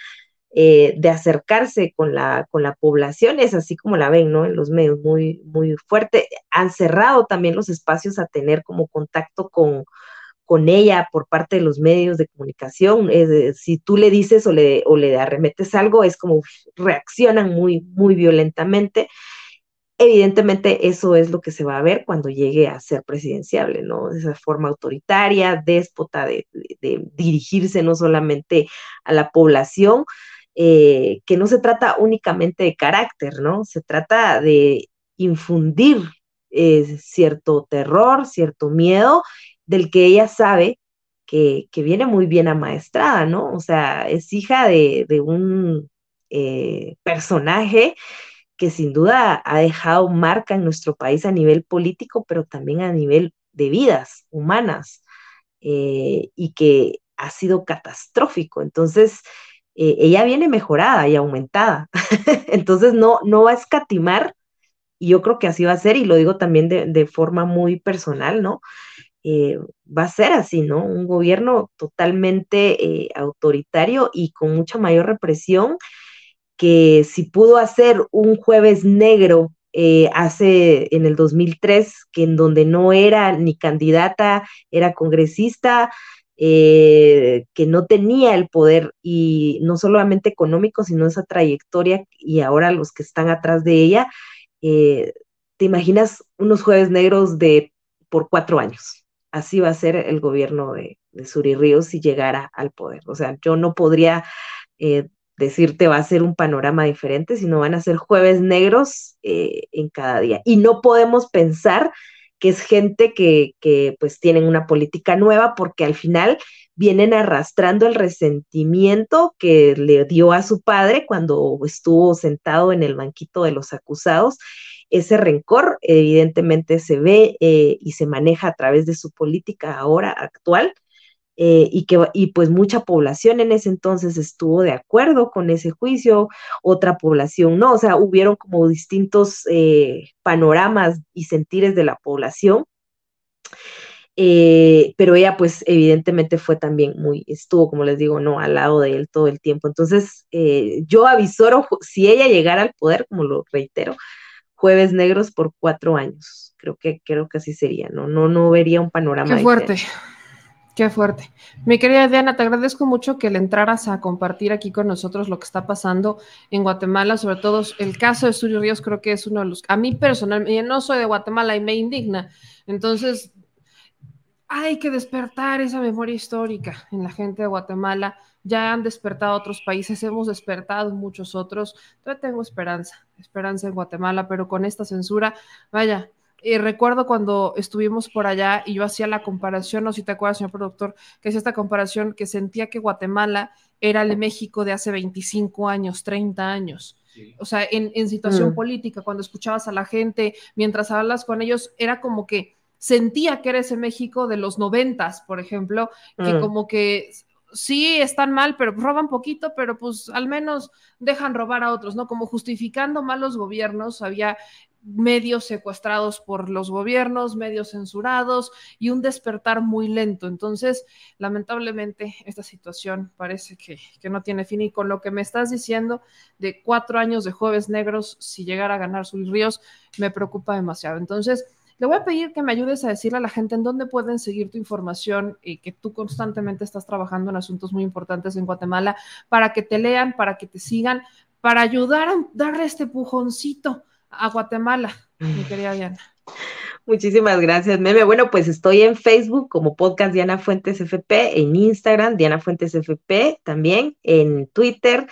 eh, de acercarse con la, con la población, es así como la ven, ¿no? En los medios, muy, muy fuerte. Han cerrado también los espacios a tener como contacto con, con ella por parte de los medios de comunicación. si tú le dices o le, o le arremetes algo, es como reaccionan muy, muy violentamente. Evidentemente eso es lo que se va a ver cuando llegue a ser presidenciable, ¿no? Esa forma autoritaria, déspota de, dirigirse no solamente a la población, eh, que no se trata únicamente de carácter, ¿no? Se trata de infundir eh, cierto terror, cierto miedo, del que ella sabe que, viene muy bien amaestrada, ¿no? O sea, es hija de, un eh, personaje que sin duda ha dejado marca en nuestro país a nivel político, pero también a nivel de vidas humanas, y que ha sido catastrófico. Entonces, eh, ella viene mejorada y aumentada. [laughs] Entonces no, no va a escatimar, y yo creo que así va a ser, y lo digo también de, forma muy personal, ¿no? Eh, va a ser así, ¿no? Un gobierno totalmente eh, autoritario y con mucha mayor represión que si pudo hacer un jueves negro hace en el 2003, que en donde no era ni candidata, era congresista, eh, que no tenía el poder y no solamente económico, sino esa trayectoria y ahora los que están atrás de ella, eh, te imaginas unos jueves negros de por cuatro años. Así va a ser el gobierno de, de Suri Ríos si llegara al poder. O sea, yo no podría eh, decirte va a ser un panorama diferente, sino van a ser jueves negros en cada día. Y no podemos pensar que es gente que, que pues tienen una política nueva porque al final vienen arrastrando el resentimiento que le dio a su padre cuando estuvo sentado en el banquito de los acusados. Ese rencor evidentemente se ve eh, y se maneja a través de su política ahora actual eh, y que y pues mucha población en ese entonces estuvo de acuerdo con ese juicio, otra población no, o sea, hubieron como distintos eh, panoramas y sentires de la población. Pero ella pues evidentemente fue también muy, estuvo como les digo, no, al lado de él todo el tiempo. Entonces yo avisoro, si ella llegara al poder, como lo reitero, jueves negros por cuatro años. Creo que, creo que así sería, ¿no? No, no vería un panorama. Qué fuerte. Qué fuerte. Mi querida Diana, te agradezco mucho que le entraras a compartir aquí con nosotros lo que está pasando en Guatemala, sobre todo el caso de Suri Ríos, creo que es uno de los... A mí personalmente, no soy de Guatemala y me indigna. Entonces, hay que despertar esa memoria histórica en la gente de Guatemala. Ya han despertado otros países, hemos despertado muchos otros. Todavía tengo esperanza, esperanza en Guatemala, pero con esta censura, vaya, y recuerdo cuando estuvimos por allá y yo hacía la comparación, no sé si te acuerdas, señor productor, que hacía esta comparación que sentía que Guatemala era el México de hace 25 años, 30 años. O sea, en, situación mm. política, cuando escuchabas a la gente, mientras hablas con ellos, era como que sentía que era ese México de los noventas, por ejemplo, que mm. como que sí están mal, pero roban poquito, pero pues al menos dejan robar a otros, ¿no? Como justificando malos gobiernos, había medios secuestrados por los gobiernos, medios censurados y un despertar muy lento. Entonces, lamentablemente, esta situación parece que, no tiene fin y con lo que me estás diciendo de cuatro años de jueves negros, si llegara a ganar sus ríos, me preocupa demasiado. Entonces, Le voy a pedir que me ayudes a decirle a la gente en dónde pueden seguir tu información y que tú constantemente estás trabajando en asuntos muy importantes en Guatemala para que te lean, para que te sigan, para ayudar a darle este pujoncito a Guatemala, mi querida Diana. Muchísimas gracias, Meme. Bueno, pues estoy en Facebook como podcast Diana Fuentes FP, en Instagram Diana Fuentes FP también, en Twitter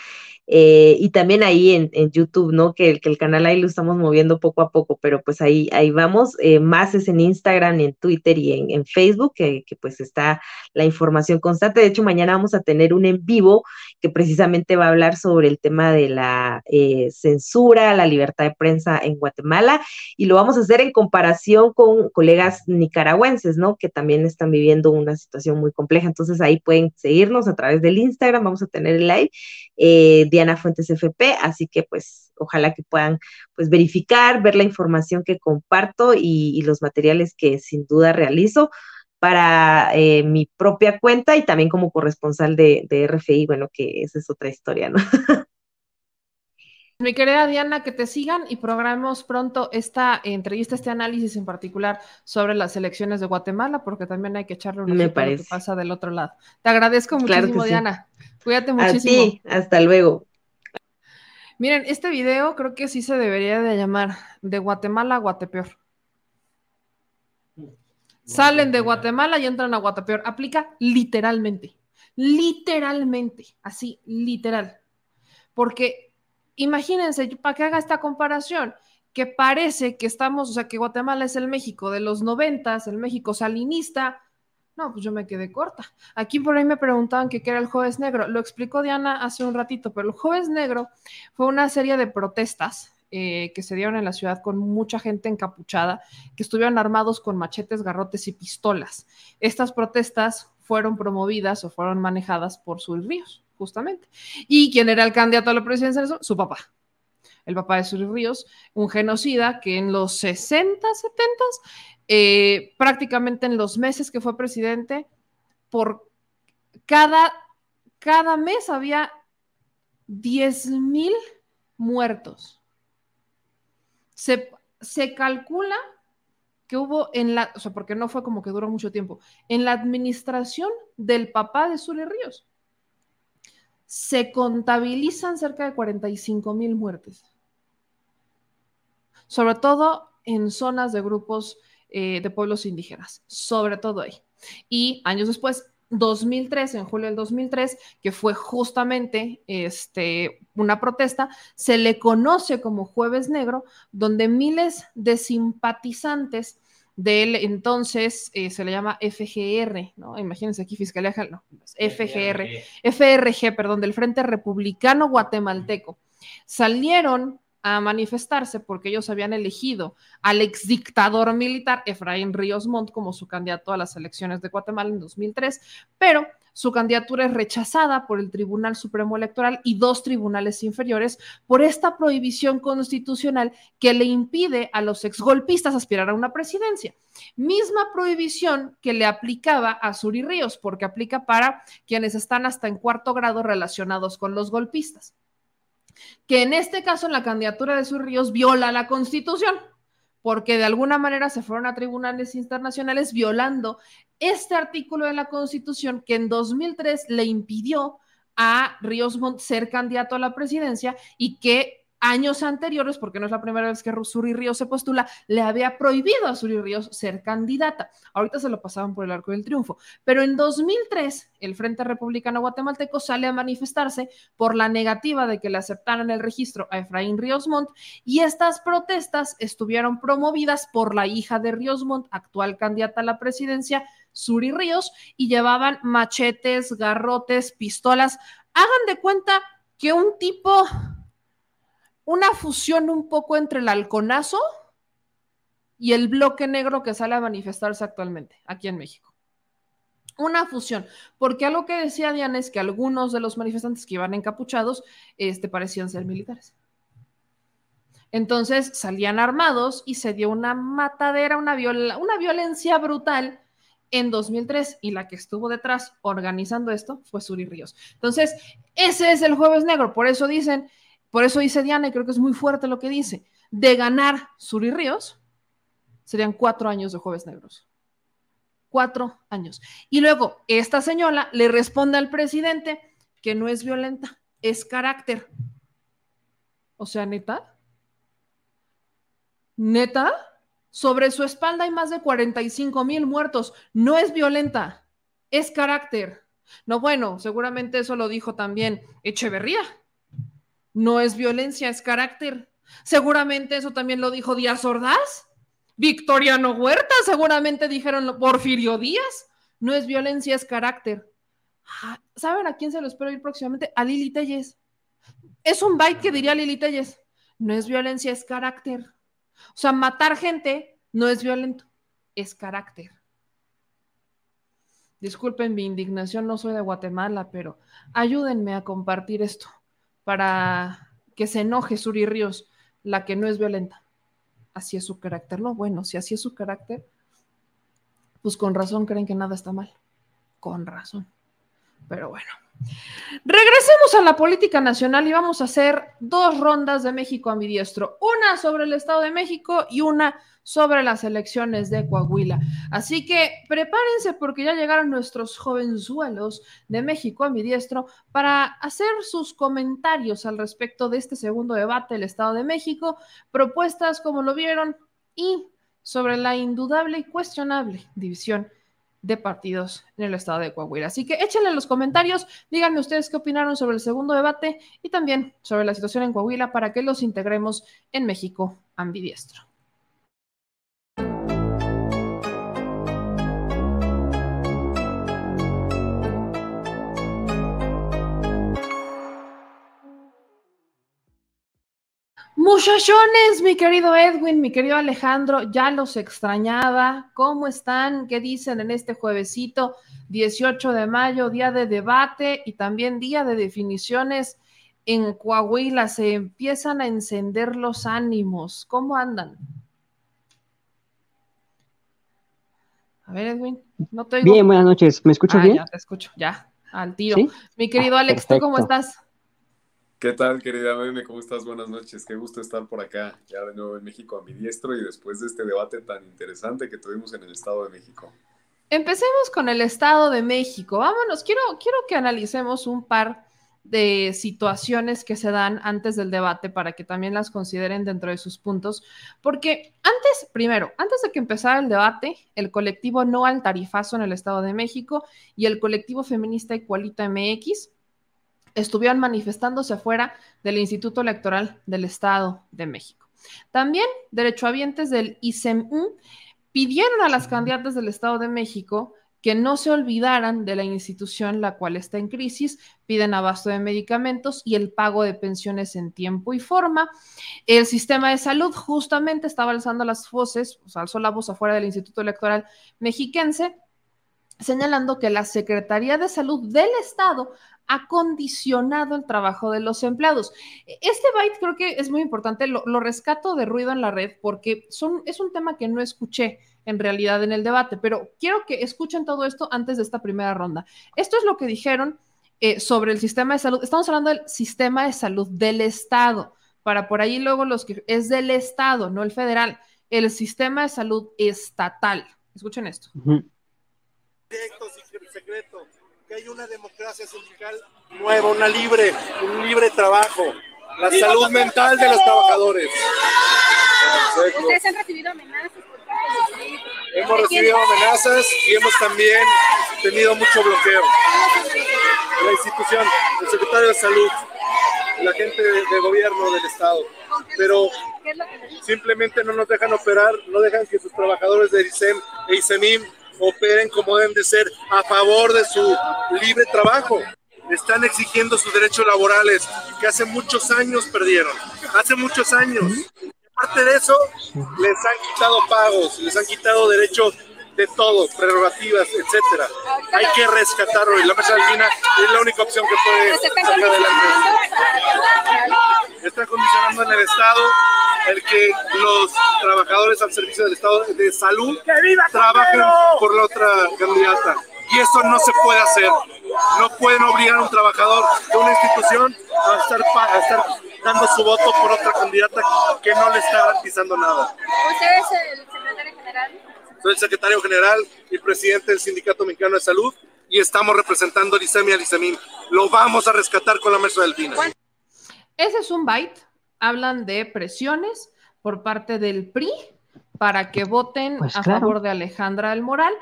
eh, y también ahí en, YouTube, ¿no? Que, que, el canal ahí lo estamos moviendo poco a poco, pero pues ahí, ahí vamos. Eh, más es en Instagram, en Twitter y en, Facebook, que, pues está la información constante. De hecho, mañana vamos a tener un en vivo que precisamente va a hablar sobre el tema de la eh, censura, la libertad de prensa en Guatemala, y lo vamos a hacer en comparación con colegas nicaragüenses, ¿no? Que también están viviendo una situación muy compleja. Entonces ahí pueden seguirnos a través del Instagram, vamos a tener el live Diana Fuentes FP, así que pues ojalá que puedan pues verificar, ver la información que comparto y, los materiales que sin duda realizo para eh, mi propia cuenta y también como corresponsal de, de, RFI, bueno, que esa es otra historia, ¿no? [laughs] Mi querida Diana, que te sigan y programemos pronto esta entrevista, este análisis en particular sobre las elecciones de Guatemala, porque también hay que echarle una Me parece. que pasa del otro lado. Te agradezco muchísimo, Diana. Cuídate muchísimo. A ti, hasta luego. Miren, este video creo que sí se debería de llamar de Guatemala a Guatepeor. Salen de Guatemala y entran a Guatepeor. Aplica literalmente. Literalmente. Así, literal. Porque imagínense, para que haga esta comparación, que parece que estamos, o sea, que Guatemala es el México de los noventas, el México salinista. No, pues yo me quedé corta. Aquí por ahí me preguntaban qué era el Jueves Negro. Lo explicó Diana hace un ratito, pero el Jueves Negro fue una serie de protestas eh, que se dieron en la ciudad con mucha gente encapuchada, que estuvieron armados con machetes, garrotes y pistolas. Estas protestas fueron promovidas o fueron manejadas por Sul Ríos justamente. ¿Y quién era el candidato a la presidencia? Su papá. El papá de Suri Ríos, un genocida que en los 60, 70, eh, prácticamente en los meses que fue presidente, por cada, cada mes había 10 mil muertos. Se, se calcula que hubo en la, o sea, porque no fue como que duró mucho tiempo, en la administración del papá de Suri Ríos se contabilizan cerca de 45 mil muertes, sobre todo en zonas de grupos eh, de pueblos indígenas, sobre todo ahí. Y años después, 2003, en julio del 2003, que fue justamente este, una protesta, se le conoce como Jueves Negro, donde miles de simpatizantes del entonces eh, se le llama FGR, ¿no? Imagínense aquí Fiscalía, no, FGR, FRG, perdón, del Frente Republicano Guatemalteco. Salieron a manifestarse porque ellos habían elegido al exdictador militar Efraín Ríos Montt como su candidato a las elecciones de Guatemala en 2003, pero su candidatura es rechazada por el Tribunal Supremo Electoral y dos tribunales inferiores por esta prohibición constitucional que le impide a los exgolpistas aspirar a una presidencia. Misma prohibición que le aplicaba a Suri Ríos, porque aplica para quienes están hasta en cuarto grado relacionados con los golpistas. Que en este caso, en la candidatura de Suri Ríos, viola la Constitución porque de alguna manera se fueron a tribunales internacionales violando este artículo de la Constitución que en 2003 le impidió a Ríos Montt ser candidato a la presidencia y que años anteriores, porque no es la primera vez que Suri Ríos se postula, le había prohibido a Suri Ríos ser candidata. Ahorita se lo pasaban por el arco del triunfo. Pero en 2003, el Frente Republicano Guatemalteco sale a manifestarse por la negativa de que le aceptaran el registro a Efraín Ríos Montt y estas protestas estuvieron promovidas por la hija de Ríos Montt, actual candidata a la presidencia, Suri Ríos, y llevaban machetes, garrotes, pistolas. Hagan de cuenta que un tipo una fusión un poco entre el halconazo y el bloque negro que sale a manifestarse actualmente aquí en México. Una fusión, porque algo que decía Diana es que algunos de los manifestantes que iban encapuchados este, parecían ser militares. Entonces salían armados y se dio una matadera, una, una violencia brutal en 2003 y la que estuvo detrás organizando esto fue Suri Ríos. Entonces, ese es el jueves negro, por eso dicen, por eso dice Diana, y creo que es muy fuerte lo que dice, de ganar Suri Ríos, serían cuatro años de jueves negros. Cuatro años. Y luego, esta señora le responde al presidente que no es violenta, es carácter. O sea, neta. Neta, sobre su espalda hay más de 45 mil muertos. No es violenta, es carácter. No, bueno, seguramente eso lo dijo también Echeverría. No es violencia, es carácter. Seguramente eso también lo dijo Díaz Ordaz. Victoriano Huerta, seguramente dijeron Porfirio Díaz. No es violencia, es carácter. Ah, ¿Saben a quién se lo espero ir próximamente? A Lili Telles. Es un byte que diría Lili Telles. No es violencia, es carácter. O sea, matar gente no es violento, es carácter. Disculpen mi indignación, no soy de Guatemala, pero ayúdenme a compartir esto para que se enoje Suri Ríos, la que no es violenta. Así es su carácter. No, bueno, si así es su carácter, pues con razón creen que nada está mal. Con razón. Pero bueno. Regresemos a la política nacional y vamos a hacer dos rondas de México ambidiestro, una sobre el Estado de México y una sobre las elecciones de Coahuila. Así que prepárense porque ya llegaron nuestros jovenzuelos de México ambidiestro para hacer sus comentarios al respecto de este segundo debate del Estado de México, propuestas como lo vieron y sobre la indudable y cuestionable división de partidos en el estado de Coahuila. Así que échenle los comentarios, díganme ustedes qué opinaron sobre el segundo debate y también sobre la situación en Coahuila para que los integremos en México ambidiestro. Muchachones, mi querido Edwin, mi querido Alejandro, ya los extrañaba. ¿Cómo están? ¿Qué dicen en este juevesito 18 de mayo, día de debate y también día de definiciones en Coahuila? Se empiezan a encender los ánimos. ¿Cómo andan? A ver, Edwin, no te Bien, buenas noches. ¿Me escuchas ah, bien? Ya te escucho, ya, al tiro. Mi querido Ah, Alex, ¿tú cómo estás? ¿Qué tal, querida Meme? ¿Cómo estás? Buenas noches. Qué gusto estar por acá, ya de nuevo en México a mi diestro y después de este debate tan interesante que tuvimos en el Estado de México. Empecemos con el Estado de México. Vámonos, quiero, quiero que analicemos un par de situaciones que se dan antes del debate para que también las consideren dentro de sus puntos, porque antes, primero, antes de que empezara el debate, el colectivo No al Tarifazo en el Estado de México y el colectivo feminista Igualita MX estuvieron manifestándose afuera del Instituto Electoral del Estado de México. También derechohabientes del ICEMU pidieron a las candidatas del Estado de México que no se olvidaran de la institución la cual está en crisis, piden abasto de medicamentos y el pago de pensiones en tiempo y forma. El sistema de salud justamente estaba alzando las voces, o sea, alzó la voz afuera del Instituto Electoral Mexiquense, señalando que la Secretaría de Salud del Estado ha condicionado el trabajo de los empleados. Este byte creo que es muy importante, lo, lo rescato de ruido en la red porque son, es un tema que no escuché en realidad en el debate, pero quiero que escuchen todo esto antes de esta primera ronda. Esto es lo que dijeron eh, sobre el sistema de salud. Estamos hablando del sistema de salud del Estado, para por ahí luego los que es del Estado, no el federal, el sistema de salud estatal. Escuchen esto. Directo, secreto, que hay una democracia sindical nueva, una libre, un libre trabajo, la salud mental de los trabajadores. ¿Ustedes han recibido amenazas Hemos recibido amenazas y hemos también tenido mucho bloqueo. La institución, el secretario de salud, la gente de, gobierno del Estado, pero simplemente no nos dejan operar, no dejan que sus trabajadores de ISEM e ISEMIM operen como deben de ser a favor de su libre trabajo. Están exigiendo sus derechos laborales que hace muchos años perdieron, hace muchos años. Aparte de eso, les han quitado pagos, les han quitado derechos de todo, prerrogativas, etcétera. Hay que rescatarlo y la mesa albina es la única opción que puede ¿Los están sacar adelante está condicionando en el Estado el que los trabajadores al servicio del Estado de salud trabajen por la otra candidata. Y eso no se puede hacer. No pueden obligar a un trabajador de una institución a estar, a estar dando su voto por otra candidata que no le está garantizando nada. Usted es el secretario general. Soy el secretario general y presidente del Sindicato Mexicano de Salud y estamos representando al ISEMIN. Lo vamos a rescatar con la mesa del FINA. Ese es un byte. Hablan de presiones por parte del PRI para que voten Pues a claro. favor de Alejandra del Moral,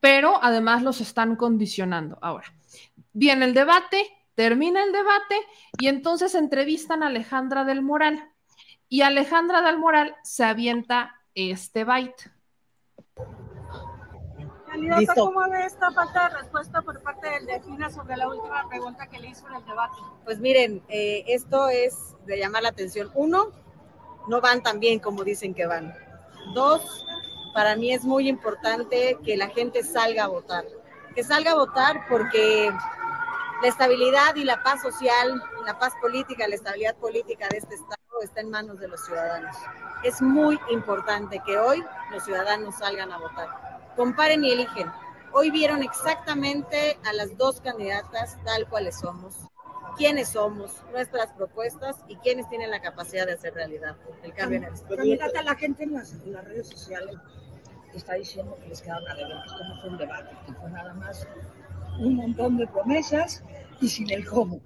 pero además los están condicionando. Ahora, viene el debate, termina el debate y entonces entrevistan a Alejandra del Moral. Y Alejandra del Moral se avienta este byte. Listo. ¿cómo ve esta falta de respuesta por parte del Delfina sobre la última pregunta que le hizo en el debate? Pues miren, eh, esto es de llamar la atención. Uno, no van tan bien como dicen que van. Dos, para mí es muy importante que la gente salga a votar. Que salga a votar porque la estabilidad y la paz social, la paz política, la estabilidad política de este Estado está en manos de los ciudadanos. Es muy importante que hoy los ciudadanos salgan a votar. Comparen y eligen. Hoy vieron exactamente a las dos candidatas tal cuales somos, quiénes somos, nuestras propuestas y quiénes tienen la capacidad de hacer realidad el cambio en el Estado. Candidata, la gente en las, en las redes sociales está diciendo que les quedaron a deber, que no fue un debate, que fue nada más un montón de promesas y sin el cómo.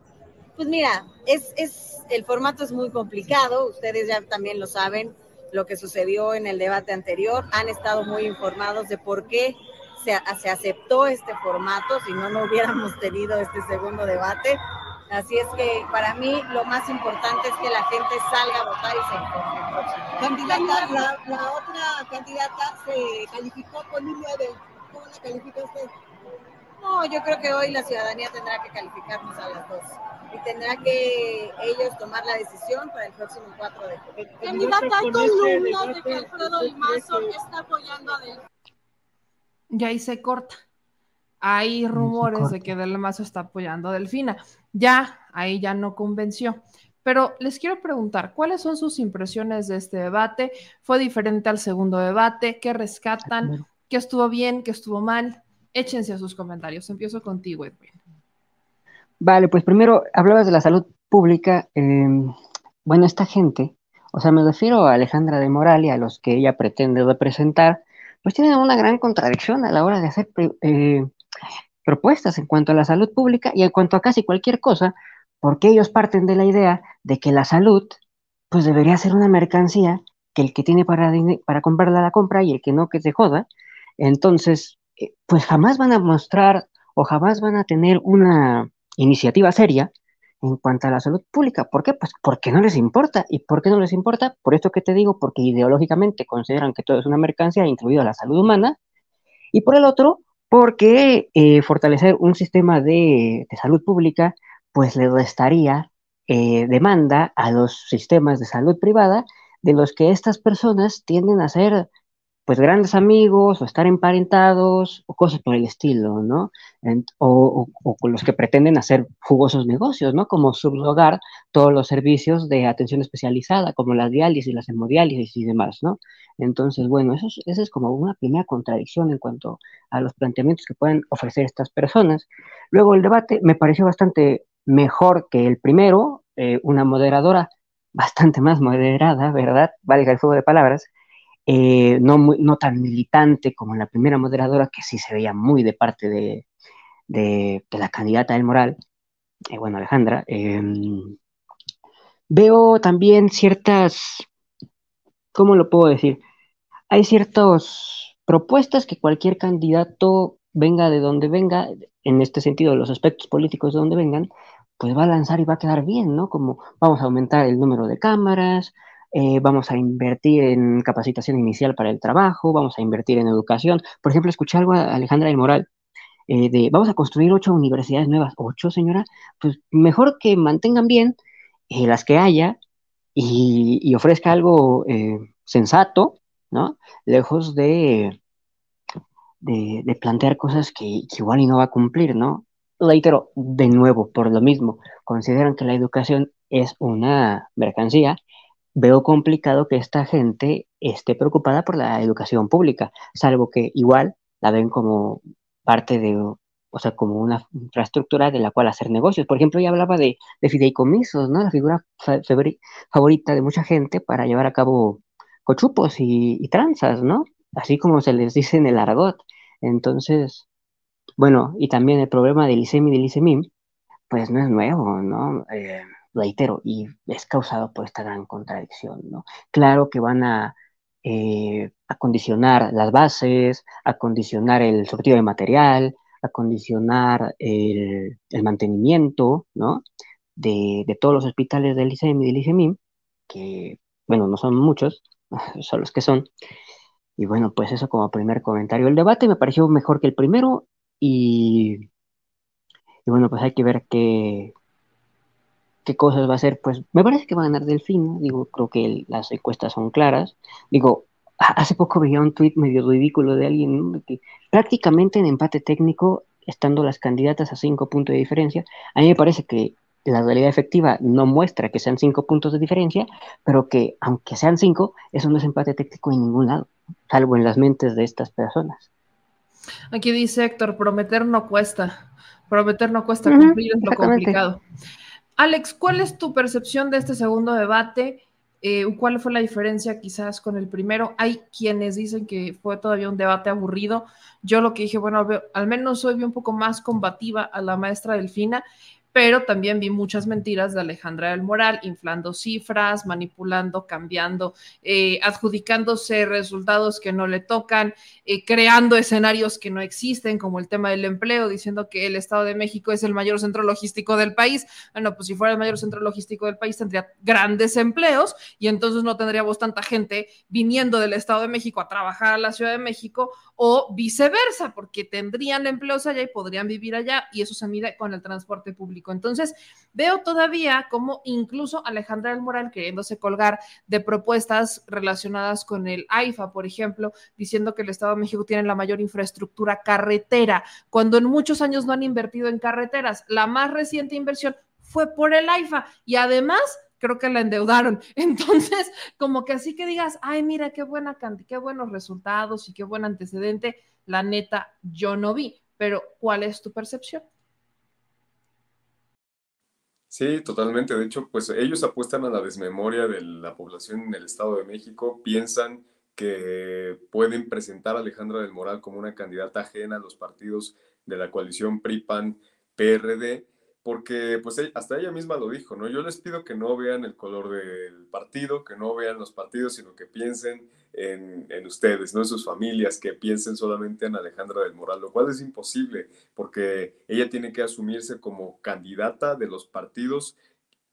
Pues mira, es, es, el formato es muy complicado, ustedes ya también lo saben, lo que sucedió en el debate anterior, han estado muy informados de por qué se, se aceptó este formato, si no, no hubiéramos tenido este segundo debate. Así es que para mí lo más importante es que la gente salga a votar y se informe. Candidata, la, la otra candidata se calificó con un 9. ¿Cómo la califica usted? No, yo creo que hoy la ciudadanía tendrá que calificarnos a las dos y tendrá que ellos tomar la decisión para el próximo 4 de julio. Candidata, hay columnas de que Alfredo del Mazo está apoyando a Delfina. Y ahí se corta. Hay rumores de que Del Mazo está apoyando a Delfina. Ya, ahí ya no convenció. Pero les quiero preguntar, ¿cuáles son sus impresiones de este debate? ¿Fue diferente al segundo debate? ¿Qué rescatan? ¿Qué estuvo bien? ¿Qué estuvo mal? Échense a sus comentarios. Empiezo contigo, Edwin. Vale, pues primero hablabas de la salud pública. eh, bueno, esta gente, o sea, me refiero a Alejandra de Moral y a los que ella pretende representar, pues tienen una gran contradicción a la hora de hacer eh, propuestas en cuanto a la salud pública y en cuanto a casi cualquier cosa, porque ellos parten de la idea de que la salud, pues debería ser una mercancía que el que tiene para, para comprarla la compra y el que no, que se joda. Entonces, pues jamás van a mostrar o jamás van a tener una iniciativa seria en cuanto a la salud pública. ¿Por qué? Pues porque no les importa. ¿Y por qué no les importa? Por esto que te digo, porque ideológicamente consideran que todo es una mercancía, incluida la salud humana. Y por el otro, porque eh, fortalecer un sistema de, salud pública, pues le restaría eh, demanda a los sistemas de salud privada, de los que estas personas tienden a ser pues grandes amigos o estar emparentados o cosas por el estilo, ¿no? En- o, o- o con los que pretenden hacer jugosos negocios, ¿no? Como subrogar todos los servicios de atención especializada, como la diálisis, las hemodiálisis y demás, ¿no? Entonces, bueno, eso es, eso es como una primera contradicción en cuanto a los planteamientos que pueden ofrecer estas personas. Luego, el debate me pareció bastante mejor que el primero, eh, una moderadora bastante más moderada, ¿verdad? Valga el juego de palabras eh, no, muy- no tan militante como la primera moderadora, que sí se veía muy de parte de, la candidata del Moral, eh, bueno, Alejandra. eh, veo también ciertas, ¿cómo lo puedo decir? Hay ciertas propuestas que cualquier candidato, venga de donde venga, en este sentido, los aspectos políticos de donde vengan, pues va a lanzar y va a quedar bien, ¿no? Como vamos a aumentar el número de cámaras, eh, vamos a invertir en capacitación inicial para el trabajo, vamos a invertir en educación. Por ejemplo, escuché algo a Alejandra del Moral eh, de vamos a construir ocho universidades nuevas. ¿Ocho, señora? Pues mejor que mantengan bien eh, las que haya y, y ofrezca algo sensato, ¿no? Lejos de, de, plantear cosas que, que igual y no va a cumplir, ¿no? Reitero, de nuevo, por lo mismo, consideran que la educación es una mercancía veo complicado que esta gente esté preocupada por la educación pública, salvo que igual la ven como parte de, o sea, como una infraestructura de la cual hacer negocios. Por ejemplo, ella hablaba de, de fideicomisos, ¿no? La figura fa- favori- favorita de mucha gente para llevar a cabo cochupos y, y tranzas, ¿no? así como se les dice en el argot. Entonces, bueno, y también el problema del ISEM y del ISEMIM, pues no es nuevo, ¿no? Eh, reitero, y es causado por esta gran contradicción, ¿no? Claro que van a eh, acondicionar las bases, acondicionar el surtido de material, acondicionar el, el mantenimiento, ¿no? De, de, todos los hospitales del ICEM y del ICEMIM, que, bueno, no son muchos, [laughs] son los que son. Y bueno, pues eso como primer comentario. El debate me pareció mejor que el primero y, y bueno, pues hay que ver qué, qué cosas va a hacer. Pues me parece que va a ganar Delfín, digo, creo que las encuestas son claras. Digo, hace poco veía un tuit medio ridículo de alguien, ¿no? que prácticamente en empate técnico, estando las candidatas a cinco puntos de diferencia, a mí me parece que la realidad efectiva no muestra que sean cinco puntos de diferencia, pero que aunque sean cinco, eso no es empate técnico en ningún lado, salvo en las mentes de estas personas. Aquí dice Héctor, prometer no cuesta, prometer no cuesta, cumplir es lo complicado. Alex, ¿cuál es tu percepción de este segundo debate? Eh, ¿Cuál fue la diferencia quizás con el primero? Hay quienes dicen que fue todavía un debate aburrido. Yo lo que dije, bueno, al menos hoy vi un poco más combativa a la maestra Delfina pero también vi muchas mentiras de Alejandra del Moral, inflando cifras, manipulando, cambiando, eh, adjudicándose resultados que no le tocan, eh, creando escenarios que no existen, como el tema del empleo, diciendo que el Estado de México es el mayor centro logístico del país. Bueno, pues si fuera el mayor centro logístico del país, tendría grandes empleos y entonces no tendríamos tanta gente viniendo del Estado de México a trabajar a la Ciudad de México o viceversa, porque tendrían empleos allá y podrían vivir allá y eso se mide con el transporte público. Entonces, veo todavía como incluso Alejandra del Moral queriéndose colgar de propuestas relacionadas con el AIFA, por ejemplo, diciendo que el Estado de México tiene la mayor infraestructura carretera, cuando en muchos años no han invertido en carreteras. La más reciente inversión fue por el AIFA y además creo que la endeudaron. [laughs] Entonces, como que así que digas, ay, mira, qué buena qué buenos resultados y qué buen antecedente, la neta, yo no vi. Pero, ¿cuál es tu percepción? Sí, totalmente. De hecho, pues ellos apuestan a la desmemoria de la población en el Estado de México, piensan que pueden presentar a Alejandra del Moral como una candidata ajena a los partidos de la coalición PRI-PAN-PRD porque pues e, hasta ella misma lo dijo, ¿no? Yo les pido que no vean el color del partido, que no vean los partidos, sino que piensen en, en, ustedes, no en sus familias, que piensen solamente en Alejandra del Moral, lo cual es imposible, porque ella tiene que asumirse como candidata de los partidos,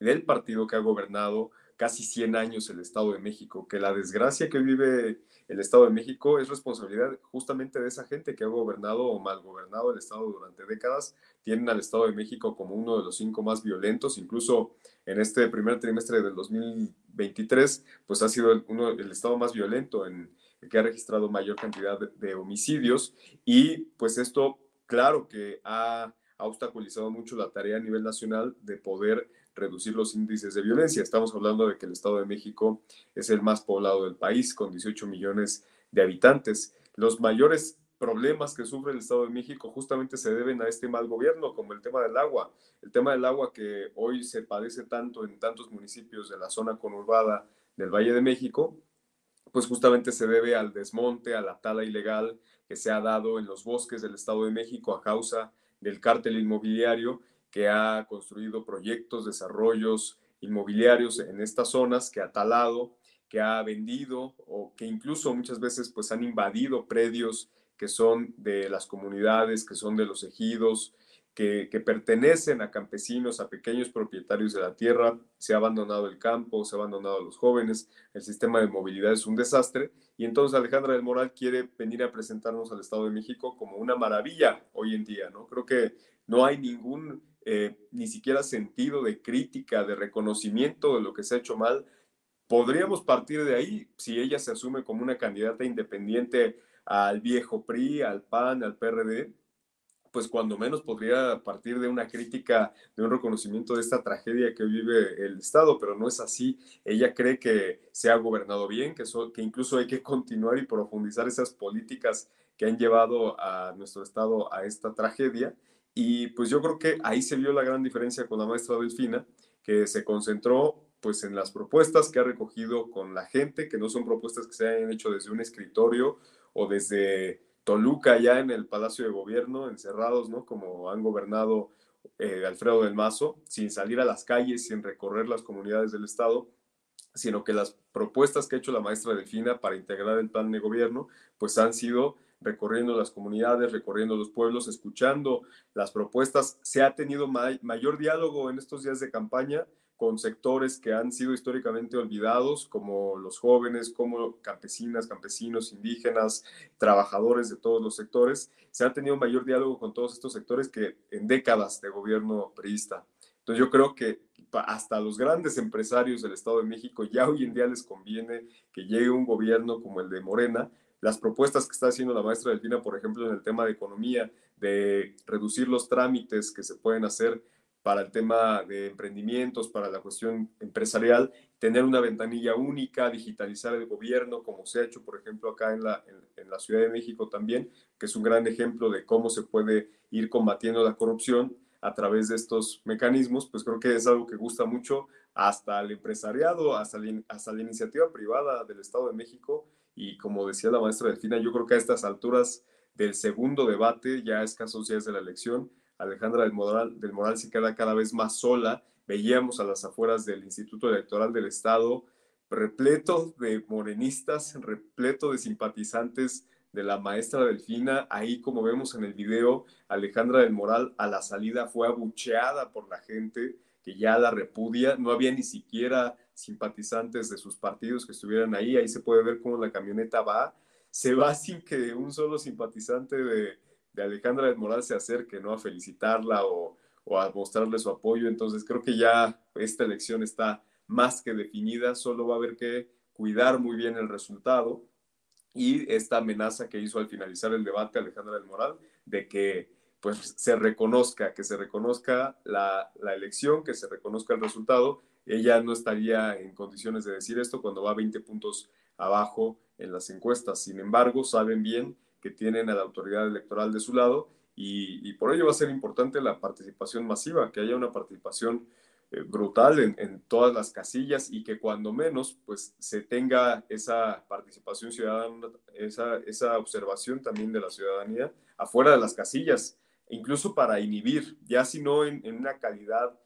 del partido que ha gobernado casi 100 años el Estado de México, que la desgracia que vive el Estado de México es responsabilidad justamente de esa gente que ha gobernado o mal gobernado el Estado durante décadas. Tienen al Estado de México como uno de los cinco más violentos, incluso en este primer trimestre del 2023, pues ha sido el, uno, el Estado más violento en que ha registrado mayor cantidad de, homicidios y pues esto, claro que ha obstaculizado mucho la tarea a nivel nacional de poder reducir los índices de violencia. Estamos hablando de que el Estado de México es el más poblado del país, con 18 millones de habitantes. Los mayores problemas que sufre el Estado de México justamente se deben a este mal gobierno, como el tema del agua. El tema del agua que hoy se padece tanto en tantos municipios de la zona conurbada del Valle de México, pues justamente se debe al desmonte, a la tala ilegal que se ha dado en los bosques del Estado de México a causa del cártel inmobiliario que ha construido proyectos, desarrollos inmobiliarios en estas zonas, que ha talado, que ha vendido o que incluso muchas veces pues han invadido predios que son de las comunidades, que son de los ejidos, que, pertenecen a campesinos, a pequeños propietarios de la tierra, se ha abandonado el campo, se ha abandonado a los jóvenes, el sistema de movilidad es un desastre y entonces Alejandra del Moral quiere venir a presentarnos al Estado de México como una maravilla hoy en día, ¿no? Creo que no hay ningún eh, ni siquiera sentido de crítica, de reconocimiento de lo que se ha hecho mal. Podríamos partir de ahí si ella se asume como una candidata independiente al viejo PRI, al PAN, al PRD, pues cuando menos podría partir de una crítica, de un reconocimiento de esta tragedia que vive el Estado, pero no es así. Ella cree que se ha gobernado bien, que, que incluso hay que [laughs] continuar y profundizar esas políticas que han llevado a nuestro Estado a esta tragedia y pues yo creo que ahí se vio la gran diferencia con la maestra Delfina, que se concentró pues en las propuestas que ha recogido con la gente, que no son propuestas que se hayan hecho desde un escritorio o desde Toluca, ya en el Palacio de Gobierno, encerrados, ¿no? Como han gobernado eh, Alfredo del Mazo, sin salir a las calles, sin recorrer las comunidades del Estado, sino que las propuestas que ha hecho la maestra Delfina para integrar el plan de gobierno, pues han sido recorriendo las comunidades, recorriendo los pueblos, escuchando las propuestas. Se ha tenido mayor diálogo en estos días de campaña con sectores que han sido históricamente olvidados, como los jóvenes, como campesinas, campesinos, indígenas, trabajadores de todos los sectores. Se ha tenido mayor diálogo con todos estos sectores que en décadas de gobierno priista. Entonces yo creo que hasta los grandes empresarios del Estado de México ya hoy en día les conviene que llegue un gobierno como el de Morena. Las propuestas que está haciendo la maestra Delfina, por ejemplo, en el tema de economía, de reducir los trámites que se pueden hacer para el tema de emprendimientos, para la cuestión empresarial, tener una ventanilla única, digitalizar el gobierno, como se ha hecho, por ejemplo, acá en la, en, la Ciudad de México también, que es un gran ejemplo de cómo se puede ir combatiendo la corrupción a través de estos mecanismos, pues creo que es algo que gusta mucho hasta el empresariado, hasta la, hasta la iniciativa privada del Estado de México. Y como decía la maestra Delfina, yo creo que a estas alturas del segundo debate, ya escasos días de la elección, Alejandra del Moral, del Moral se queda cada vez más sola. Veíamos a las afueras del Instituto Electoral del Estado repleto de morenistas, repleto de simpatizantes de la maestra Delfina. Ahí, como vemos en el video, Alejandra del Moral a la salida fue abucheada por la gente que ya la repudia. No había ni siquiera simpatizantes de sus partidos que estuvieran ahí. Ahí se puede ver cómo la camioneta va. Se va sin que un solo simpatizante de, de Alejandra del Moral se acerque, ¿no? A felicitarla o, a mostrarle su apoyo. Entonces creo que ya esta elección está más que definida, solo va a haber que cuidar muy bien el resultado y esta amenaza que hizo al finalizar el debate Alejandra del Moral de que pues se reconozca, que se reconozca la, la, elección, que se reconozca el resultado. Ella no estaría en condiciones de decir esto cuando va 20 puntos abajo en las encuestas. Sin embargo, saben bien que tienen a la autoridad electoral de su lado y, por ello va a ser importante la participación masiva, que haya una participación eh, brutal en, todas las casillas y que cuando menos pues se tenga esa participación ciudadana, esa, esa observación también de la ciudadanía afuera de las casillas, incluso para inhibir, ya si no en, en una calidad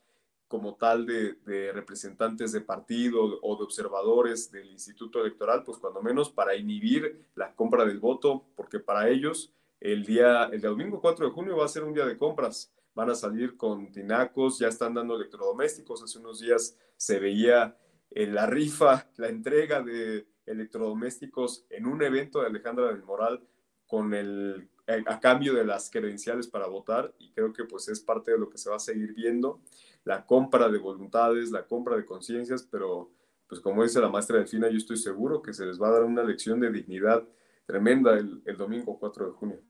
como tal de, representantes de partido o de observadores del Instituto Electoral, pues cuando menos para inhibir la compra del voto, porque para ellos el día, el domingo 4 de junio va a ser un día de compras. Van a salir con tinacos, ya están dando electrodomésticos. Hace unos días se veía en la rifa, la entrega de electrodomésticos en un evento de Alejandra del Moral con el a cambio de las credenciales para votar y creo que pues es parte de lo que se va a seguir viendo la compra de voluntades, la compra de conciencias, pero pues como dice la maestra Delfina, yo estoy seguro que se les va a dar una lección de dignidad tremenda el, domingo 4 de junio.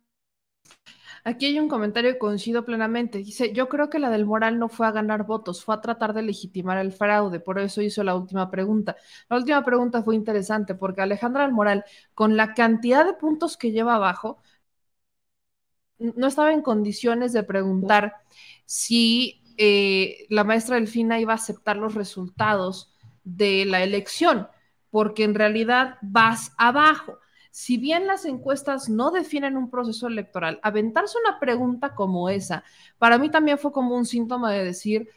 Aquí hay un comentario que coincido plenamente. Dice, yo creo que la del Moral no fue a ganar votos, fue a tratar de legitimar el fraude, por eso hizo la última pregunta. La última pregunta fue interesante porque Alejandra del Moral, con la cantidad de puntos que lleva abajo, no estaba en condiciones de preguntar si eh, la maestra Delfina iba a aceptar los resultados de la elección, porque en realidad vas abajo. Si bien las encuestas no definen un proceso electoral, aventarse una pregunta como esa, para mí también fue como un síntoma de decir,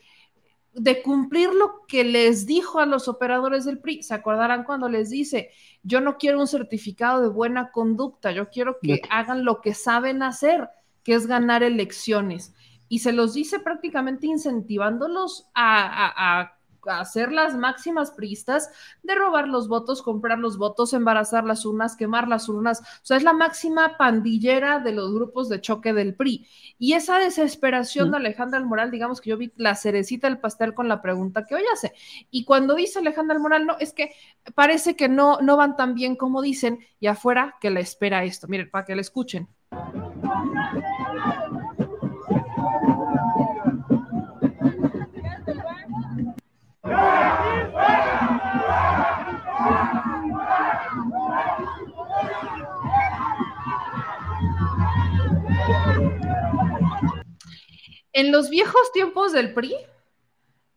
de cumplir lo que les dijo a los operadores del PRI. ¿Se acordarán cuando les dice, yo no quiero un certificado de buena conducta, yo quiero que hagan lo que saben hacer, que es ganar elecciones? Y se los dice prácticamente incentivándolos a, hacer las máximas pristas de robar los votos, comprar los votos, embarazar las urnas, quemar las urnas. O sea, es la máxima pandillera de los grupos de choque del PRI. Y esa desesperación de Alejandra Moral, digamos que yo vi la cerecita del pastel con la pregunta que hoy hace. Y cuando dice Alejandra Moral, no, es que parece que no, no van tan bien como dicen, y afuera que la espera esto. Miren, para que la escuchen. En los viejos tiempos del PRI,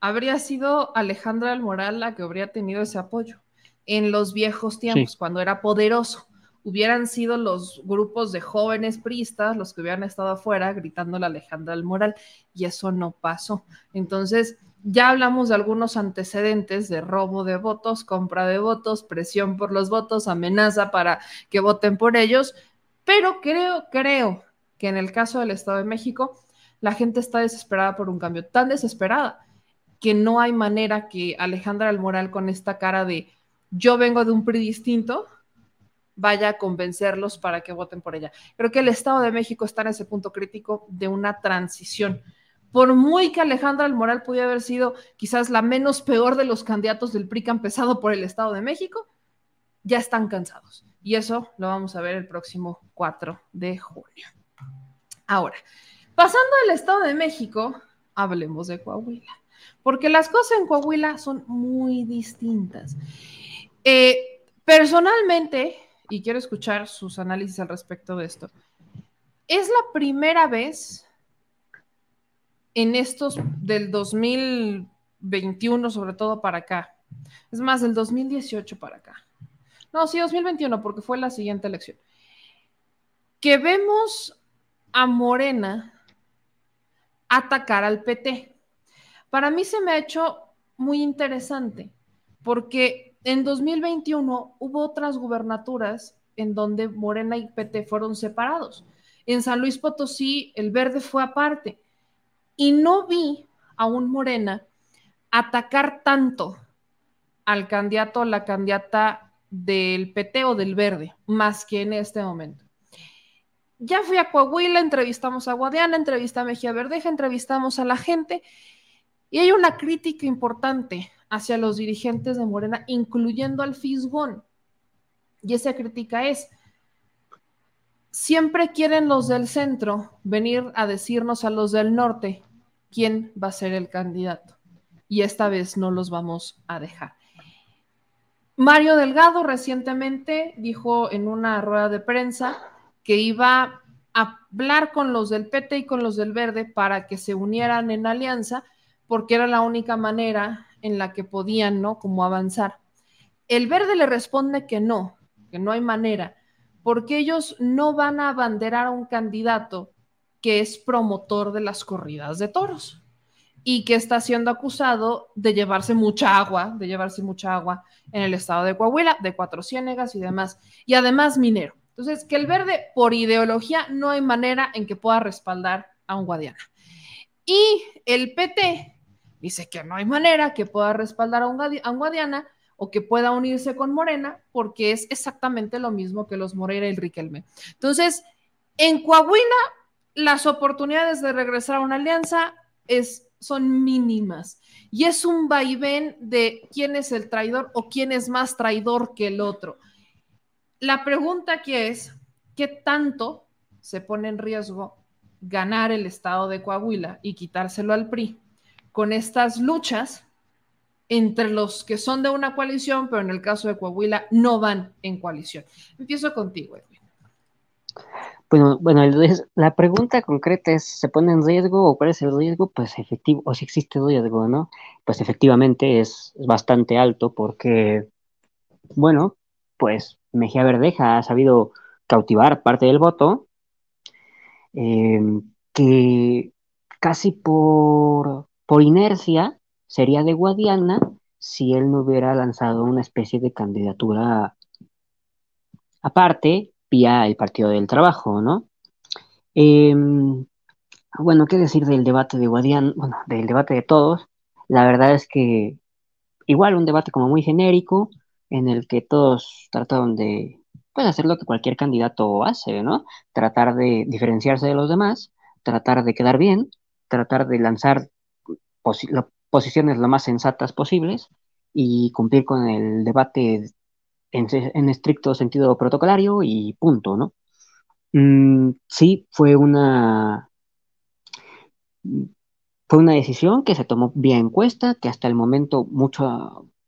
habría sido Alejandra del Moral la que habría tenido ese apoyo en los viejos tiempos, Sí. cuando era poderoso. Hubieran sido los grupos de jóvenes priistas los que hubieran estado afuera gritándole a Alejandra del Moral, y eso no pasó. Entonces, ya hablamos de algunos antecedentes de robo de votos, compra de votos, presión por los votos, amenaza para que voten por ellos, pero creo, creo que en el caso del Estado de México, la gente está desesperada por un cambio, tan desesperada que no hay manera que Alejandra del Moral con esta cara de yo vengo de un PRI distinto vaya a convencerlos para que voten por ella. Creo que el Estado de México está en ese punto crítico de una transición. Por muy que Alejandra del Moral pudiera haber sido quizás la menos peor de los candidatos del PRI que por el Estado de México, ya están cansados. Y eso lo vamos a ver el próximo 4 de junio. Ahora, pasando al Estado de México, hablemos de Coahuila, porque las cosas en Coahuila son muy distintas. Eh, personalmente, y quiero escuchar sus análisis al respecto de esto, es la primera vez en estos del 2021, sobre todo para acá, es más, del 2018 para acá. No, sí, 2021, porque fue la siguiente elección. Que vemos a Morena atacar al PT. Para mí se me ha hecho muy interesante, porque en 2021 hubo otras gubernaturas en donde Morena y PT fueron separados. En San Luis Potosí el verde fue aparte y no vi a un Morena atacar tanto al candidato o la candidata del PT o del verde, más que en este momento. Ya fui a Coahuila, entrevistamos a Guadiana, entrevistamos a Mejía Verdeja, entrevistamos a la gente y hay una crítica importante hacia los dirigentes de Morena, incluyendo al Fisgón. Y esa crítica es, siempre quieren los del centro venir a decirnos a los del norte quién va a ser el candidato. Y esta vez no los vamos a dejar. Mario Delgado recientemente dijo en una rueda de prensa que iba a hablar con los del PT y con los del Verde para que se unieran en alianza, porque era la única manera en la que podían, ¿no? Como avanzar. El Verde le responde que no, que no hay manera, porque ellos no van a abanderar a un candidato que es promotor de las corridas de toros y que está siendo acusado de llevarse mucha agua, de llevarse mucha agua en el estado de Coahuila, de Cuatro Ciénegas y demás, y además minero. Entonces, que el verde, por ideología, no hay manera en que pueda respaldar a un Guadiana. Y el PT dice que no hay manera que pueda respaldar a un, Guadiana o que pueda unirse con Morena, porque es exactamente lo mismo que los Moreira y el Riquelme. Entonces, en Coahuila, las oportunidades de regresar a una alianza es, son mínimas. Y es un vaivén de quién es el traidor o quién es más traidor que el otro. La pregunta aquí es, ¿qué tanto se pone en riesgo ganar el estado de Coahuila y quitárselo al PRI con estas luchas entre los que son de una coalición, pero en el caso de Coahuila no van en coalición? Empiezo contigo, Edwin. Bueno, bueno, el- la pregunta concreta es, ¿se pone en riesgo o cuál es el riesgo? Pues efectivo, o si existe riesgo, ¿no? Pues efectivamente es, bastante alto porque, bueno, pues Mejía Verdeja ha sabido cautivar parte del voto, eh, que casi por, por inercia sería de Guadiana si él no hubiera lanzado una especie de candidatura aparte vía el Partido del Trabajo, ¿no? Eh, bueno, ¿qué decir del debate de Guadiana? Bueno, del debate de todos. La verdad es que igual un debate como muy genérico, en el que todos trataron de pues, hacer lo que cualquier candidato hace, ¿no? Tratar de diferenciarse de los demás, tratar de quedar bien, tratar de lanzar posiciones lo más sensatas posibles y cumplir con el debate en, estricto sentido protocolario y punto, ¿no? Mm, sí, fue una fue una decisión que se tomó vía encuesta, que hasta el momento mucha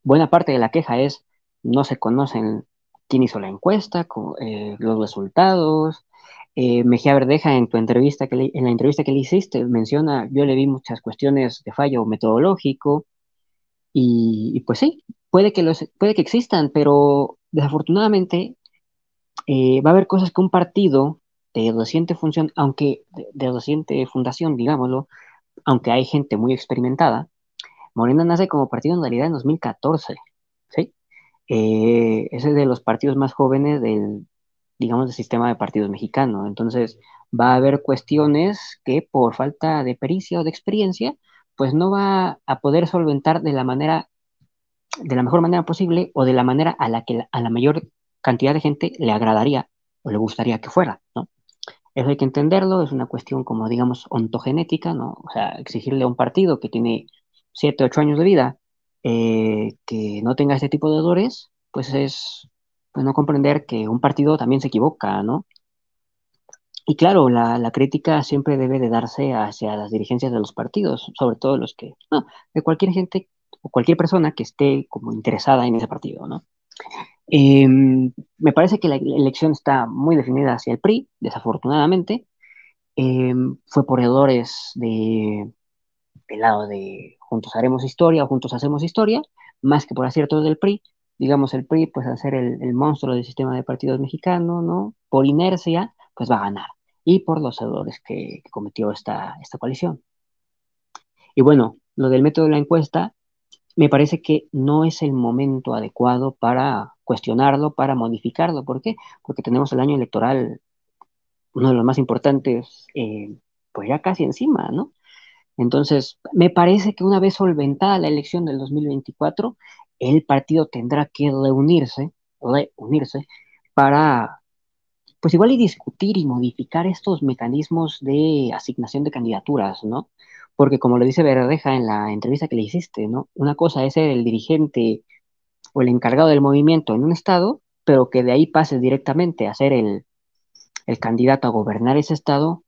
buena parte de la queja es no se conocen quién hizo la encuesta, eh, los resultados, eh, Mejía Verdeja en tu entrevista que en la entrevista que le hiciste menciona, yo le vi muchas cuestiones de fallo metodológico y, pues sí, puede que, los, puede que existan, pero desafortunadamente eh, va a haber cosas que un partido de docente función, aunque de, docente fundación, digámoslo, aunque hay gente muy experimentada, Morena nace como partido en realidad en 2014, ¿sí? Eh, es de los partidos más jóvenes del, digamos, del sistema de partidos mexicano. Entonces, va a haber cuestiones que por falta de pericia o de experiencia, pues no va a poder solventar de la manera, de la mejor manera posible o de la manera a la que a la mayor cantidad de gente le agradaría o le gustaría que fuera, ¿no? Eso hay que entenderlo, es una cuestión como, digamos, ontogenética, ¿no? O sea, exigirle a un partido que tiene 7, 8 años de vida eh, que no tenga este tipo de odores, pues es pues no comprender que un partido también se equivoca, ¿no? Y claro, la, crítica siempre debe de darse hacia las dirigencias de los partidos, sobre todo los que, no, de cualquier gente o cualquier persona que esté como interesada en ese partido, ¿no? Em, me parece que la elección está muy definida hacia el PRI, desafortunadamente. Em, fue por errores de, del lado de Juntos Haremos Historia o Juntos Hacemos Historia, más que por aciertos del PRI. Digamos, el PRI, pues al ser el, monstruo del sistema de partidos mexicano, ¿no? Por inercia, pues va a ganar. Y por los errores que, cometió esta, esta coalición. Y bueno, lo del método de la encuesta, me parece que no es el momento adecuado para cuestionarlo, para modificarlo. ¿Por qué? Porque tenemos el año electoral, uno de los más importantes, eh, pues ya casi encima, ¿no? Entonces, me parece que una vez solventada la elección del 2024, el partido tendrá que reunirse, reunirse para, pues igual y discutir y modificar estos mecanismos de asignación de candidaturas, ¿no? porque como lo dice Verdeja en la entrevista que le hiciste, ¿no? Una cosa es ser el dirigente o el encargado del movimiento en un estado, pero que de ahí pases directamente a ser el, candidato a gobernar ese estado,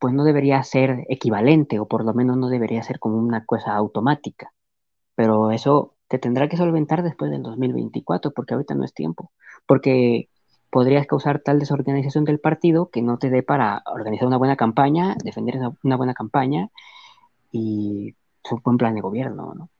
pues no debería ser equivalente, o por lo menos no debería ser como una cosa automática. Pero eso te tendrá que solventar después del 2024, porque ahorita no es tiempo. Porque podrías causar tal desorganización del partido que no te dé para organizar una buena campaña, defender una buena campaña y un buen plan de gobierno, ¿no?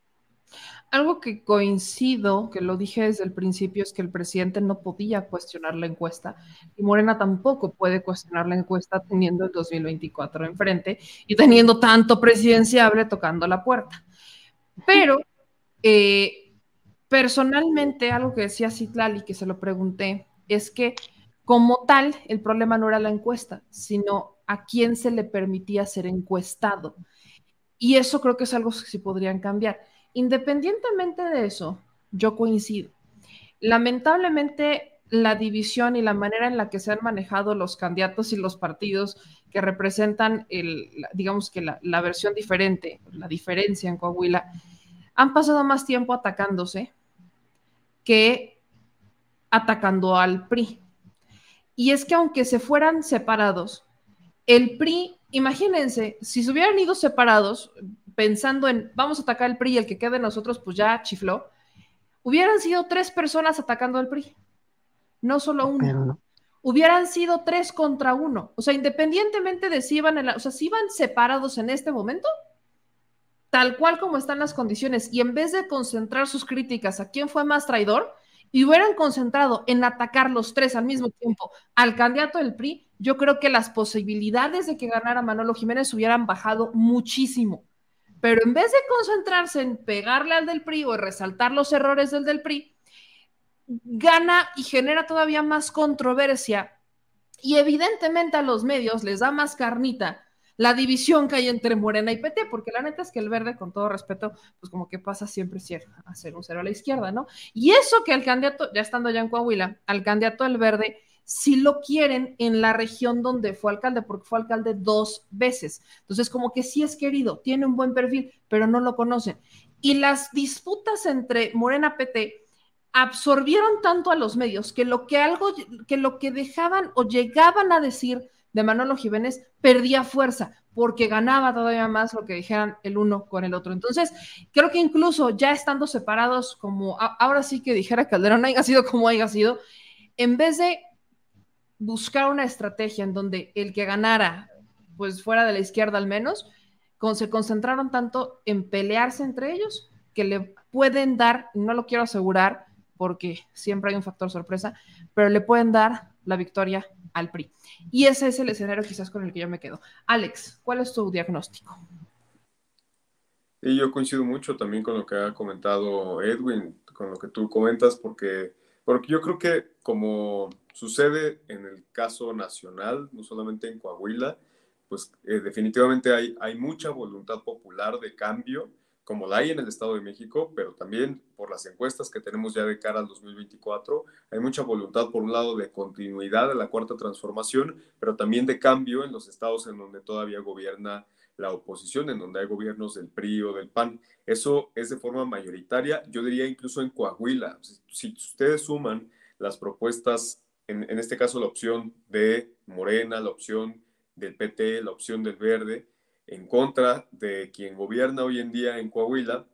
Algo que coincido, que lo dije desde el principio, es que el presidente no podía cuestionar la encuesta y Morena tampoco puede cuestionar la encuesta teniendo el 2024 enfrente y teniendo tanto presidenciable tocando la puerta. Pero eh, personalmente, algo que decía Citlali, que se lo pregunté, es que como tal, el problema no era la encuesta, sino a quién se le permitía ser encuestado. Y eso creo que es algo que sí podrían cambiar. Independientemente de eso, yo coincido. Lamentablemente, la división y la manera en la que se han manejado los candidatos y los partidos que representan, el, digamos que la, la versión diferente, la diferencia en Coahuila, han pasado más tiempo atacándose que atacando al PRI. Y es que aunque se fueran separados, el PRI imagínense, si se hubieran ido separados, pensando en vamos a atacar al PRI y el que quede de nosotros, pues ya chifló, hubieran sido tres personas atacando al PRI, no solo uno. Hubieran sido tres contra uno. O sea, independientemente de si iban, en o sea, si iban separados en este momento, tal cual como están las condiciones, y en vez de concentrar sus críticas a quién fue más traidor, y hubieran concentrado en atacar los tres al mismo tiempo al candidato del PRI, yo creo que las posibilidades de que ganara Manolo Jiménez hubieran bajado muchísimo. Pero en vez de concentrarse en pegarle al del PRI o resaltar los errores del del PRI, gana y genera todavía más controversia. Y evidentemente a los medios les da más carnita la división que hay entre Morena y PT, porque la neta es que el verde, con todo respeto, pues como que pasa siempre a ser un cero a la izquierda, ¿no? Y eso que al candidato, ya estando ya en Coahuila, al candidato del verde, sí lo quieren en la región donde fue alcalde, porque fue alcalde dos veces. Entonces, como que sí es querido, tiene un buen perfil, pero no lo conocen. Y las disputas entre Morena PT absorbieron tanto a los medios que lo que algo, que lo que dejaban o llegaban a decir de Manolo Jiménez perdía fuerza porque ganaba todavía más lo que dijeran el uno con el otro. Entonces, creo que incluso ya estando separados, como ahora sí que dijera Calderón, haya sido como haya sido, en vez de buscar una estrategia en donde el que ganara, pues fuera de la izquierda al menos, se concentraron tanto en pelearse entre ellos que le pueden dar, no lo quiero asegurar porque siempre hay un factor sorpresa, pero le pueden dar la victoria al PRI. Y ese es el escenario quizás con el que yo me quedo. Alex, ¿cuál es tu diagnóstico? Y yo coincido mucho también con lo que ha comentado Edwin, con lo que tú comentas, porque, porque yo creo que como sucede en el caso nacional, no solamente en Coahuila, pues eh, definitivamente hay, hay mucha voluntad popular de cambio, como la hay en el Estado de México, pero también por las encuestas que tenemos ya de cara al 2024, hay mucha voluntad, por un lado, de continuidad de la cuarta transformación, pero también de cambio en los estados en donde todavía gobierna la oposición, en donde hay gobiernos del PRI o del PAN. Eso es de forma mayoritaria, yo diría incluso en Coahuila. Si ustedes suman las propuestas, en, este caso la opción de Morena, la opción del PT, la opción del Verde, en contra de quien gobierna hoy en día en Coahuila,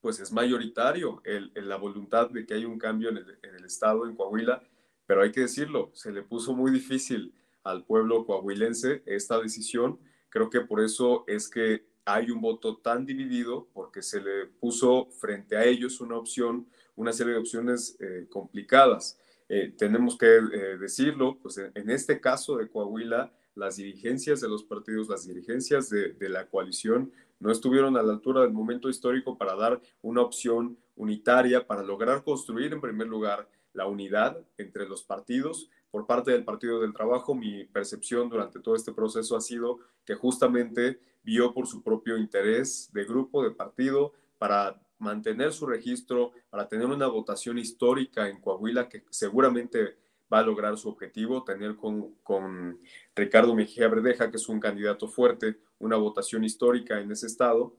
pues es mayoritario el, la voluntad de que haya un cambio en el, Estado, en Coahuila, pero hay que decirlo, se le puso muy difícil al pueblo coahuilense esta decisión. Creo que por eso es que hay un voto tan dividido, porque se le puso frente a ellos una opción, una serie de opciones eh, complicadas. Eh, tenemos que eh, decirlo, pues en este caso de Coahuila, las dirigencias de los partidos, las dirigencias de, de, la coalición no estuvieron a la altura del momento histórico para dar una opción unitaria, para lograr construir en primer lugar la unidad entre los partidos. Por parte del Partido del Trabajo, mi percepción durante todo este proceso ha sido que justamente vio por su propio interés de grupo, de partido, para mantener su registro, para tener una votación histórica en Coahuila que seguramente va a lograr su objetivo, tener con, con Ricardo Mejía Verdeja, que es un candidato fuerte, una votación histórica en ese estado,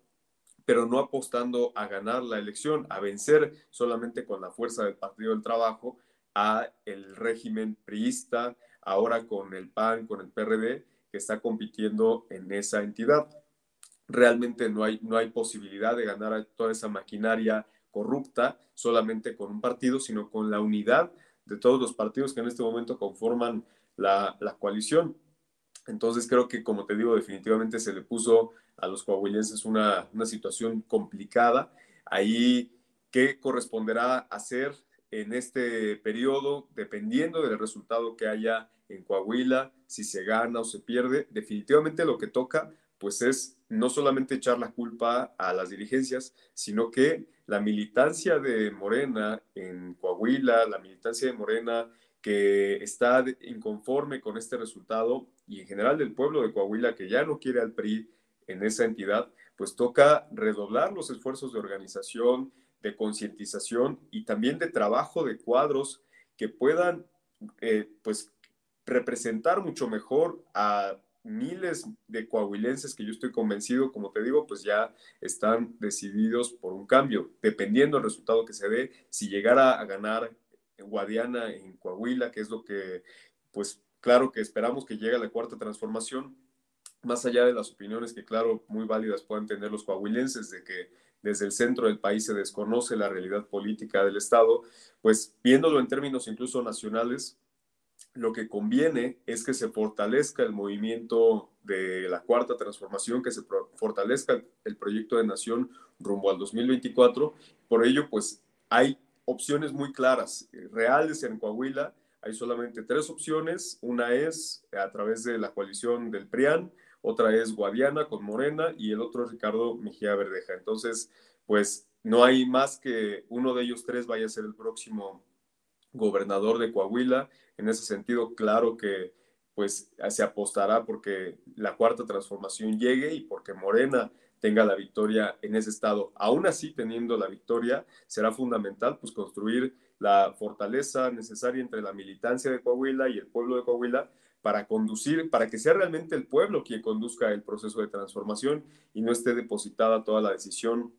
pero no apostando a ganar la elección, a vencer solamente con la fuerza del Partido del Trabajo a el régimen priista, ahora con el PAN, con el PRD, que está compitiendo en esa entidad. Realmente no hay, no hay posibilidad de ganar a toda esa maquinaria corrupta solamente con un partido, sino con la unidad de todos los partidos que en este momento conforman la, la, coalición. Entonces creo que, como te digo, definitivamente se le puso a los coahuilenses una, una situación complicada. Ahí, ¿qué corresponderá hacer en este periodo? Dependiendo del resultado que haya en Coahuila, si se gana o se pierde, definitivamente lo que toca pues es no solamente echar la culpa a las dirigencias, sino que la militancia de Morena en Coahuila, la militancia de Morena que está inconforme con este resultado y en general del pueblo de Coahuila que ya no quiere al PRI en esa entidad, pues toca redoblar los esfuerzos de organización, de concientización y también de trabajo de cuadros que puedan eh, pues representar mucho mejor a miles de coahuilenses que yo estoy convencido, como te digo, pues ya están decididos por un cambio, dependiendo del resultado que se dé, si llegara a ganar Guadiana en Coahuila, que es lo que, pues claro que esperamos que llegue a la cuarta transformación, más allá de las opiniones que, claro, muy válidas puedan tener los coahuilenses de que desde el centro del país se desconoce la realidad política del Estado, pues viéndolo en términos incluso nacionales, lo que conviene es que se fortalezca el movimiento de la cuarta transformación, que se fortalezca el proyecto de nación rumbo al 2024. Por ello, pues hay opciones muy claras, eh, reales en Coahuila. Hay solamente tres opciones. Una es a través de la coalición del PRIAN, otra es Guadiana con Morena y el otro Ricardo Mejía Verdeja. Entonces, pues no hay más que uno de ellos tres vaya a ser el próximo gobernador de Coahuila. En ese sentido, claro que pues se apostará porque la cuarta transformación llegue y porque Morena tenga la victoria en ese estado. Aún así, teniendo la victoria, será fundamental pues construir la fortaleza necesaria entre la militancia de Coahuila y el pueblo de Coahuila para conducir, para que sea realmente el pueblo quien conduzca el proceso de transformación y no esté depositada toda la decisión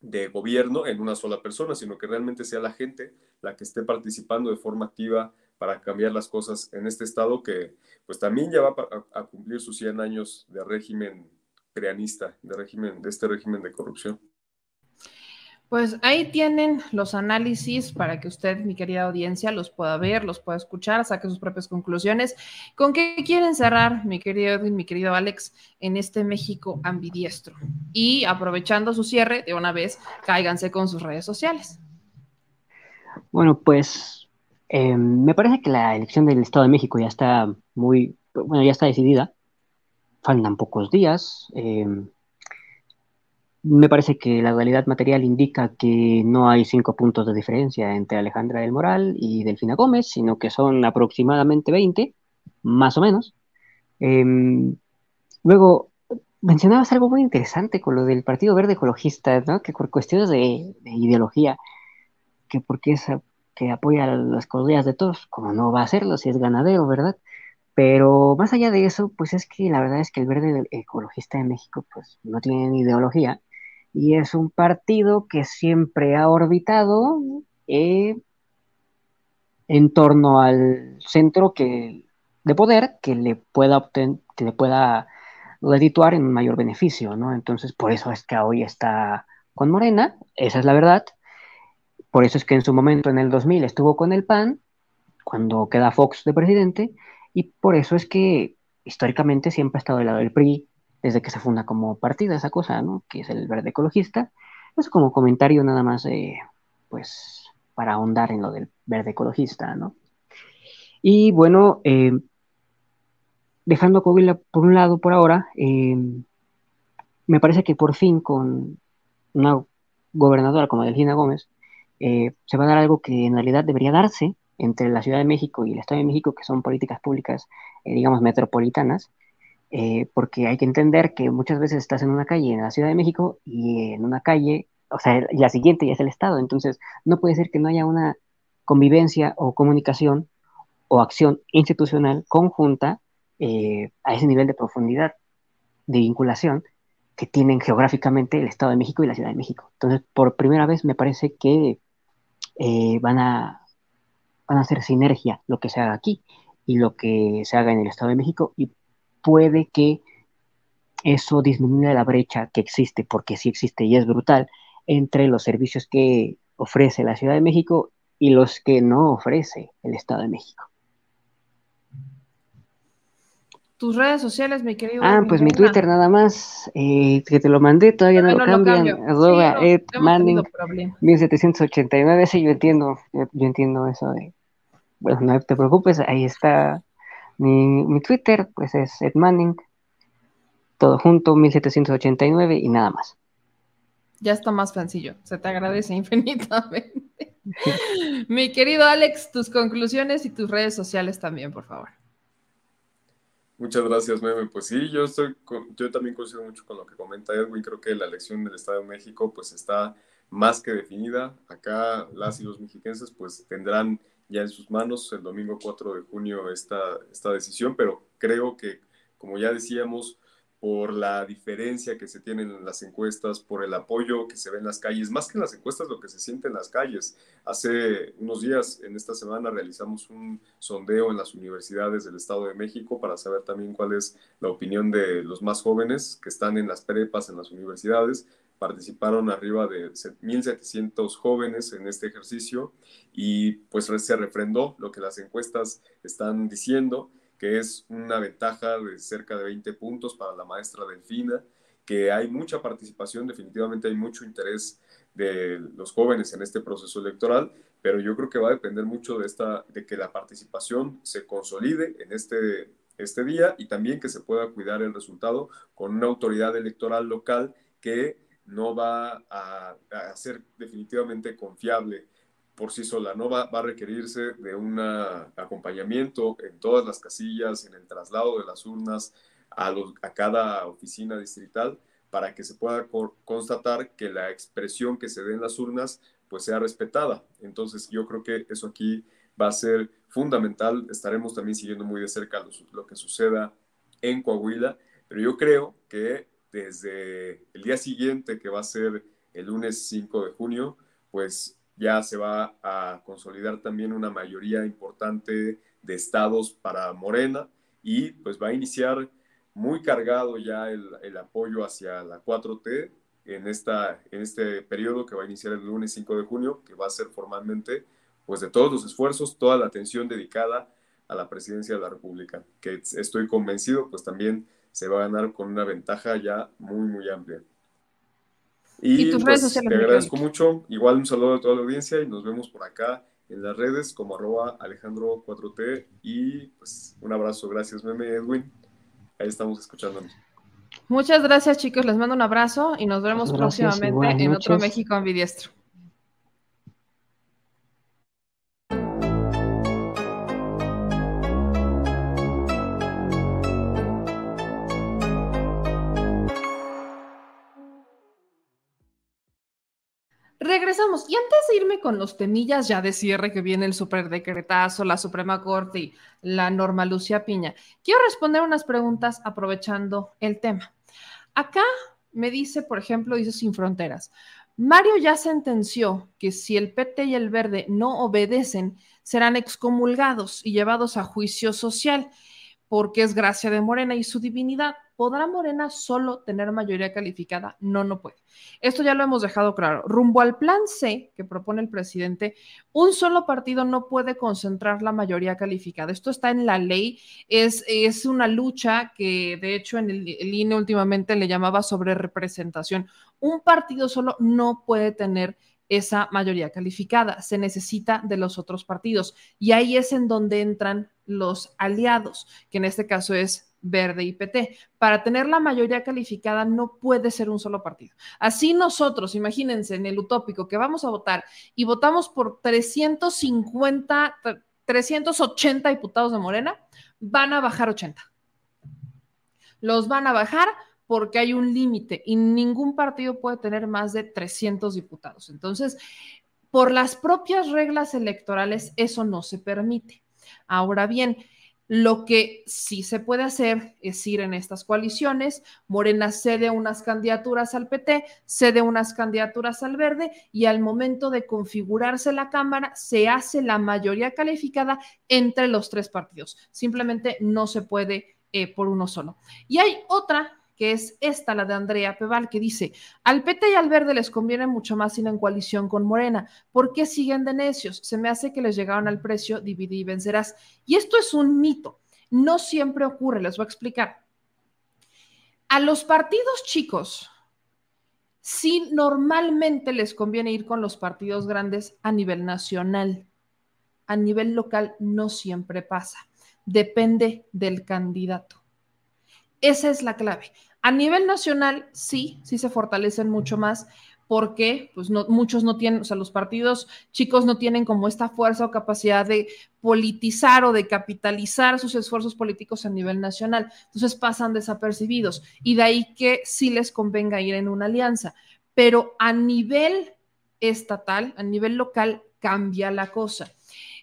de gobierno en una sola persona, sino que realmente sea la gente la que esté participando de forma activa para cambiar las cosas en este estado que pues también ya va a, a cumplir sus 100 años de régimen creanista, de régimen de este régimen de corrupción. Pues ahí tienen los análisis para que usted, mi querida audiencia, los pueda ver, los pueda escuchar, saque sus propias conclusiones. ¿Con qué quieren cerrar, mi querido Edwin, mi querido Alex, en este México ambidiestro? Y aprovechando su cierre, de una vez, cáiganse con sus redes sociales. Bueno, pues eh, me parece que la elección del Estado de México ya está muy, bueno, ya está decidida. Faltan pocos días. Eh, me parece que la dualidad material indica que no hay cinco puntos de diferencia entre Alejandra del Moral y Delfina Gómez, sino que son aproximadamente 20, más o menos. Em, luego, mencionabas algo muy interesante con lo del Partido Verde Ecologista, ¿no? que por cuestiones de, ideología, que porque es que apoya las cordillas de todos, como no va a hacerlo si es ganadero, ¿verdad? Pero más allá de eso, pues es que la verdad es que el Verde Ecologista de México, pues no tiene ideología, y es un partido que siempre ha orbitado eh, en torno al centro que, de poder que le pueda que le pueda redituar en un mayor beneficio, ¿no? Entonces, por eso es que hoy está con Morena, esa es la verdad. Por eso es que en su momento, en el 2000, estuvo con el PAN, cuando queda Fox de presidente, y por eso es que históricamente siempre ha estado del lado del PRI, desde que se funda como partido esa cosa, ¿no? Que es el verde ecologista. Es como comentario nada más, pues, para ahondar en lo del verde ecologista, ¿no? Y bueno, eh, dejando a Coahuila por un lado por ahora, eh, me parece que por fin con una gobernadora como Delfina Gómez, eh, se va a dar algo que en realidad debería darse entre la Ciudad de México y el Estado de México, que son políticas públicas, digamos, metropolitanas, eh, porque hay que entender que muchas veces estás en una calle en la Ciudad de México y en una calle, o sea, la siguiente ya es el Estado, entonces no puede ser que no haya una convivencia o comunicación o acción institucional conjunta eh, a ese nivel de profundidad de vinculación que tienen geográficamente el Estado de México y la Ciudad de México. Entonces, por primera vez me parece que eh, van, a, van a hacer sinergia lo que se haga aquí y lo que se haga en el Estado de México puede que eso disminuya la brecha que existe, porque sí existe y es brutal, entre los servicios que ofrece la Ciudad de México y los que no ofrece el Estado de México. Tus redes sociales, mi querido. Ah, pues mi Twitter nada más, eh, que te lo mandé, todavía no, lo cambian. Arroba Ed Manning 1789, sí, yo entiendo, yo, entiendo eso de. Bueno, no te preocupes, ahí está mi, Twitter, pues es Ed Manning, todo junto, 1789 y nada más. Ya está más sencillo, se te agradece [laughs] infinitamente. [laughs] Mi querido Alex, tus conclusiones y tus redes sociales también, por favor. Muchas gracias, Meme. Pues sí, yo estoy, yo también coincido mucho con lo que comenta Edwin. Creo que la elección del Estado de México, pues está más que definida. Acá las y los mexiquenses, pues tendrán ya en sus manos el domingo 4 de junio esta, esta decisión, pero creo que, como ya decíamos, por la diferencia que se tiene en las encuestas, por el apoyo que se ve en las calles, más que en las encuestas, lo que se siente en las calles. Hace unos días, en esta semana, realizamos un sondeo en las universidades del Estado de México para saber también cuál es la opinión de los más jóvenes que están en las prepas, en las universidades, participaron arriba de 1.700 jóvenes en este ejercicio y pues se refrendó lo que las encuestas están diciendo, que es una ventaja de cerca de 20 puntos para la maestra Delfina, que hay mucha participación, definitivamente hay mucho interés de los jóvenes en este proceso electoral, pero yo creo que va a depender mucho de, esta, de que la participación se consolide en este, este día y también que se pueda cuidar el resultado con una autoridad electoral local que no va a, ser definitivamente confiable por sí sola, no va, a requerirse de un acompañamiento en todas las casillas, en el traslado de las urnas a, cada oficina distrital para que se pueda constatar que la expresión que se dé en las urnas pues sea respetada. Entonces yo creo que eso aquí va a ser fundamental. Estaremos también siguiendo muy de cerca lo que suceda en Coahuila, pero yo creo que desde el día siguiente, que va a ser el lunes 5 de junio, pues ya se va a consolidar también una mayoría importante de estados para Morena y pues va a iniciar muy cargado ya el, apoyo hacia la 4T en, esta, en este periodo que va a iniciar el lunes 5 de junio, que va a ser formalmente, pues de todos los esfuerzos, toda la atención dedicada a la presidencia de la República, que estoy convencido, pues también se va a ganar con una ventaja ya muy, muy amplia. Y, pues, te agradezco mucho, igual un saludo a toda la audiencia y nos vemos por acá en las redes como arroba Alejandro4T y pues un abrazo, gracias Meme Edwin, ahí estamos escuchándonos. Muchas gracias chicos, les mando un abrazo y nos vemos próximamente en otro México Ambidiestro. Y antes de irme con los temillas ya de cierre que viene el superdecretazo, la Suprema Corte y la norma Lucia Piña, quiero responder unas preguntas aprovechando el tema. Acá me dice, por ejemplo, dice Sin Fronteras, Mario ya sentenció que si el PT y el Verde no obedecen, serán excomulgados y llevados a juicio social porque es gracia de Morena y su divinidad. ¿Podrá Morena solo tener mayoría calificada? No, no puede. Esto ya lo hemos dejado claro. Rumbo al plan C que propone el presidente, un solo partido no puede concentrar la mayoría calificada. Esto está en la ley. Es, es una lucha que, de hecho, en el, el INE últimamente le llamaba sobre representación. Un partido solo no puede tener esa mayoría calificada, se necesita de los otros partidos. Y ahí es en donde entran los aliados, que en este caso es Verde y PT. Para tener la mayoría calificada no puede ser un solo partido. Así nosotros, imagínense en el utópico que vamos a votar y votamos por 350, 380 diputados de Morena, van a bajar 80. Los van a bajar porque hay un límite y ningún partido puede tener más de 300 diputados. Entonces, por las propias reglas electorales, eso no se permite. Ahora bien, lo que sí se puede hacer es ir en estas coaliciones. Morena cede unas candidaturas al PT, cede unas candidaturas al Verde y al momento de configurarse la Cámara se hace la mayoría calificada entre los tres partidos. Simplemente no se puede eh, por uno solo. Y hay otra que es esta, la de Andrea Peval, que dice, al PT y al Verde les conviene mucho más ir en coalición con Morena. ¿Por qué siguen de necios? Se me hace que les llegaron al precio, divide y vencerás. Y esto es un mito. No siempre ocurre, les voy a explicar. A los partidos chicos, sí normalmente les conviene ir con los partidos grandes a nivel nacional. A nivel local no siempre pasa. Depende del candidato. Esa es la clave. A nivel nacional, sí, sí se fortalecen mucho más porque pues no, muchos no tienen, o sea, los partidos chicos no tienen como esta fuerza o capacidad de politizar o de capitalizar sus esfuerzos políticos a nivel nacional. Entonces pasan desapercibidos y de ahí que sí les convenga ir en una alianza. Pero a nivel estatal, a nivel local, cambia la cosa.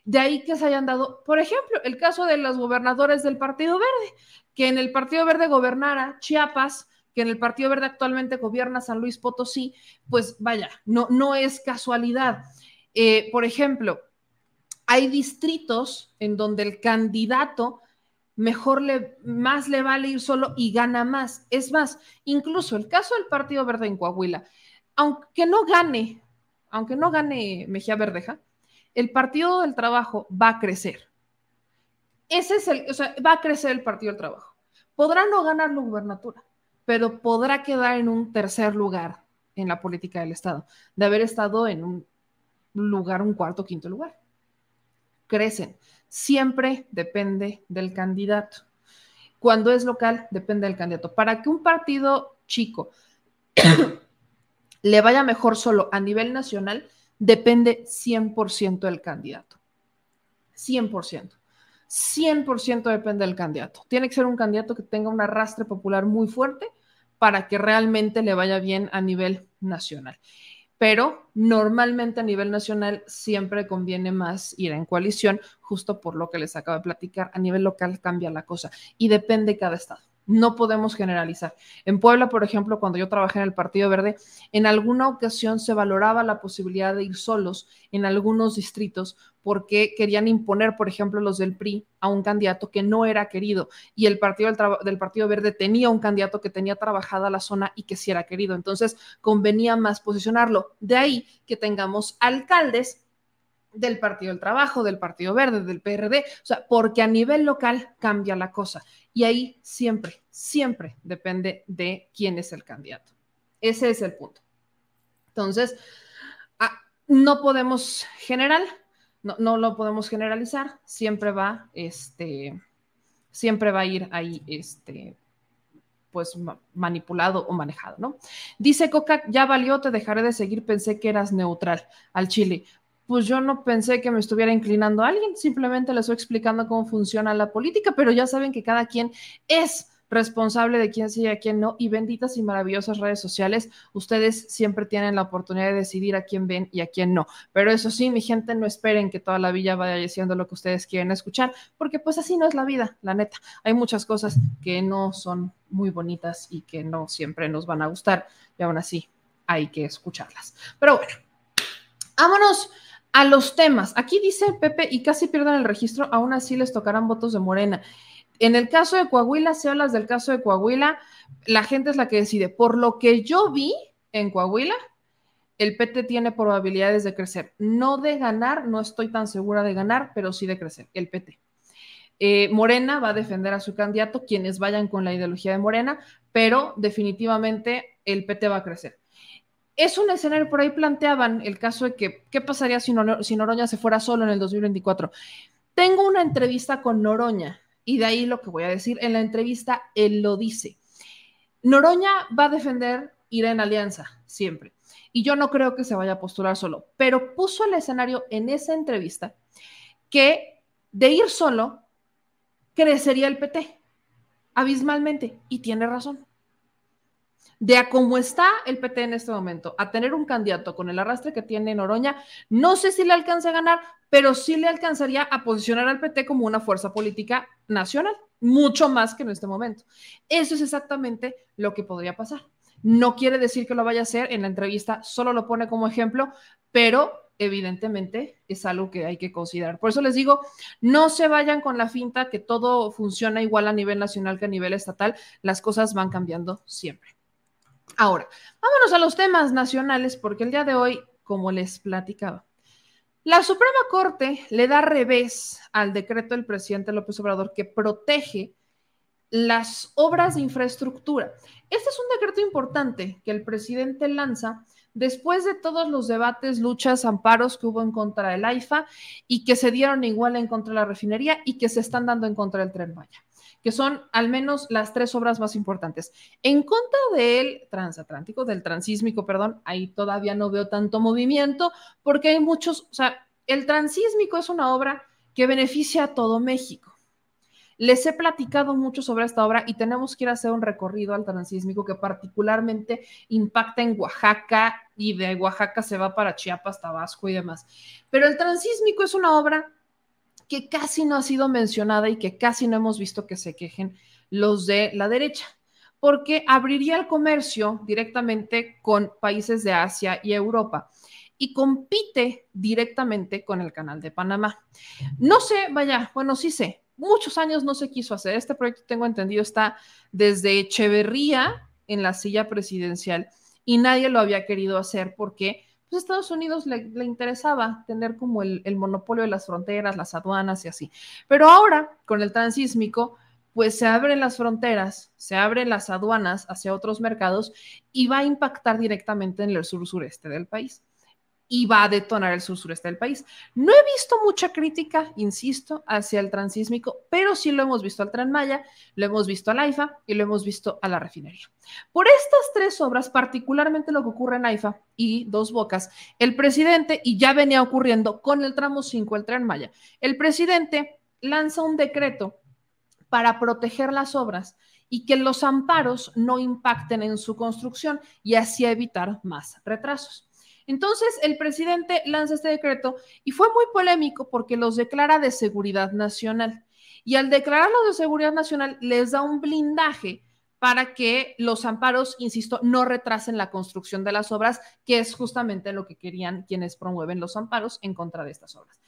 De ahí que se hayan dado, por ejemplo, el caso de los gobernadores del Partido Verde, que en el Partido Verde gobernara Chiapas, que en el Partido Verde actualmente gobierna San Luis Potosí, pues vaya, no, no es casualidad. Eh, por ejemplo, hay distritos en donde el candidato mejor le, más le vale ir solo y gana más. Es más, incluso el caso del Partido Verde en Coahuila, aunque no gane, aunque no gane Mejía Verdeja, el Partido del Trabajo va a crecer. Ese es el, o sea, va a crecer el Partido del Trabajo. Podrá no ganar la gubernatura, pero podrá quedar en un tercer lugar en la política del Estado, de haber estado en un lugar, un cuarto, quinto lugar. Crecen. Siempre depende del candidato. Cuando es local, depende del candidato. Para que un partido chico [coughs] le vaya mejor solo a nivel nacional, depende 100% del candidato. 100%. 100% depende del candidato. Tiene que ser un candidato que tenga un arrastre popular muy fuerte para que realmente le vaya bien a nivel nacional. Pero normalmente a nivel nacional siempre conviene más ir en coalición, justo por lo que les acabo de platicar. A nivel local cambia la cosa y depende cada estado. No podemos generalizar. En Puebla, por ejemplo, cuando yo trabajé en el Partido Verde, en alguna ocasión se valoraba la posibilidad de ir solos en algunos distritos porque querían imponer, por ejemplo, los del PRI a un candidato que no era querido y el partido del, Partido Verde tenía un candidato que tenía trabajada la zona y que sí era querido. Entonces, convenía más posicionarlo. De ahí que tengamos alcaldes del Partido del Trabajo, del Partido Verde, del PRD, o sea, porque a nivel local cambia la cosa. Y ahí siempre, siempre depende de quién es el candidato. Ese es el punto. Entonces, ah, no podemos general, no, no, lo podemos generalizar, siempre va, este, siempre va a ir ahí, este, pues manipulado o manejado, ¿no? Dice Coca, ya valió, te dejaré de seguir, pensé que eras neutral al Chile pues yo no pensé que me estuviera inclinando a alguien, simplemente les estoy explicando cómo funciona la política, pero ya saben que cada quien es responsable de quién sí y a quién no, y benditas y maravillosas redes sociales, ustedes siempre tienen la oportunidad de decidir a quién ven y a quién no. Pero eso sí, mi gente, no esperen que toda la villa vaya diciendo lo que ustedes quieren escuchar, porque pues así no es la vida, la neta. Hay muchas cosas que no son muy bonitas y que no siempre nos van a gustar, y aún así hay que escucharlas. Pero bueno, vámonos a los temas. Aquí dice Pepe, y casi pierden el registro, aún así les tocarán votos de Morena. En el caso de Coahuila, si hablas del caso de Coahuila, la gente es la que decide. Por lo que yo vi en Coahuila, el PT tiene probabilidades de crecer. No de ganar, no estoy tan segura de ganar, pero sí de crecer, el PT. Eh, Morena va a defender a su candidato, quienes vayan con la ideología de Morena, pero definitivamente el PT va a crecer es un escenario, por ahí planteaban el caso de que, ¿qué pasaría si, Noroña se fuera solo en el 2024? Tengo una entrevista con Noroña y de ahí lo que voy a decir. En la entrevista, él lo dice. Noroña va a defender ir en alianza, siempre. Y yo no creo que se vaya a postular solo, pero puso el escenario en esa entrevista que de ir solo crecería el PT abismalmente. Y tiene razón de a cómo está el PT en este momento, a tener un candidato con el arrastre que tiene Noroña, no sé si le alcance a ganar, pero sí le alcanzaría a posicionar al PT como una fuerza política nacional, mucho más que en este momento. Eso es exactamente lo que podría pasar. No quiere decir que lo vaya a hacer, en la entrevista solo lo pone como ejemplo, pero evidentemente es algo que hay que considerar. Por eso les digo, no se vayan con la finta que todo funciona igual a nivel nacional que a nivel estatal, las cosas van cambiando siempre. Ahora, vámonos a los temas nacionales, porque el día de hoy, como les platicaba, la Suprema Corte le da revés al decreto del presidente López Obrador que protege las obras de infraestructura. Este es un decreto importante que el presidente lanza después de todos los debates, luchas, amparos que hubo en contra del AIFA y que se dieron igual en contra de la refinería y que se están dando en contra del tren Maya que son al menos las tres obras más importantes. En contra del transatlántico, del transísmico, perdón, ahí todavía no veo tanto movimiento porque hay muchos, o sea, el transísmico es una obra que beneficia a todo México. Les he platicado mucho sobre esta obra y tenemos que ir a hacer un recorrido al transísmico que particularmente impacta en Oaxaca y de Oaxaca se va para Chiapas, Tabasco y demás. Pero el transísmico es una obra que casi no ha sido mencionada y que casi no hemos visto que se quejen los de la derecha, porque abriría el comercio directamente con países de Asia y Europa y compite directamente con el canal de Panamá. No sé, vaya, bueno, sí sé, muchos años no se quiso hacer. Este proyecto, tengo entendido, está desde Echeverría en la silla presidencial y nadie lo había querido hacer porque pues Estados Unidos le, interesaba tener como el, el, monopolio de las fronteras, las aduanas y así. Pero ahora, con el transísmico, pues se abren las fronteras, se abren las aduanas hacia otros mercados y va a impactar directamente en el sur sureste del país y va a detonar el sur sureste del país. No he visto mucha crítica, insisto, hacia el transísmico, pero sí lo hemos visto al Tren Maya, lo hemos visto al AIFA y lo hemos visto a la refinería. Por estas tres obras, particularmente lo que ocurre en AIFA y Dos Bocas, el presidente, y ya venía ocurriendo con el tramo 5, el Tren Maya, el presidente lanza un decreto para proteger las obras y que los amparos no impacten en su construcción y así evitar más retrasos. Entonces, el presidente lanza este decreto y fue muy polémico porque los declara de seguridad nacional. Y al declararlo de seguridad nacional, les da un blindaje para que los amparos, insisto, no retrasen la construcción de las obras, que es justamente lo que querían quienes promueven los amparos en contra de estas obras.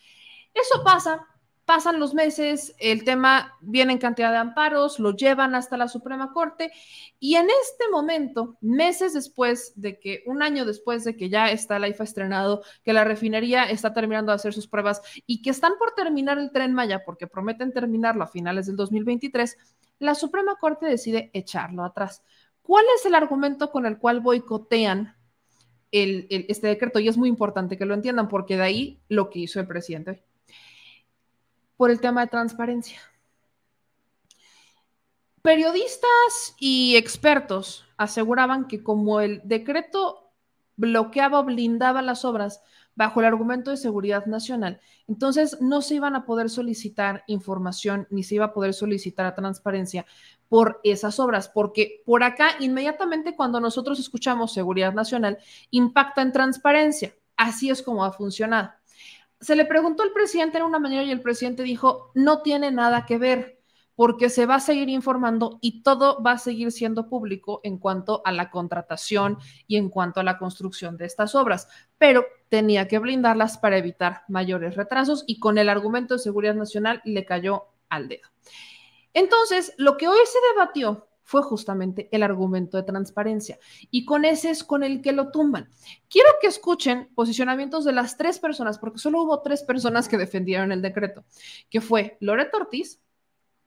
Eso pasa, pasan los meses, el tema viene en cantidad de amparos, lo llevan hasta la Suprema Corte y en este momento, meses después de que, un año después de que ya está la IFA estrenado, que la refinería está terminando de hacer sus pruebas y que están por terminar el tren Maya porque prometen terminarlo a finales del 2023, la Suprema Corte decide echarlo atrás. ¿Cuál es el argumento con el cual boicotean este decreto? Y es muy importante que lo entiendan porque de ahí lo que hizo el presidente por el tema de transparencia. Periodistas y expertos aseguraban que como el decreto bloqueaba o blindaba las obras bajo el argumento de seguridad nacional, entonces no se iban a poder solicitar información ni se iba a poder solicitar transparencia por esas obras, porque por acá inmediatamente cuando nosotros escuchamos seguridad nacional impacta en transparencia. Así es como ha funcionado se le preguntó al presidente en una manera y el presidente dijo, no tiene nada que ver, porque se va a seguir informando y todo va a seguir siendo público en cuanto a la contratación y en cuanto a la construcción de estas obras, pero tenía que blindarlas para evitar mayores retrasos y con el argumento de seguridad nacional le cayó al dedo. Entonces, lo que hoy se debatió fue justamente el argumento de transparencia. Y con ese es con el que lo tumban. Quiero que escuchen posicionamientos de las tres personas, porque solo hubo tres personas que defendieron el decreto, que fue Loreto Ortiz,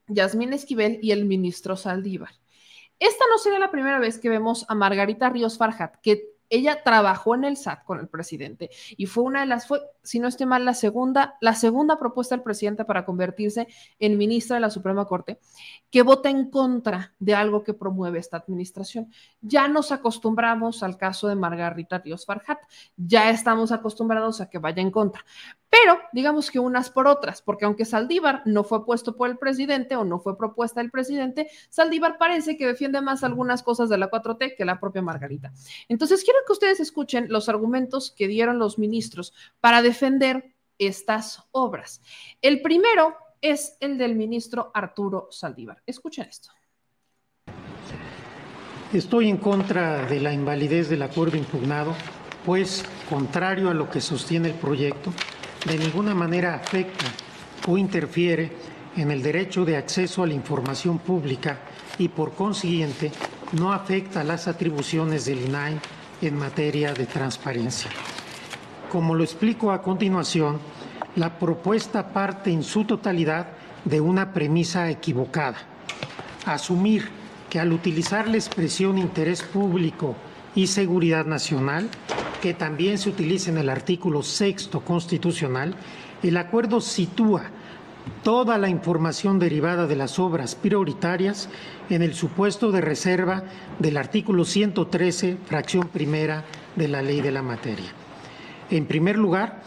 Yasmín Esquivel y el ministro Saldívar. Esta no sería la primera vez que vemos a Margarita Ríos Farjat, que ella trabajó en el SAT con el presidente y fue una de las, si no estoy mal, la segunda, la segunda propuesta del presidente para convertirse en ministra de la Suprema Corte, que vota en contra de algo que promueve esta administración. Ya nos acostumbramos al caso de Margarita Ríos Farhat, ya estamos acostumbrados a que vaya en contra, pero digamos que unas por otras, porque aunque Saldívar no fue puesto por el presidente o no fue propuesta del presidente, Saldívar parece que defiende más algunas cosas de la 4T que la propia Margarita. Entonces, quiero que ustedes escuchen los argumentos que dieron los ministros para defender estas obras. El primero es el del ministro Arturo Saldívar. Escuchen esto. Estoy en contra de la invalidez del acuerdo impugnado, pues, contrario a lo que sostiene el proyecto, de ninguna manera afecta o interfiere en el derecho de acceso a la información pública y por consiguiente no afecta las atribuciones del INAI en materia de transparencia. Como lo explico a continuación, la propuesta parte en su totalidad de una premisa equivocada. Asumir que al utilizar la expresión interés público y seguridad nacional, que también se utiliza en el artículo sexto constitucional, el acuerdo sitúa toda la información derivada de las obras prioritarias en el supuesto de reserva del artículo 113, fracción primera de la ley de la materia. En primer lugar,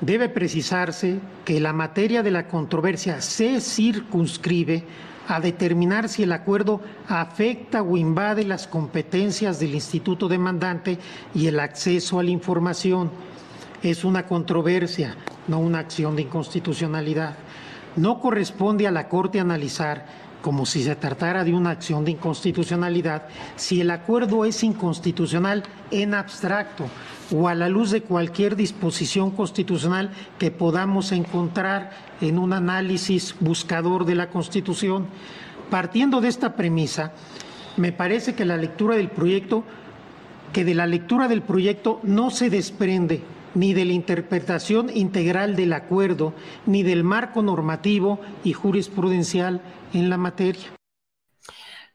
debe precisarse que la materia de la controversia se circunscribe a determinar si el acuerdo afecta o invade las competencias del instituto demandante y el acceso a la información. Es una controversia, no una acción de inconstitucionalidad. No corresponde a la Corte analizar como si se tratara de una acción de inconstitucionalidad, si el acuerdo es inconstitucional en abstracto o a la luz de cualquier disposición constitucional que podamos encontrar en un análisis buscador de la Constitución. Partiendo de esta premisa, me parece que la lectura del proyecto, que de la lectura del proyecto no se desprende ni de la interpretación integral del acuerdo, ni del marco normativo y jurisprudencial en la materia.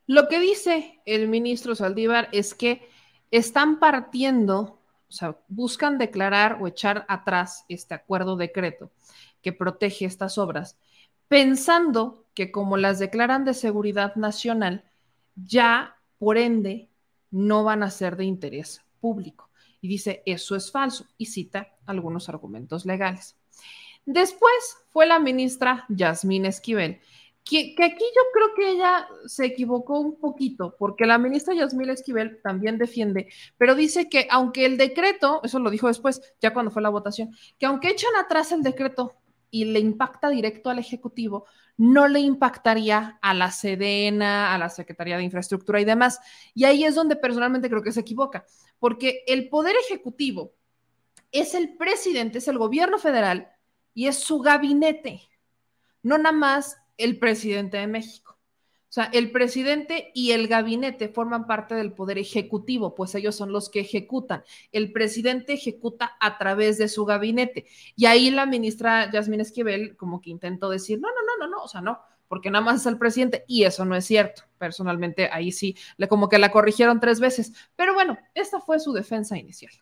Lo que dice el ministro Saldívar es que están partiendo, o sea, buscan declarar o echar atrás este acuerdo decreto que protege estas obras, pensando que como las declaran de seguridad nacional, ya por ende no van a ser de interés público y dice, eso es falso y cita algunos argumentos legales. Después fue la ministra Yasmín Esquivel, que, aquí yo creo que ella se equivocó un poquito, porque la ministra Yasmín Esquivel también defiende, pero dice que aunque el decreto, eso lo dijo después, ya cuando fue la votación, que aunque echan atrás el decreto y le impacta directo al Ejecutivo, no le impactaría a la Sedena, a la Secretaría de Infraestructura y demás. Y ahí es donde personalmente creo que se equivoca, porque el Poder Ejecutivo es el presidente, es el gobierno federal y es su gabinete, no nada más el presidente de México. O sea, el presidente y el gabinete forman parte del poder ejecutivo, pues ellos son los que ejecutan. El presidente ejecuta a través de su gabinete. Y ahí la ministra Yasmín Esquivel como que intentó decir, no, no, no, no, no, o sea, no, porque nada más es el presidente. Y eso no es cierto. Personalmente, ahí sí, como que la corrigieron tres veces. Pero bueno, esta fue su defensa inicial.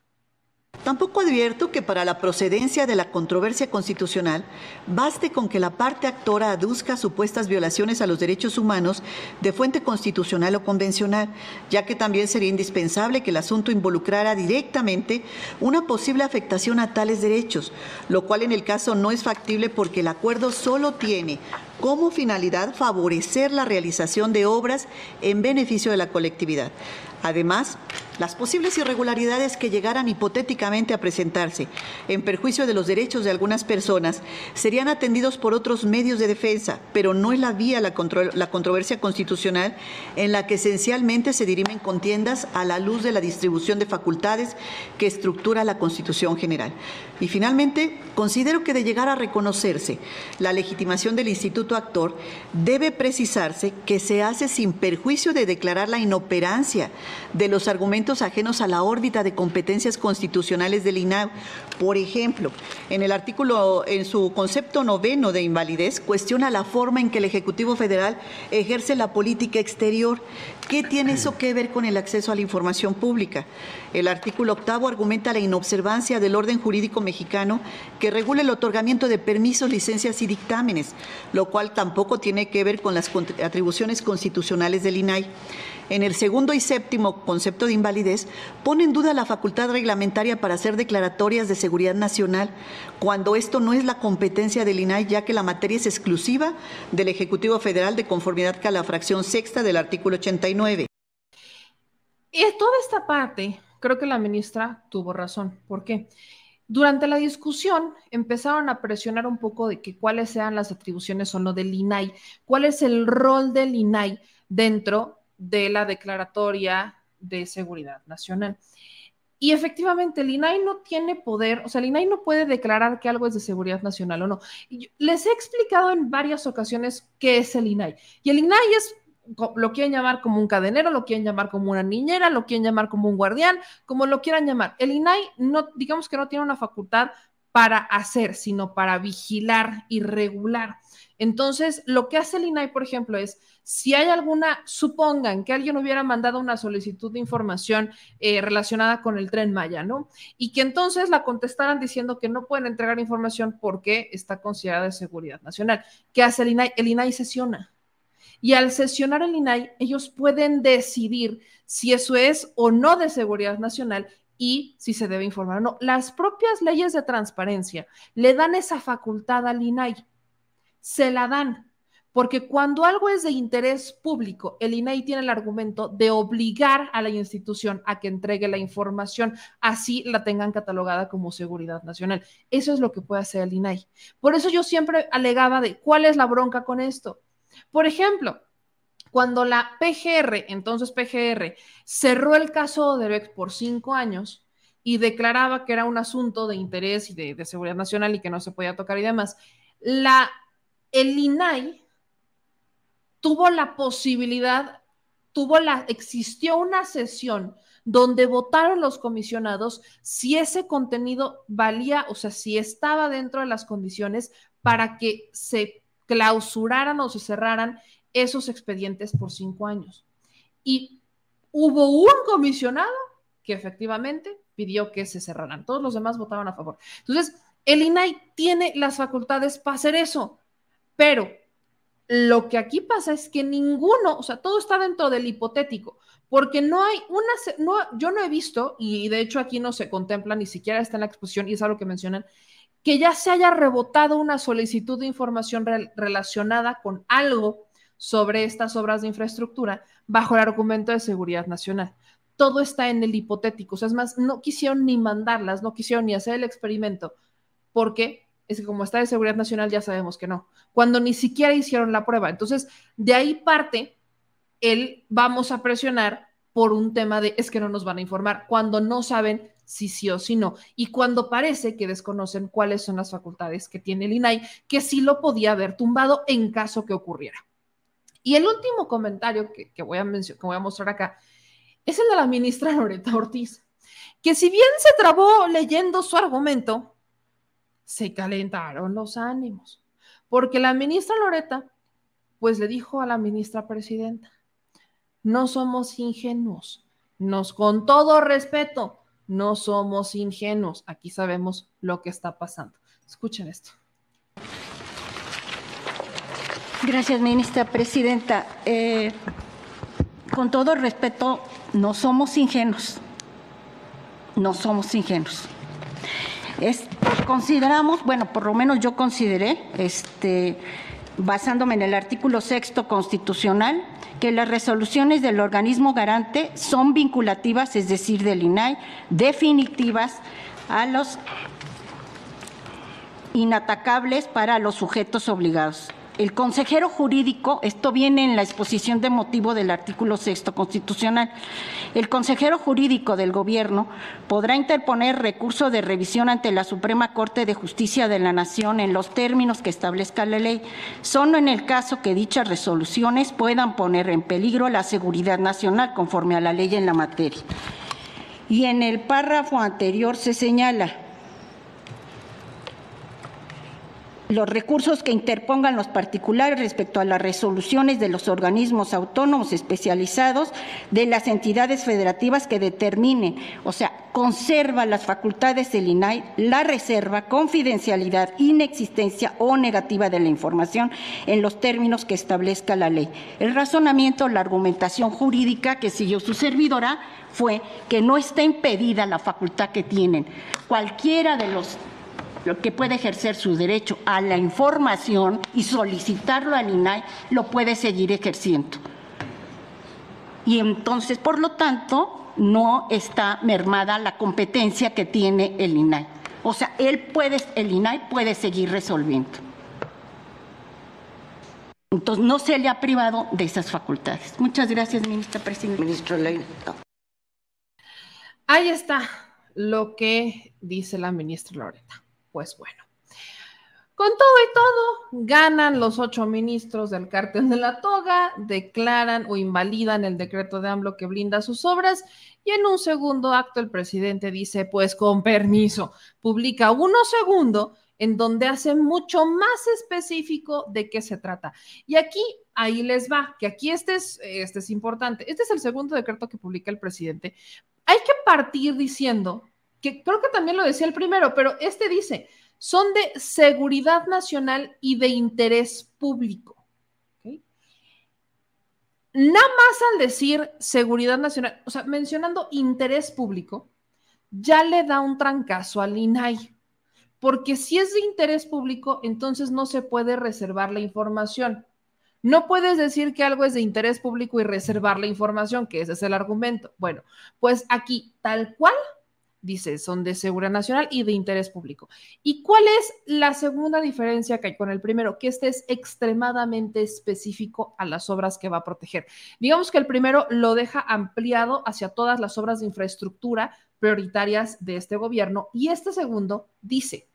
Tampoco advierto que para la procedencia de la controversia constitucional baste con que la parte actora aduzca supuestas violaciones a los derechos humanos de fuente constitucional o convencional, ya que también sería indispensable que el asunto involucrara directamente una posible afectación a tales derechos, lo cual en el caso no es factible porque el acuerdo solo tiene como finalidad favorecer la realización de obras en beneficio de la colectividad. Además, las posibles irregularidades que llegaran hipotéticamente a presentarse en perjuicio de los derechos de algunas personas serían atendidos por otros medios de defensa, pero no es la vía la, la controversia constitucional en la que esencialmente se dirimen contiendas a la luz de la distribución de facultades que estructura la Constitución General. Y finalmente, considero que de llegar a reconocerse la legitimación del Instituto Actor, debe precisarse que se hace sin perjuicio de declarar la inoperancia de los argumentos ajenos a la órbita de competencias constitucionales del INAU. Por ejemplo, en el artículo, en su concepto noveno de invalidez, cuestiona la forma en que el Ejecutivo Federal ejerce la política exterior. ¿Qué tiene eso que ver con el acceso a la información pública? El artículo octavo argumenta la inobservancia del orden jurídico mexicano que regula el otorgamiento de permisos, licencias y dictámenes, lo cual tampoco tiene que ver con las atribuciones constitucionales del INAI en el segundo y séptimo concepto de invalidez, pone en duda la facultad reglamentaria para hacer declaratorias de seguridad nacional, cuando esto no es la competencia del INAI, ya que la materia es exclusiva del Ejecutivo Federal de conformidad con la fracción sexta del artículo 89. Y toda esta parte, creo que la ministra tuvo razón. ¿Por qué? Durante la discusión empezaron a presionar un poco de que cuáles sean las atribuciones o no del INAI, cuál es el rol del INAI dentro de la Declaratoria de Seguridad Nacional. Y efectivamente, el INAI no tiene poder, o sea, el INAI no puede declarar que algo es de seguridad nacional o no. les he explicado en varias ocasiones qué es el INAI. Y el INAI es, lo quieren llamar como un cadenero, lo quieren llamar como una niñera, lo quieren llamar como un guardián, como lo quieran llamar. El INAI no, digamos que no tiene una facultad para hacer, sino para vigilar y regular. Entonces, lo que hace el INAI, por ejemplo, es si hay alguna, supongan que alguien hubiera mandado una solicitud de información eh, relacionada con el tren Maya, ¿no? Y que entonces la contestaran diciendo que no pueden entregar información porque está considerada de seguridad nacional. ¿Qué hace el INAI? El INAI sesiona. Y al sesionar el INAI, ellos pueden decidir si eso es o no de seguridad nacional y si se debe informar o no. Las propias leyes de transparencia le dan esa facultad al INAI. Se la dan. Porque cuando algo es de interés público, el INAI tiene el argumento de obligar a la institución a que entregue la información, así la tengan catalogada como seguridad nacional. Eso es lo que puede hacer el INAI. Por eso yo siempre alegaba de cuál es la bronca con esto. Por ejemplo, cuando la PGR, entonces PGR, cerró el caso de Odebrecht por cinco años y declaraba que era un asunto de interés y de, de seguridad nacional y que no se podía tocar y demás, la, el INAI tuvo la posibilidad, tuvo la, existió una sesión donde votaron los comisionados si ese contenido valía, o sea, si estaba dentro de las condiciones para que se clausuraran o se cerraran esos expedientes por cinco años. Y hubo un comisionado que efectivamente pidió que se cerraran. Todos los demás votaban a favor. Entonces, el INAI tiene las facultades para hacer eso, pero lo que aquí pasa es que ninguno, o sea, todo está dentro del hipotético, porque no hay una, no, yo no he visto, y de hecho aquí no se contempla, ni siquiera está en la exposición, y es algo que mencionan, que ya se haya rebotado una solicitud de información relacionada con algo sobre estas obras de infraestructura bajo el argumento de seguridad nacional. Todo está en el hipotético, o sea, es más, no quisieron ni mandarlas, no quisieron ni hacer el experimento, porque es que como está de seguridad nacional ya sabemos que no, cuando ni siquiera hicieron la prueba. Entonces, de ahí parte el vamos a presionar por un tema de es que no nos van a informar, cuando no saben si sí o si no, y cuando parece que desconocen cuáles son las facultades que tiene el INAI, que sí lo podía haber tumbado en caso que ocurriera. Y el último comentario que, voy, a que voy a mostrar acá es el de la ministra Loreta Ortiz, que si bien se trabó leyendo su argumento, se calentaron los ánimos, porque la ministra Loreta, pues le dijo a la ministra presidenta, no somos ingenuos, nos con todo respeto, no somos ingenuos, aquí sabemos lo que está pasando. Escuchen esto. Gracias, ministra presidenta. Eh, con todo respeto, no somos ingenuos, no somos ingenuos consideramos, bueno, por lo menos yo consideré, este, basándome en el artículo sexto constitucional, que las resoluciones del organismo garante son vinculativas, es decir, del INAI, definitivas a los inatacables para los sujetos obligados. El consejero jurídico, esto viene en la exposición de motivo del artículo sexto constitucional, el consejero jurídico del gobierno podrá interponer recurso de revisión ante la Suprema Corte de Justicia de la Nación en los términos que establezca la ley, solo en el caso que dichas resoluciones puedan poner en peligro la seguridad nacional conforme a la ley en la materia. Y en el párrafo anterior se señala los recursos que interpongan los particulares respecto a las resoluciones de los organismos autónomos especializados de las entidades federativas que determinen, o sea, conserva las facultades del INAI, la reserva, confidencialidad, inexistencia o negativa de la información en los términos que establezca la ley. El razonamiento, la argumentación jurídica que siguió su servidora fue que no está impedida la facultad que tienen cualquiera de los que puede ejercer su derecho a la información y solicitarlo al INAI, lo puede seguir ejerciendo. Y entonces, por lo tanto, no está mermada la competencia que tiene el INAI. O sea, él puede, el INAI puede seguir resolviendo. Entonces, no se le ha privado de esas facultades. Muchas gracias, ministra presidenta. Ministro Ley. Ahí está lo que dice la ministra Loreta pues bueno. Con todo y todo, ganan los ocho ministros del cártel de la toga, declaran o invalidan el decreto de AMLO que blinda sus obras y en un segundo acto el presidente dice, pues con permiso, publica uno segundo en donde hace mucho más específico de qué se trata. Y aquí, ahí les va, que aquí este es, este es importante. Este es el segundo decreto que publica el presidente. Hay que partir diciendo que creo que también lo decía el primero, pero este dice, son de seguridad nacional y de interés público. Nada más al decir seguridad nacional, o sea, mencionando interés público, ya le da un trancazo al INAI, porque si es de interés público, entonces no se puede reservar la información. No puedes decir que algo es de interés público y reservar la información, que ese es el argumento. Bueno, pues aquí, tal cual, dice, son de seguridad nacional y de interés público. ¿Y cuál es la segunda diferencia que hay con el primero? Que este es extremadamente específico a las obras que va a proteger. Digamos que el primero lo deja ampliado hacia todas las obras de infraestructura prioritarias de este gobierno y este segundo dice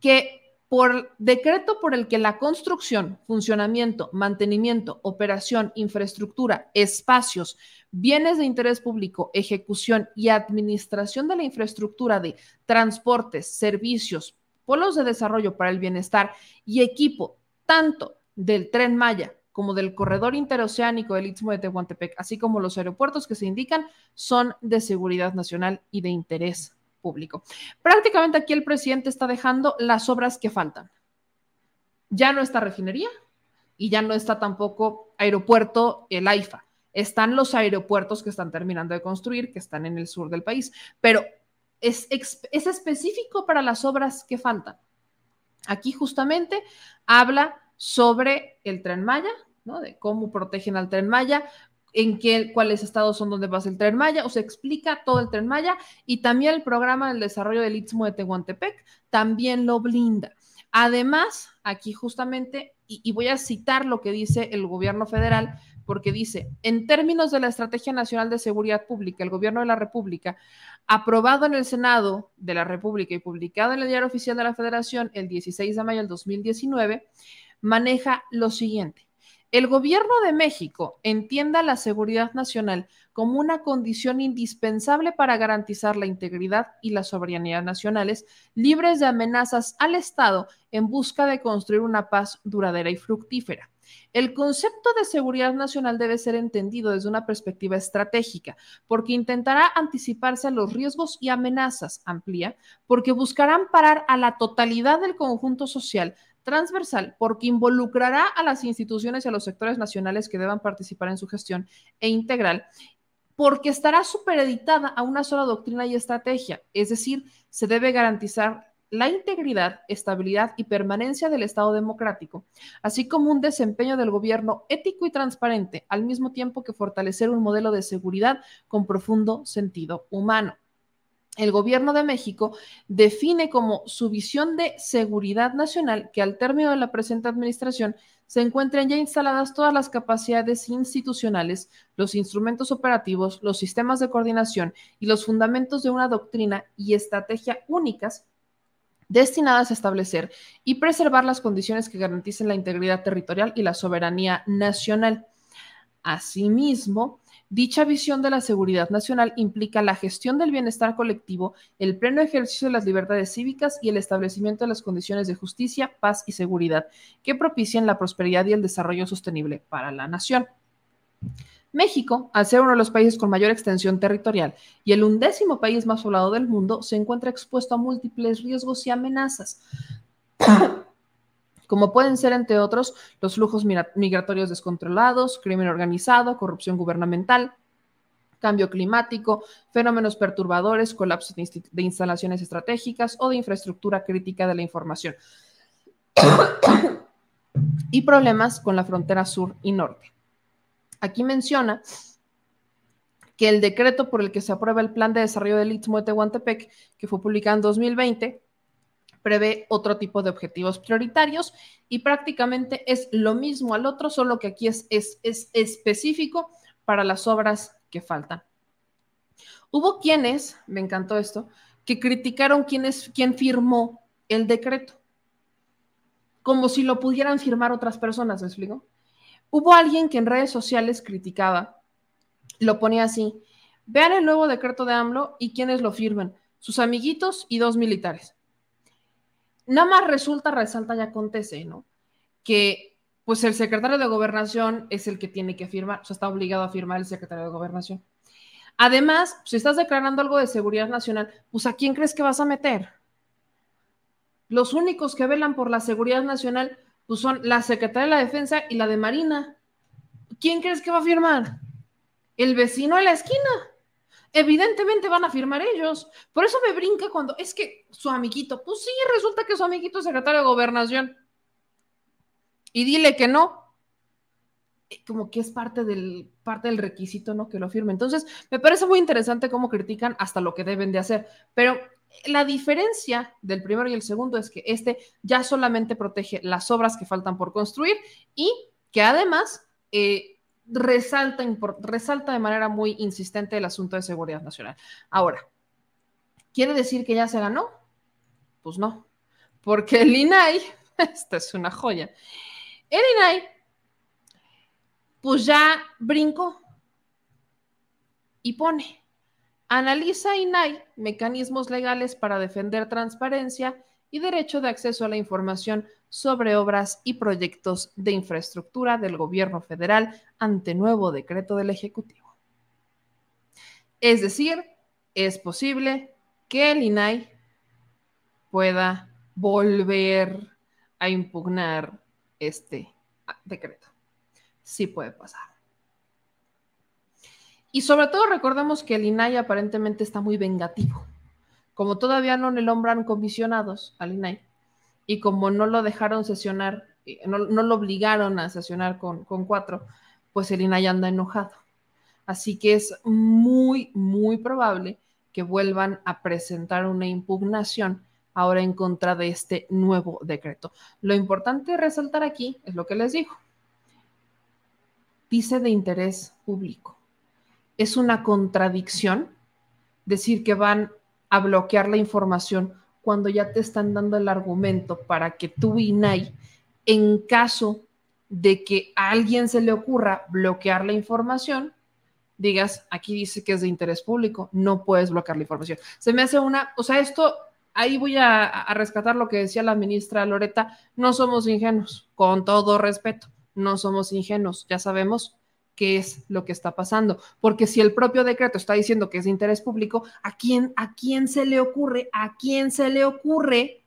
que por decreto por el que la construcción, funcionamiento, mantenimiento, operación, infraestructura, espacios, bienes de interés público, ejecución y administración de la infraestructura de transportes, servicios, polos de desarrollo para el bienestar y equipo tanto del tren Maya como del corredor interoceánico del Istmo de Tehuantepec, así como los aeropuertos que se indican, son de seguridad nacional y de interés público. Prácticamente aquí el presidente está dejando las obras que faltan. Ya no está refinería y ya no está tampoco aeropuerto el AIFA. Están los aeropuertos que están terminando de construir, que están en el sur del país, pero es, es específico para las obras que faltan. Aquí justamente habla sobre el tren Maya, ¿no? De cómo protegen al tren Maya, en qué, cuáles estados son donde pasa el tren Maya, o se explica todo el tren Maya y también el programa del desarrollo del Istmo de Tehuantepec también lo blinda. Además, aquí justamente, y, y voy a citar lo que dice el gobierno federal, porque dice, en términos de la Estrategia Nacional de Seguridad Pública, el Gobierno de la República, aprobado en el Senado de la República y publicado en el Diario Oficial de la Federación el 16 de mayo del 2019, maneja lo siguiente. El gobierno de México entienda la seguridad nacional como una condición indispensable para garantizar la integridad y la soberanía nacionales, libres de amenazas al Estado en busca de construir una paz duradera y fructífera. El concepto de seguridad nacional debe ser entendido desde una perspectiva estratégica, porque intentará anticiparse a los riesgos y amenazas, amplía, porque buscarán parar a la totalidad del conjunto social transversal porque involucrará a las instituciones y a los sectores nacionales que deban participar en su gestión e integral, porque estará supereditada a una sola doctrina y estrategia, es decir, se debe garantizar la integridad, estabilidad y permanencia del Estado democrático, así como un desempeño del gobierno ético y transparente, al mismo tiempo que fortalecer un modelo de seguridad con profundo sentido humano el gobierno de México define como su visión de seguridad nacional que al término de la presente administración se encuentren ya instaladas todas las capacidades institucionales, los instrumentos operativos, los sistemas de coordinación y los fundamentos de una doctrina y estrategia únicas destinadas a establecer y preservar las condiciones que garanticen la integridad territorial y la soberanía nacional. Asimismo, Dicha visión de la seguridad nacional implica la gestión del bienestar colectivo, el pleno ejercicio de las libertades cívicas y el establecimiento de las condiciones de justicia, paz y seguridad que propicien la prosperidad y el desarrollo sostenible para la nación. México, al ser uno de los países con mayor extensión territorial y el undécimo país más poblado del mundo, se encuentra expuesto a múltiples riesgos y amenazas como pueden ser, entre otros, los flujos migratorios descontrolados, crimen organizado, corrupción gubernamental, cambio climático, fenómenos perturbadores, colapso de, instalaciones estratégicas o de infraestructura crítica de la información. y problemas con la frontera sur y norte. Aquí menciona que el decreto por el que se aprueba el plan de desarrollo del Istmo de Tehuantepec, que fue publicado en 2020, prevé otro tipo de objetivos prioritarios y prácticamente es lo mismo al otro, solo que aquí es, es, específico para las obras que faltan. Hubo quienes, me encantó esto, que criticaron quién, es, quién firmó el decreto, como si lo pudieran firmar otras personas, ¿me explico? Hubo alguien que en redes sociales criticaba, lo ponía así, vean el nuevo decreto de AMLO y quiénes lo firman, sus amiguitos y dos militares nada más resulta, resalta y acontece, ¿no? Que pues el secretario de gobernación es el que tiene que firmar, o sea, está obligado a firmar el secretario de gobernación. Además, si estás declarando algo de seguridad nacional, pues ¿a quién crees que vas a meter? Los únicos que velan por la seguridad nacional pues son la Secretaría de la Defensa y la de Marina. ¿Quién crees que va a firmar? El vecino de la esquina evidentemente van a firmar ellos. Por eso me brinca cuando es que su amiguito, pues sí, resulta que su amiguito es secretario de gobernación. Y dile que no. Eh, como que es parte del, parte del requisito, ¿no? Que lo firme. Entonces, me parece muy interesante cómo critican hasta lo que deben de hacer. Pero la diferencia del primero y el segundo es que este ya solamente protege las obras que faltan por construir y que además eh, resalta, resalta de manera muy insistente el asunto de seguridad nacional. Ahora, ¿quiere decir que ya se ganó? Pues no, porque el INAI, [laughs] esta es una joya, el INAI, pues ya brincó y pone, analiza INAI mecanismos legales para defender transparencia y derecho de acceso a la información sobre obras y proyectos de infraestructura del gobierno federal ante nuevo decreto del Ejecutivo. Es decir, es posible que el INAI pueda volver a impugnar este decreto. Sí puede pasar. Y sobre todo recordemos que el INAI aparentemente está muy vengativo. Como todavía no le nombran comisionados al INAI, y como no lo dejaron sesionar, no, lo obligaron a sesionar con, cuatro, pues el INAI anda enojado. Así que es muy, muy probable que vuelvan a presentar una impugnación ahora en contra de este nuevo decreto. Lo importante resaltar aquí es lo que les digo. Dice de interés público. Es una contradicción decir que van a bloquear la información cuando ya te están dando el argumento para que tú, INAI, en caso de que a alguien se le ocurra bloquear la información, digas, aquí dice que es de interés público, no puedes bloquear la información. Se me hace una, o sea, esto, ahí voy a, a rescatar lo que decía la ministra Loreta, no somos ingenuos, con todo respeto, no somos ingenuos, ya sabemos qué es lo que está pasando, porque si el propio decreto está diciendo que es de interés público, ¿a quién, a quién se le ocurre, a quién se le ocurre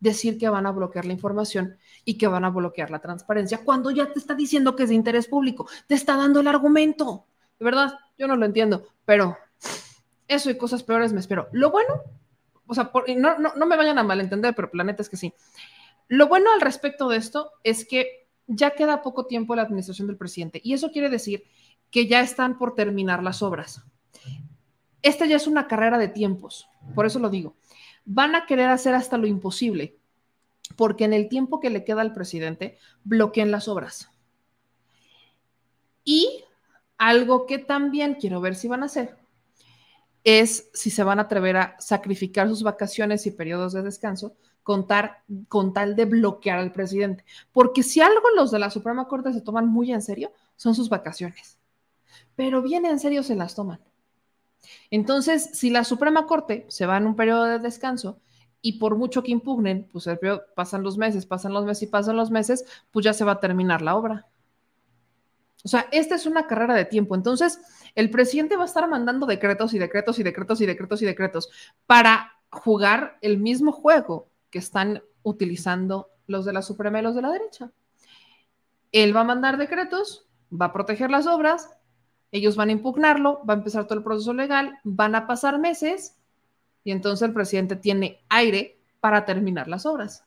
decir que van a bloquear la información y que van a bloquear la transparencia cuando ya te está diciendo que es de interés público, te está dando el argumento. De verdad, yo no lo entiendo, pero eso y cosas peores me espero. Lo bueno, o sea, no, no, no me vayan a malentender, pero planeta es que sí. Lo bueno al respecto de esto es que ya queda poco tiempo la administración del presidente y eso quiere decir que ya están por terminar las obras. Esta ya es una carrera de tiempos, por eso lo digo van a querer hacer hasta lo imposible, porque en el tiempo que le queda al presidente, bloqueen las obras. Y algo que también quiero ver si van a hacer es si se van a atrever a sacrificar sus vacaciones y periodos de descanso con, con tal de bloquear al presidente. Porque si algo los de la Suprema Corte se toman muy en serio, son sus vacaciones. Pero bien en serio se las toman. Entonces, si la Suprema Corte se va en un periodo de descanso y por mucho que impugnen, pues pasan los meses, pasan los meses y pasan los meses, pues ya se va a terminar la obra. O sea, esta es una carrera de tiempo. Entonces, el presidente va a estar mandando decretos y decretos y decretos y decretos y decretos para jugar el mismo juego que están utilizando los de la Suprema y los de la derecha. Él va a mandar decretos, va a proteger las obras, ellos van a impugnarlo, va a empezar todo el proceso legal, van a pasar meses y entonces el presidente tiene aire para terminar las obras.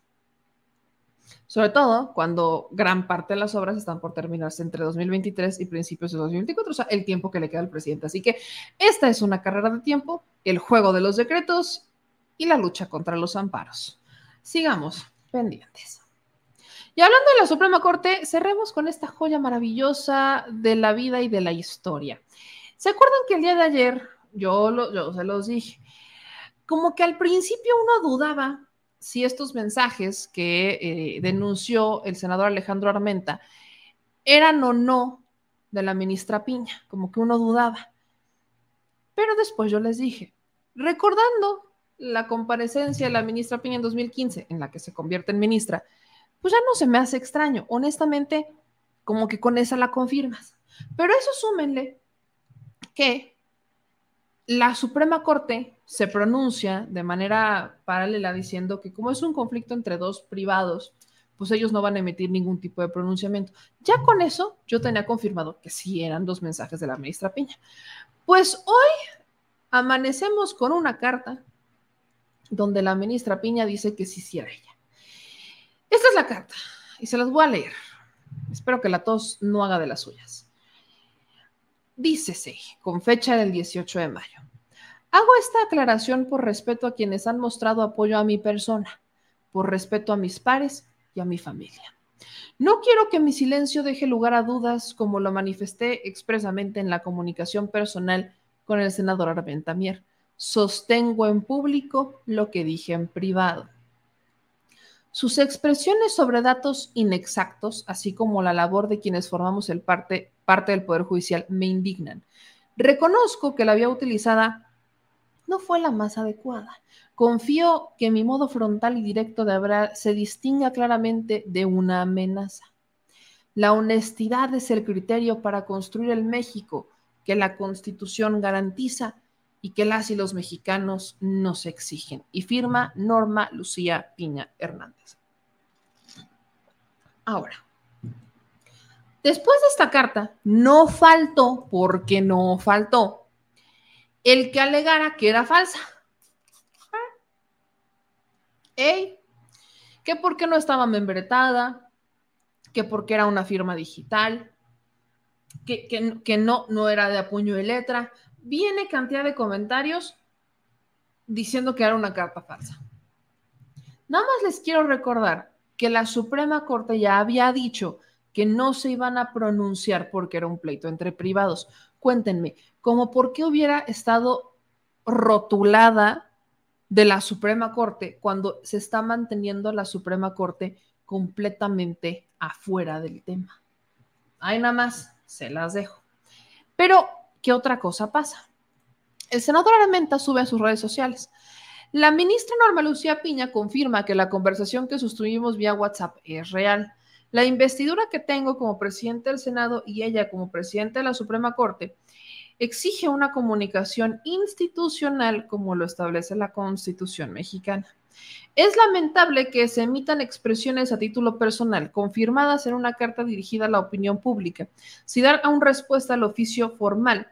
Sobre todo cuando gran parte de las obras están por terminarse entre 2023 y principios de 2024, o sea, el tiempo que le queda al presidente. Así que esta es una carrera de tiempo, el juego de los decretos y la lucha contra los amparos. Sigamos pendientes. Y hablando de la Suprema Corte, cerremos con esta joya maravillosa de la vida y de la historia. ¿Se acuerdan que el día de ayer, yo, lo, se los dije, como que al principio uno dudaba si estos mensajes que eh, denunció el senador Alejandro Armenta eran o no de la ministra Piña, como que uno dudaba. Pero después yo les dije, recordando la comparecencia de la ministra Piña en 2015, en la que se convierte en ministra, pues ya no se me hace extraño. Honestamente, como que con esa la confirmas. Pero eso súmenle que la Suprema Corte se pronuncia de manera paralela diciendo que como es un conflicto entre dos privados, pues ellos no van a emitir ningún tipo de pronunciamiento. Ya con eso yo tenía confirmado que sí eran dos mensajes de la ministra Piña. Pues hoy amanecemos con una carta donde la ministra Piña dice que sí, sí era ella. Esta es la carta y se las voy a leer. Espero que la tos no haga de las suyas. Dícese, con fecha del 18 de mayo. Hago esta aclaración por respeto a quienes han mostrado apoyo a mi persona, por respeto a mis pares y a mi familia. No quiero que mi silencio deje lugar a dudas, como lo manifesté expresamente en la comunicación personal con el senador Arventamier. Sostengo en público lo que dije en privado. Sus expresiones sobre datos inexactos, así como la labor de quienes formamos el parte, parte del Poder Judicial, me indignan. Reconozco que la vía utilizada no fue la más adecuada. Confío que mi modo frontal y directo de hablar se distinga claramente de una amenaza. La honestidad es el criterio para construir el México que la Constitución garantiza y que las y los mexicanos nos exigen. Y firma Norma Lucía Piña Hernández. Ahora, después de esta carta, no faltó, porque no faltó, el que alegara que era falsa. Ey, que porque no estaba membretada, que porque era una firma digital, que, que, que no, no era de apuño y letra. Viene cantidad de comentarios diciendo que era una carta falsa. Nada más les quiero recordar que la Suprema Corte ya había dicho que no se iban a pronunciar porque era un pleito entre privados. Cuéntenme, ¿cómo por qué hubiera estado rotulada de la Suprema Corte cuando se está manteniendo la Suprema Corte completamente afuera del tema? Ahí nada más se las dejo. Pero, ¿qué otra cosa pasa? El senador Aramenta sube a sus redes sociales. La ministra Norma Lucía Piña confirma que la conversación que sostuvimos vía WhatsApp es real. La investidura que tengo como presidente del Senado y ella como presidente de la Suprema Corte exige una comunicación institucional como lo establece la Constitución mexicana. Es lamentable que se emitan expresiones a título personal, confirmadas en una carta dirigida a la opinión pública, sin dar aún respuesta al oficio formal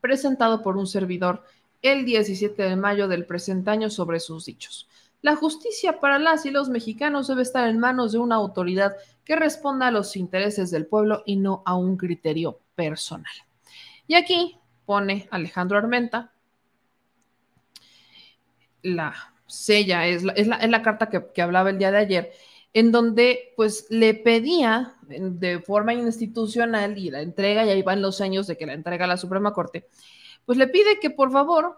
presentado por un servidor el 17 de mayo del presente año sobre sus dichos. La justicia para las y los mexicanos debe estar en manos de una autoridad que responda a los intereses del pueblo y no a un criterio personal. Y aquí pone Alejandro Armenta la sella, es la, es la, carta que, que hablaba el día de ayer, en donde pues le pedía de forma institucional y la entrega, y ahí van los años de que la entrega a la Suprema Corte, pues le pide que por favor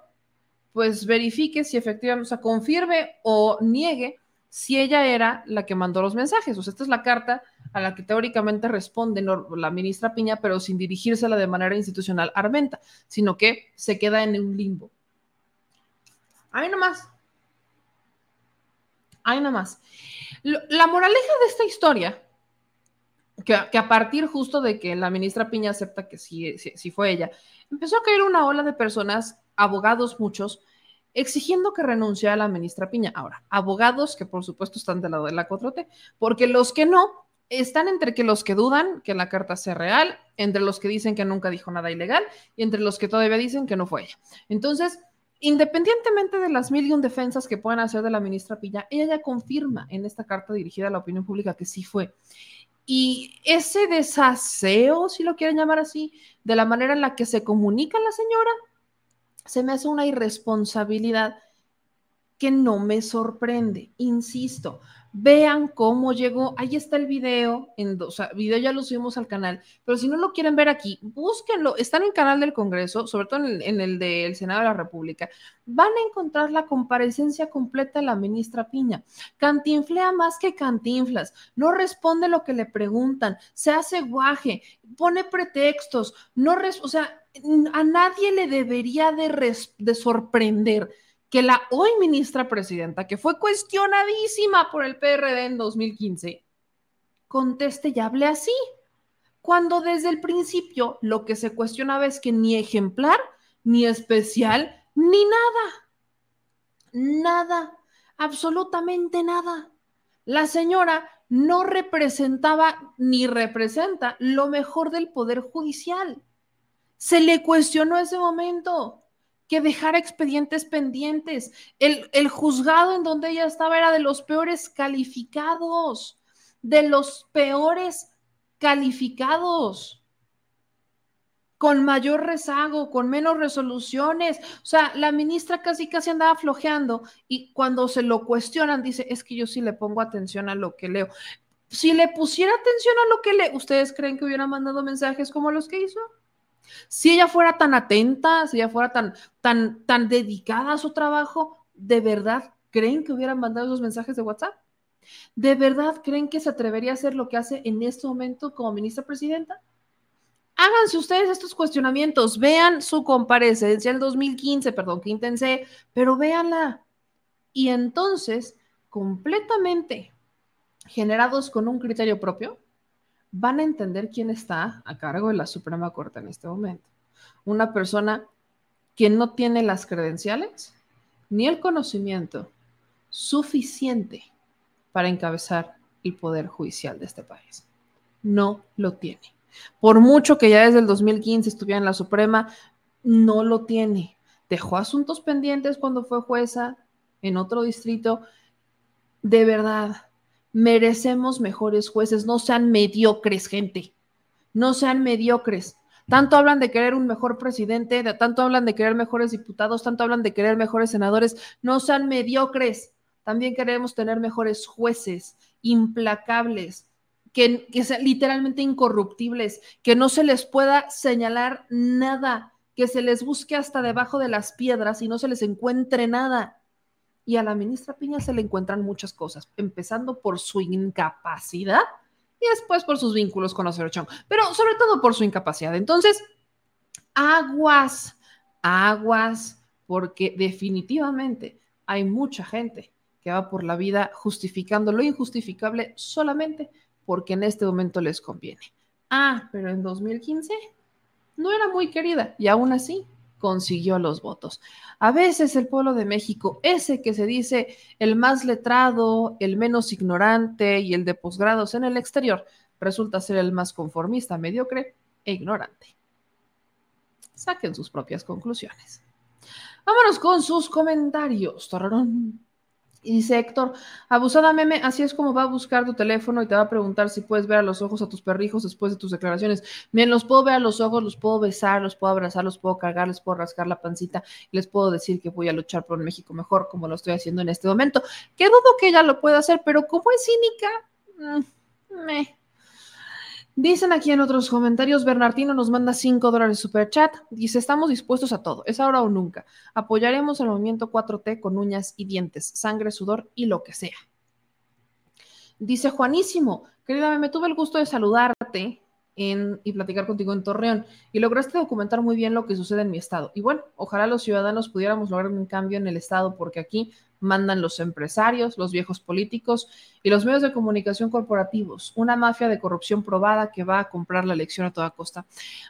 pues verifique si efectivamente, o sea, confirme o niegue si ella era la que mandó los mensajes. O sea, esta es la carta a la que teóricamente responde la ministra Piña, pero sin dirigírsela de manera institucional a Armenta, sino que se queda en un limbo. Ahí nomás. Ahí nomás. La moraleja de esta historia, que, a partir justo de que la ministra Piña acepta que sí, fue ella, empezó a caer una ola de personas, abogados muchos, exigiendo que renuncie a la ministra Piña. Ahora, abogados que por supuesto están del lado de la 4T, porque los que no están entre los que dudan que la carta sea real, entre los que dicen que nunca dijo nada ilegal y entre los que todavía dicen que no fue ella. Entonces, Independientemente de las mil y un defensas que puedan hacer de la ministra Pilla, ella ya confirma en esta carta dirigida a la opinión pública que sí fue. Y ese desaseo, si lo quieren llamar así, de la manera en la que se comunica la señora, se me hace una irresponsabilidad que no me sorprende, insisto, vean cómo llegó, ahí está el video, en, o sea, video ya lo subimos al canal, pero si no lo quieren ver aquí, búsquenlo, está en el canal del Congreso, sobre todo en el, el del Senado de la República, van a encontrar la comparecencia completa de la ministra Piña, cantinflea más que cantinflas, no responde lo que le preguntan, se hace guaje, pone pretextos, no, o sea, a nadie le debería de, de sorprender que la hoy ministra presidenta, que fue cuestionadísima por el PRD en 2015, conteste y hable así, cuando desde el principio lo que se cuestionaba es que ni ejemplar, ni especial, ni nada, nada, absolutamente nada. La señora no representaba ni representa lo mejor del Poder Judicial. Se le cuestionó ese momento que dejara expedientes pendientes. El, el juzgado en donde ella estaba era de los peores calificados, de los peores calificados con mayor rezago, con menos resoluciones. O sea, la ministra casi casi andaba flojeando y cuando se lo cuestionan dice, es que yo sí le pongo atención a lo que leo. Si le pusiera atención a lo que lee, ¿ustedes creen que hubiera mandado mensajes como los que hizo? Si ella fuera tan atenta, si ella fuera tan, tan, tan dedicada a su trabajo, ¿de verdad creen que hubieran mandado esos mensajes de WhatsApp? ¿De verdad creen que se atrevería a hacer lo que hace en este momento como ministra presidenta? Háganse ustedes estos cuestionamientos, vean su comparecencia del 2015, perdón, que intense, pero véanla. Y entonces, completamente generados con un criterio propio, van a entender quién está a cargo de la Suprema Corte en este momento. Una persona que no tiene las credenciales ni el conocimiento suficiente para encabezar el poder judicial de este país. No lo tiene. Por mucho que ya desde el 2015 estuviera en la Suprema, no lo tiene. Dejó asuntos pendientes cuando fue jueza en otro distrito. De verdad, merecemos mejores jueces, no sean mediocres, gente. no sean mediocres. Tanto hablan de querer un mejor presidente, de, tanto hablan de querer mejores diputados, tanto hablan de querer mejores senadores. No sean mediocres. También queremos tener mejores jueces, implacables, que, que sean literalmente incorruptibles, que no se les pueda señalar nada, que se les busque hasta debajo de las piedras y no se les encuentre nada. Y a la ministra Piña se le encuentran muchas cosas, empezando por su incapacidad y después por sus vínculos con Osorio Chong, pero sobre todo por su incapacidad. Entonces, aguas, aguas, porque definitivamente hay mucha gente que va por la vida justificando lo injustificable solamente porque en este momento les conviene. Ah, pero en 2015 no era muy querida y aún así consiguió los votos. A veces el pueblo de México, ese que se dice el más letrado, el menos ignorante y el de posgrados en el exterior, resulta ser el más conformista, mediocre e ignorante. Saquen sus propias conclusiones. Vámonos con sus comentarios. Y dice Héctor, abusada meme, así es como va a buscar tu teléfono y te va a preguntar si puedes ver a los ojos a tus perrijos después de tus declaraciones. Bien, los puedo ver a los ojos, los puedo besar, los puedo abrazar, los puedo cargar, les puedo rascar la pancita les puedo decir que voy a luchar por México mejor como lo estoy haciendo en este momento. Que dudo que ella lo pueda hacer, pero como es cínica, mm, me Dicen aquí en otros comentarios, Bernardino nos manda 5 dólares super chat. Dice, estamos dispuestos a todo, es ahora o nunca. Apoyaremos el movimiento 4T con uñas y dientes, sangre, sudor y lo que sea. Dice Juanísimo, querida, me tuve el gusto de saludarte y platicar contigo en Torreón y lograste documentar muy bien lo que sucede en mi estado. Y bueno, ojalá los ciudadanos pudiéramos lograr un cambio en el estado porque aquí mandan los empresarios, los viejos políticos y los medios de comunicación corporativos, una mafia de corrupción probada que va a comprar la elección a toda costa.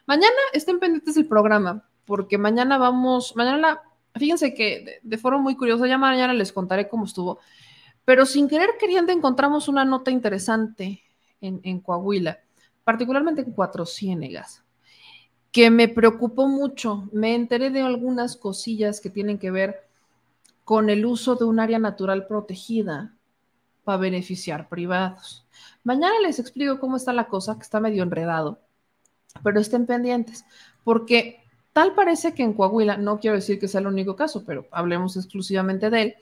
Mañana estén pendientes del programa, porque mañana vamos, mañana, fíjense que de, forma muy curiosa, ya mañana les contaré cómo estuvo, pero sin querer queriendo encontramos una nota interesante en Coahuila, particularmente en Cuatro Ciénegas que me preocupó mucho. Me enteré de algunas cosillas que tienen que ver con el uso de un área natural protegida para beneficiar privados. Mañana les explico cómo está la cosa, que está medio enredado, pero estén pendientes, porque tal parece que en Coahuila, no quiero decir que sea el único caso, pero hablemos exclusivamente de él,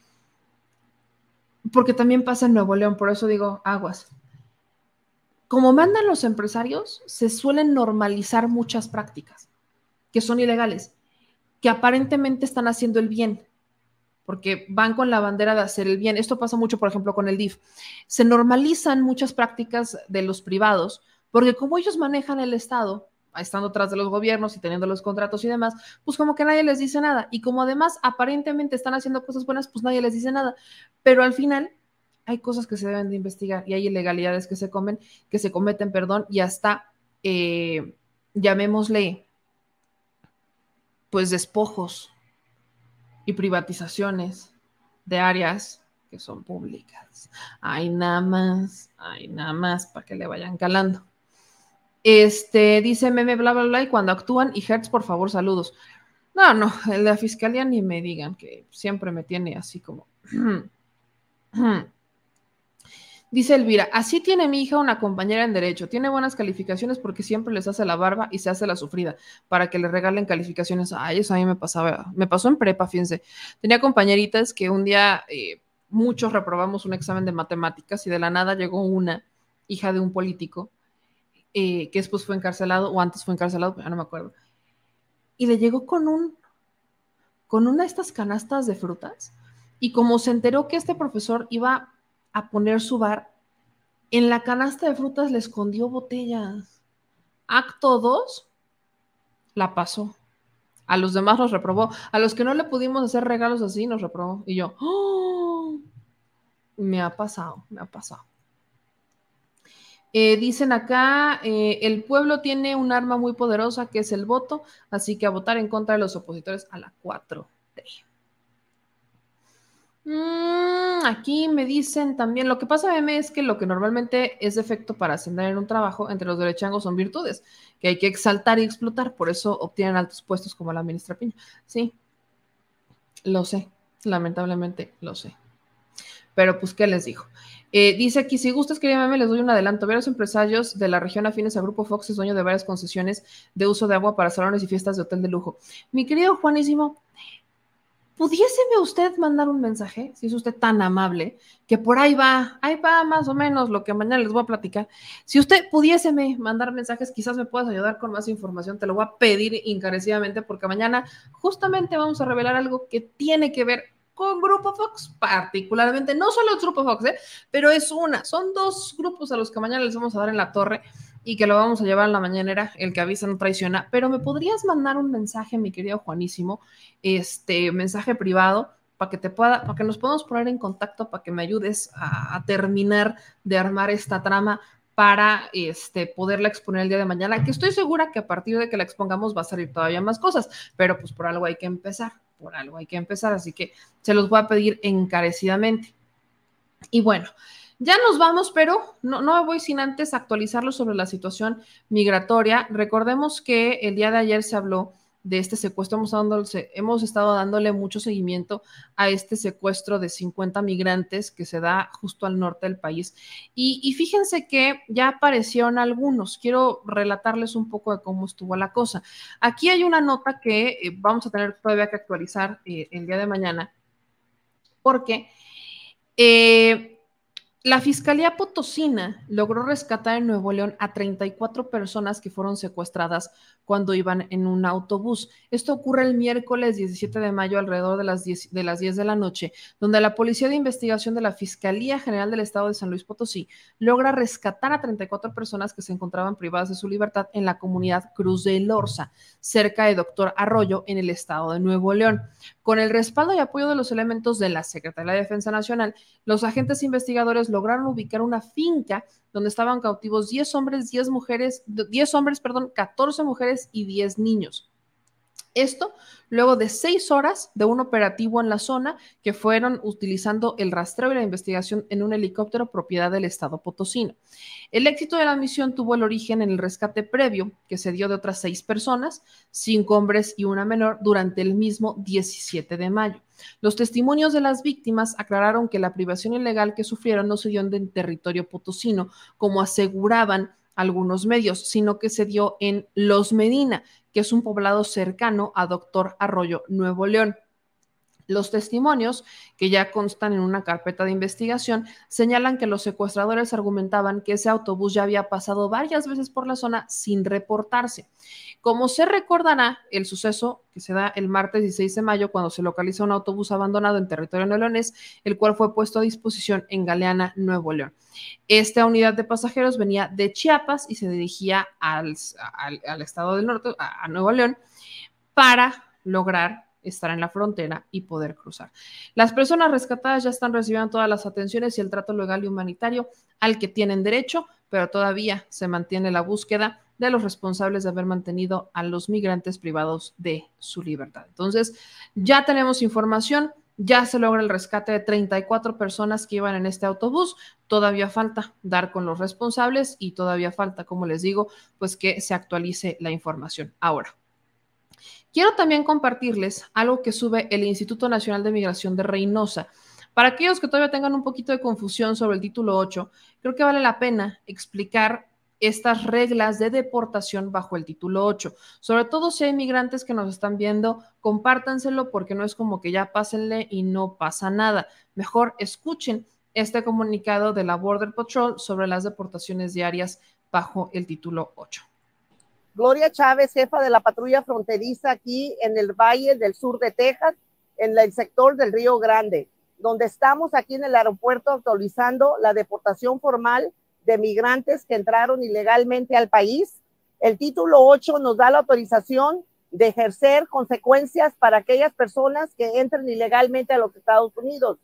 porque también pasa en Nuevo León, por eso digo aguas. Como mandan los empresarios, se suelen normalizar muchas prácticas que son ilegales, que aparentemente están haciendo el bien, porque van con la bandera de hacer el bien. Esto pasa mucho, por ejemplo, con el DIF. Se normalizan muchas prácticas de los privados, porque como ellos manejan el Estado, estando atrás de los gobiernos y teniendo los contratos y demás, pues como que nadie les dice nada. Y como además aparentemente están haciendo cosas buenas, pues nadie les dice nada. Pero al final hay cosas que se deben de investigar y hay ilegalidades que se comen, que se cometen, perdón, y hasta, eh, llamémosle, pues despojos y privatizaciones de áreas que son públicas. Hay nada más, hay nada más para que le vayan calando. Este, dice meme, bla, bla, bla, y cuando actúan, y Hertz, por favor, saludos. No, no, la fiscalía ni me digan que siempre me tiene así como. [clears throat] Dice Elvira, así tiene mi hija una compañera en derecho. Tiene buenas calificaciones porque siempre les hace la barba y se hace la sufrida para que le regalen calificaciones. Ay, eso a mí me pasaba, me pasó en prepa, fíjense. Tenía compañeritas que un día eh, muchos reprobamos un examen de matemáticas y de la nada llegó una hija de un político eh, que después fue encarcelado o antes fue encarcelado, ya no me acuerdo. Y le llegó con un, con una de estas canastas de frutas y como se enteró que este profesor iba a poner su bar, en la canasta de frutas le escondió botellas. Acto 2, la pasó. A los demás los reprobó. A los que no le pudimos hacer regalos así, nos reprobó. Y yo, ¡Oh! me ha pasado, me ha pasado. Eh, dicen acá, eh, el pueblo tiene un arma muy poderosa que es el voto, así que a votar en contra de los opositores a la 4T. Mm, aquí me dicen también, lo que pasa, M, es que lo que normalmente es defecto para ascender en un trabajo entre los derechangos son virtudes, que hay que exaltar y explotar, por eso obtienen altos puestos como la ministra Piña. Sí, lo sé, lamentablemente lo sé. pero pues, ¿qué les dijo? Eh, dice aquí, si gustas, querida meme, les doy un adelanto. Varios empresarios de la región afines a Grupo Fox es dueño de varias concesiones de uso de agua para salones y fiestas de hotel de lujo. Mi querido Juanísimo, ¿pudiéseme usted mandar un mensaje, si es usted tan amable, que por ahí va, ahí va más o menos lo que mañana les voy a platicar. Si usted pudiéseme mandar mensajes, quizás me puedas ayudar con más información, te lo voy a pedir encarecidamente porque mañana justamente vamos a revelar algo que tiene que ver con Grupo Fox, particularmente, no solo el Grupo Fox, ¿eh? pero es una, son dos grupos a los que mañana les vamos a dar en la torre y que lo vamos a llevar en la mañanera, el que avisa no traiciona, pero me podrías mandar un mensaje, mi querido Juanísimo, este mensaje privado para que te pueda, para que nos podamos poner en contacto, para que me ayudes a, a terminar de armar esta trama para este, poderla exponer el día de mañana, que estoy segura que a partir de que la expongamos va a salir todavía más cosas, pero pues por algo hay que empezar por algo hay que empezar, así que se los voy a pedir encarecidamente. Y bueno, ya nos vamos, pero no, no voy sin antes actualizarlo sobre la situación migratoria. Recordemos que el día de ayer se habló de este secuestro. Hemos, hemos estado dándole mucho seguimiento a este secuestro de 50 migrantes que se da justo al norte del país. Y, fíjense que ya aparecieron algunos. Quiero relatarles un poco de cómo estuvo la cosa. Aquí hay una nota que eh, vamos a tener todavía que actualizar eh, el día de mañana, porque... Eh, la Fiscalía Potosina logró rescatar en Nuevo León a 34 personas que fueron secuestradas cuando iban en un autobús. Esto ocurre el miércoles 17 de mayo alrededor de las 10 de, las 10 de la noche, donde la Policía de Investigación de la Fiscalía General del Estado de San Luis Potosí logra rescatar a 34 personas que se encontraban privadas de su libertad en la comunidad Cruz de Lorza, cerca de Doctor Arroyo, en el estado de Nuevo León. Con el respaldo y apoyo de los elementos de la Secretaría de Defensa Nacional, los agentes investigadores lograron ubicar una finca donde estaban cautivos 10 hombres, 10 mujeres, 10 hombres, perdón, 14 mujeres y 10 niños. Esto luego de seis horas de un operativo en la zona que fueron utilizando el rastreo y la investigación en un helicóptero propiedad del Estado potosino. El éxito de la misión tuvo el origen en el rescate previo que se dio de otras seis personas, cinco hombres y una menor, durante el mismo 17 de mayo. Los testimonios de las víctimas aclararon que la privación ilegal que sufrieron no se dio en territorio potosino, como aseguraban algunos medios, sino que se dio en Los Medina, que es un poblado cercano a Doctor Arroyo, Nuevo León. Los testimonios, que ya constan en una carpeta de investigación, señalan que los secuestradores argumentaban que ese autobús ya había pasado varias veces por la zona sin reportarse. Como se recordará, el suceso que se da el martes 16 de mayo cuando se localiza un autobús abandonado en territorio neoleonés, el cual fue puesto a disposición en Galeana, Nuevo León. Esta unidad de pasajeros venía de Chiapas y se dirigía al, estado del norte, a Nuevo León, para lograr estar en la frontera y poder cruzar. Las personas rescatadas ya están recibiendo todas las atenciones y el trato legal y humanitario al que tienen derecho, pero todavía se mantiene la búsqueda de los responsables de haber mantenido a los migrantes privados de su libertad. Entonces, ya tenemos información, ya se logra el rescate de 34 personas que iban en este autobús. Todavía falta dar con los responsables y todavía falta, como les digo, pues que se actualice la información. Ahora, Quiero también compartirles algo que sube el Instituto Nacional de Migración de Reynosa. Para aquellos que todavía tengan un poquito de confusión sobre el título 8, creo que vale la pena explicar estas reglas de deportación bajo el título 8. Sobre todo si hay migrantes que nos están viendo, compártanselo porque no es como que ya pásenle y no pasa nada. Mejor escuchen este comunicado de la Border Patrol sobre las deportaciones diarias bajo el título 8. Gloria Chávez, jefa de la patrulla fronteriza aquí en el Valle del Sur de Texas, en el sector del Río Grande, donde estamos aquí en el aeropuerto actualizando la deportación formal de migrantes que entraron ilegalmente al país. El título 8 nos da la autorización de ejercer consecuencias para aquellas personas que entren ilegalmente a los Estados Unidos.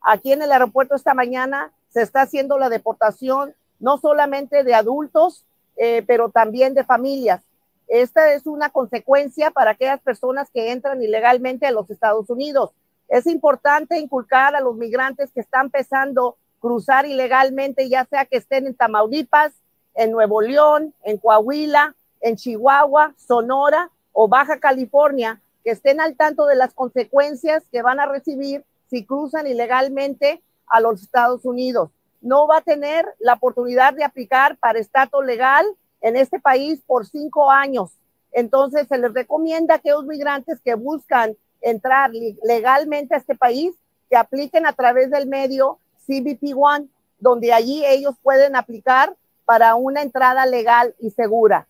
Aquí en el aeropuerto esta mañana se está haciendo la deportación no solamente de adultos, eh, pero también de familias. Esta es una consecuencia para aquellas personas que entran ilegalmente a los Estados Unidos. Es importante inculcar a los migrantes que están empezando a cruzar ilegalmente, ya sea que estén en Tamaulipas, en Nuevo León, en Coahuila, en Chihuahua, Sonora o Baja California, que estén al tanto de las consecuencias que van a recibir si cruzan ilegalmente a los Estados Unidos. No va a tener la oportunidad de aplicar para estatus legal en este país por cinco años. Entonces, se les recomienda a aquellos migrantes que buscan entrar legalmente a este país que apliquen a través del medio CBP One, donde allí ellos pueden aplicar para una entrada legal y segura.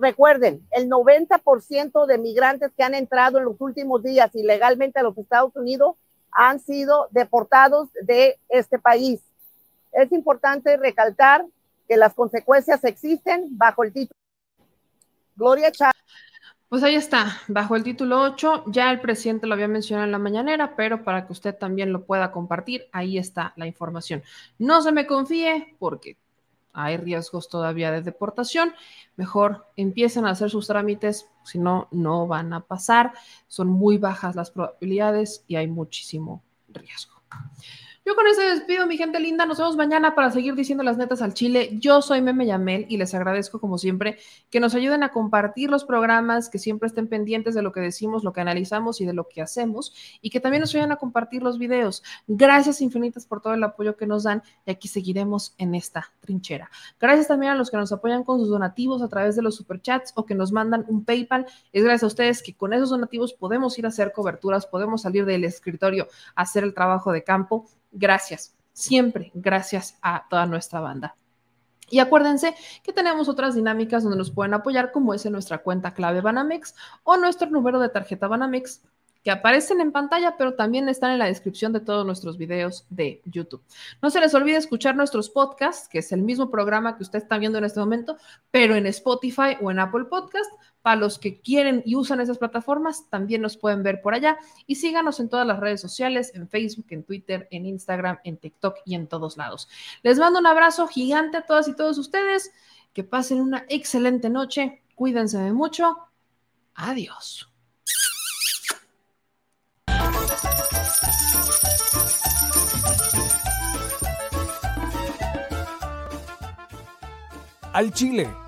Recuerden, el 90% de migrantes que han entrado en los últimos días ilegalmente a los Estados Unidos han sido deportados de este país. Es importante recalcar que las consecuencias existen bajo el título. Gloria Chávez. Pues ahí está, bajo el título 8, ya el presidente lo había mencionado en la mañanera, pero para que usted también lo pueda compartir, ahí está la información. No se me confíe porque hay riesgos todavía de deportación, mejor empiecen a hacer sus trámites, si no, no van a pasar, son muy bajas las probabilidades y hay muchísimo riesgo. Yo con eso despido, mi gente linda. Nos vemos mañana para seguir diciendo las netas al chile. Yo soy Meme Yamel y les agradezco, como siempre, que nos ayuden a compartir los programas, que siempre estén pendientes de lo que decimos, lo que analizamos y de lo que hacemos, y que también nos ayuden a compartir los videos. Gracias infinitas por todo el apoyo que nos dan y aquí seguiremos en esta trinchera. Gracias también a los que nos apoyan con sus donativos a través de los superchats o que nos mandan un PayPal. Es gracias a ustedes que con esos donativos podemos ir a hacer coberturas, podemos salir del escritorio a hacer el trabajo de campo Gracias, siempre gracias a toda nuestra banda. Y acuérdense que tenemos otras dinámicas donde nos pueden apoyar, como es en nuestra cuenta clave Banamex o nuestro número de tarjeta Banamex que aparecen en pantalla, pero también están en la descripción de todos nuestros videos de YouTube. No se les olvide escuchar nuestros podcasts, que es el mismo programa que usted está viendo en este momento, pero en Spotify o en Apple Podcast. Para los que quieren y usan esas plataformas, también nos pueden ver por allá. Y síganos en todas las redes sociales, en Facebook, en Twitter, en Instagram, en TikTok y en todos lados. Les mando un abrazo gigante a todas y todos ustedes. Que pasen una excelente noche. Cuídense de mucho. Adiós. al Chile.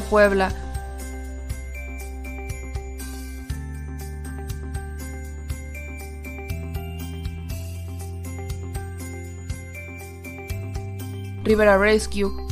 Puebla. Rivera Rescue.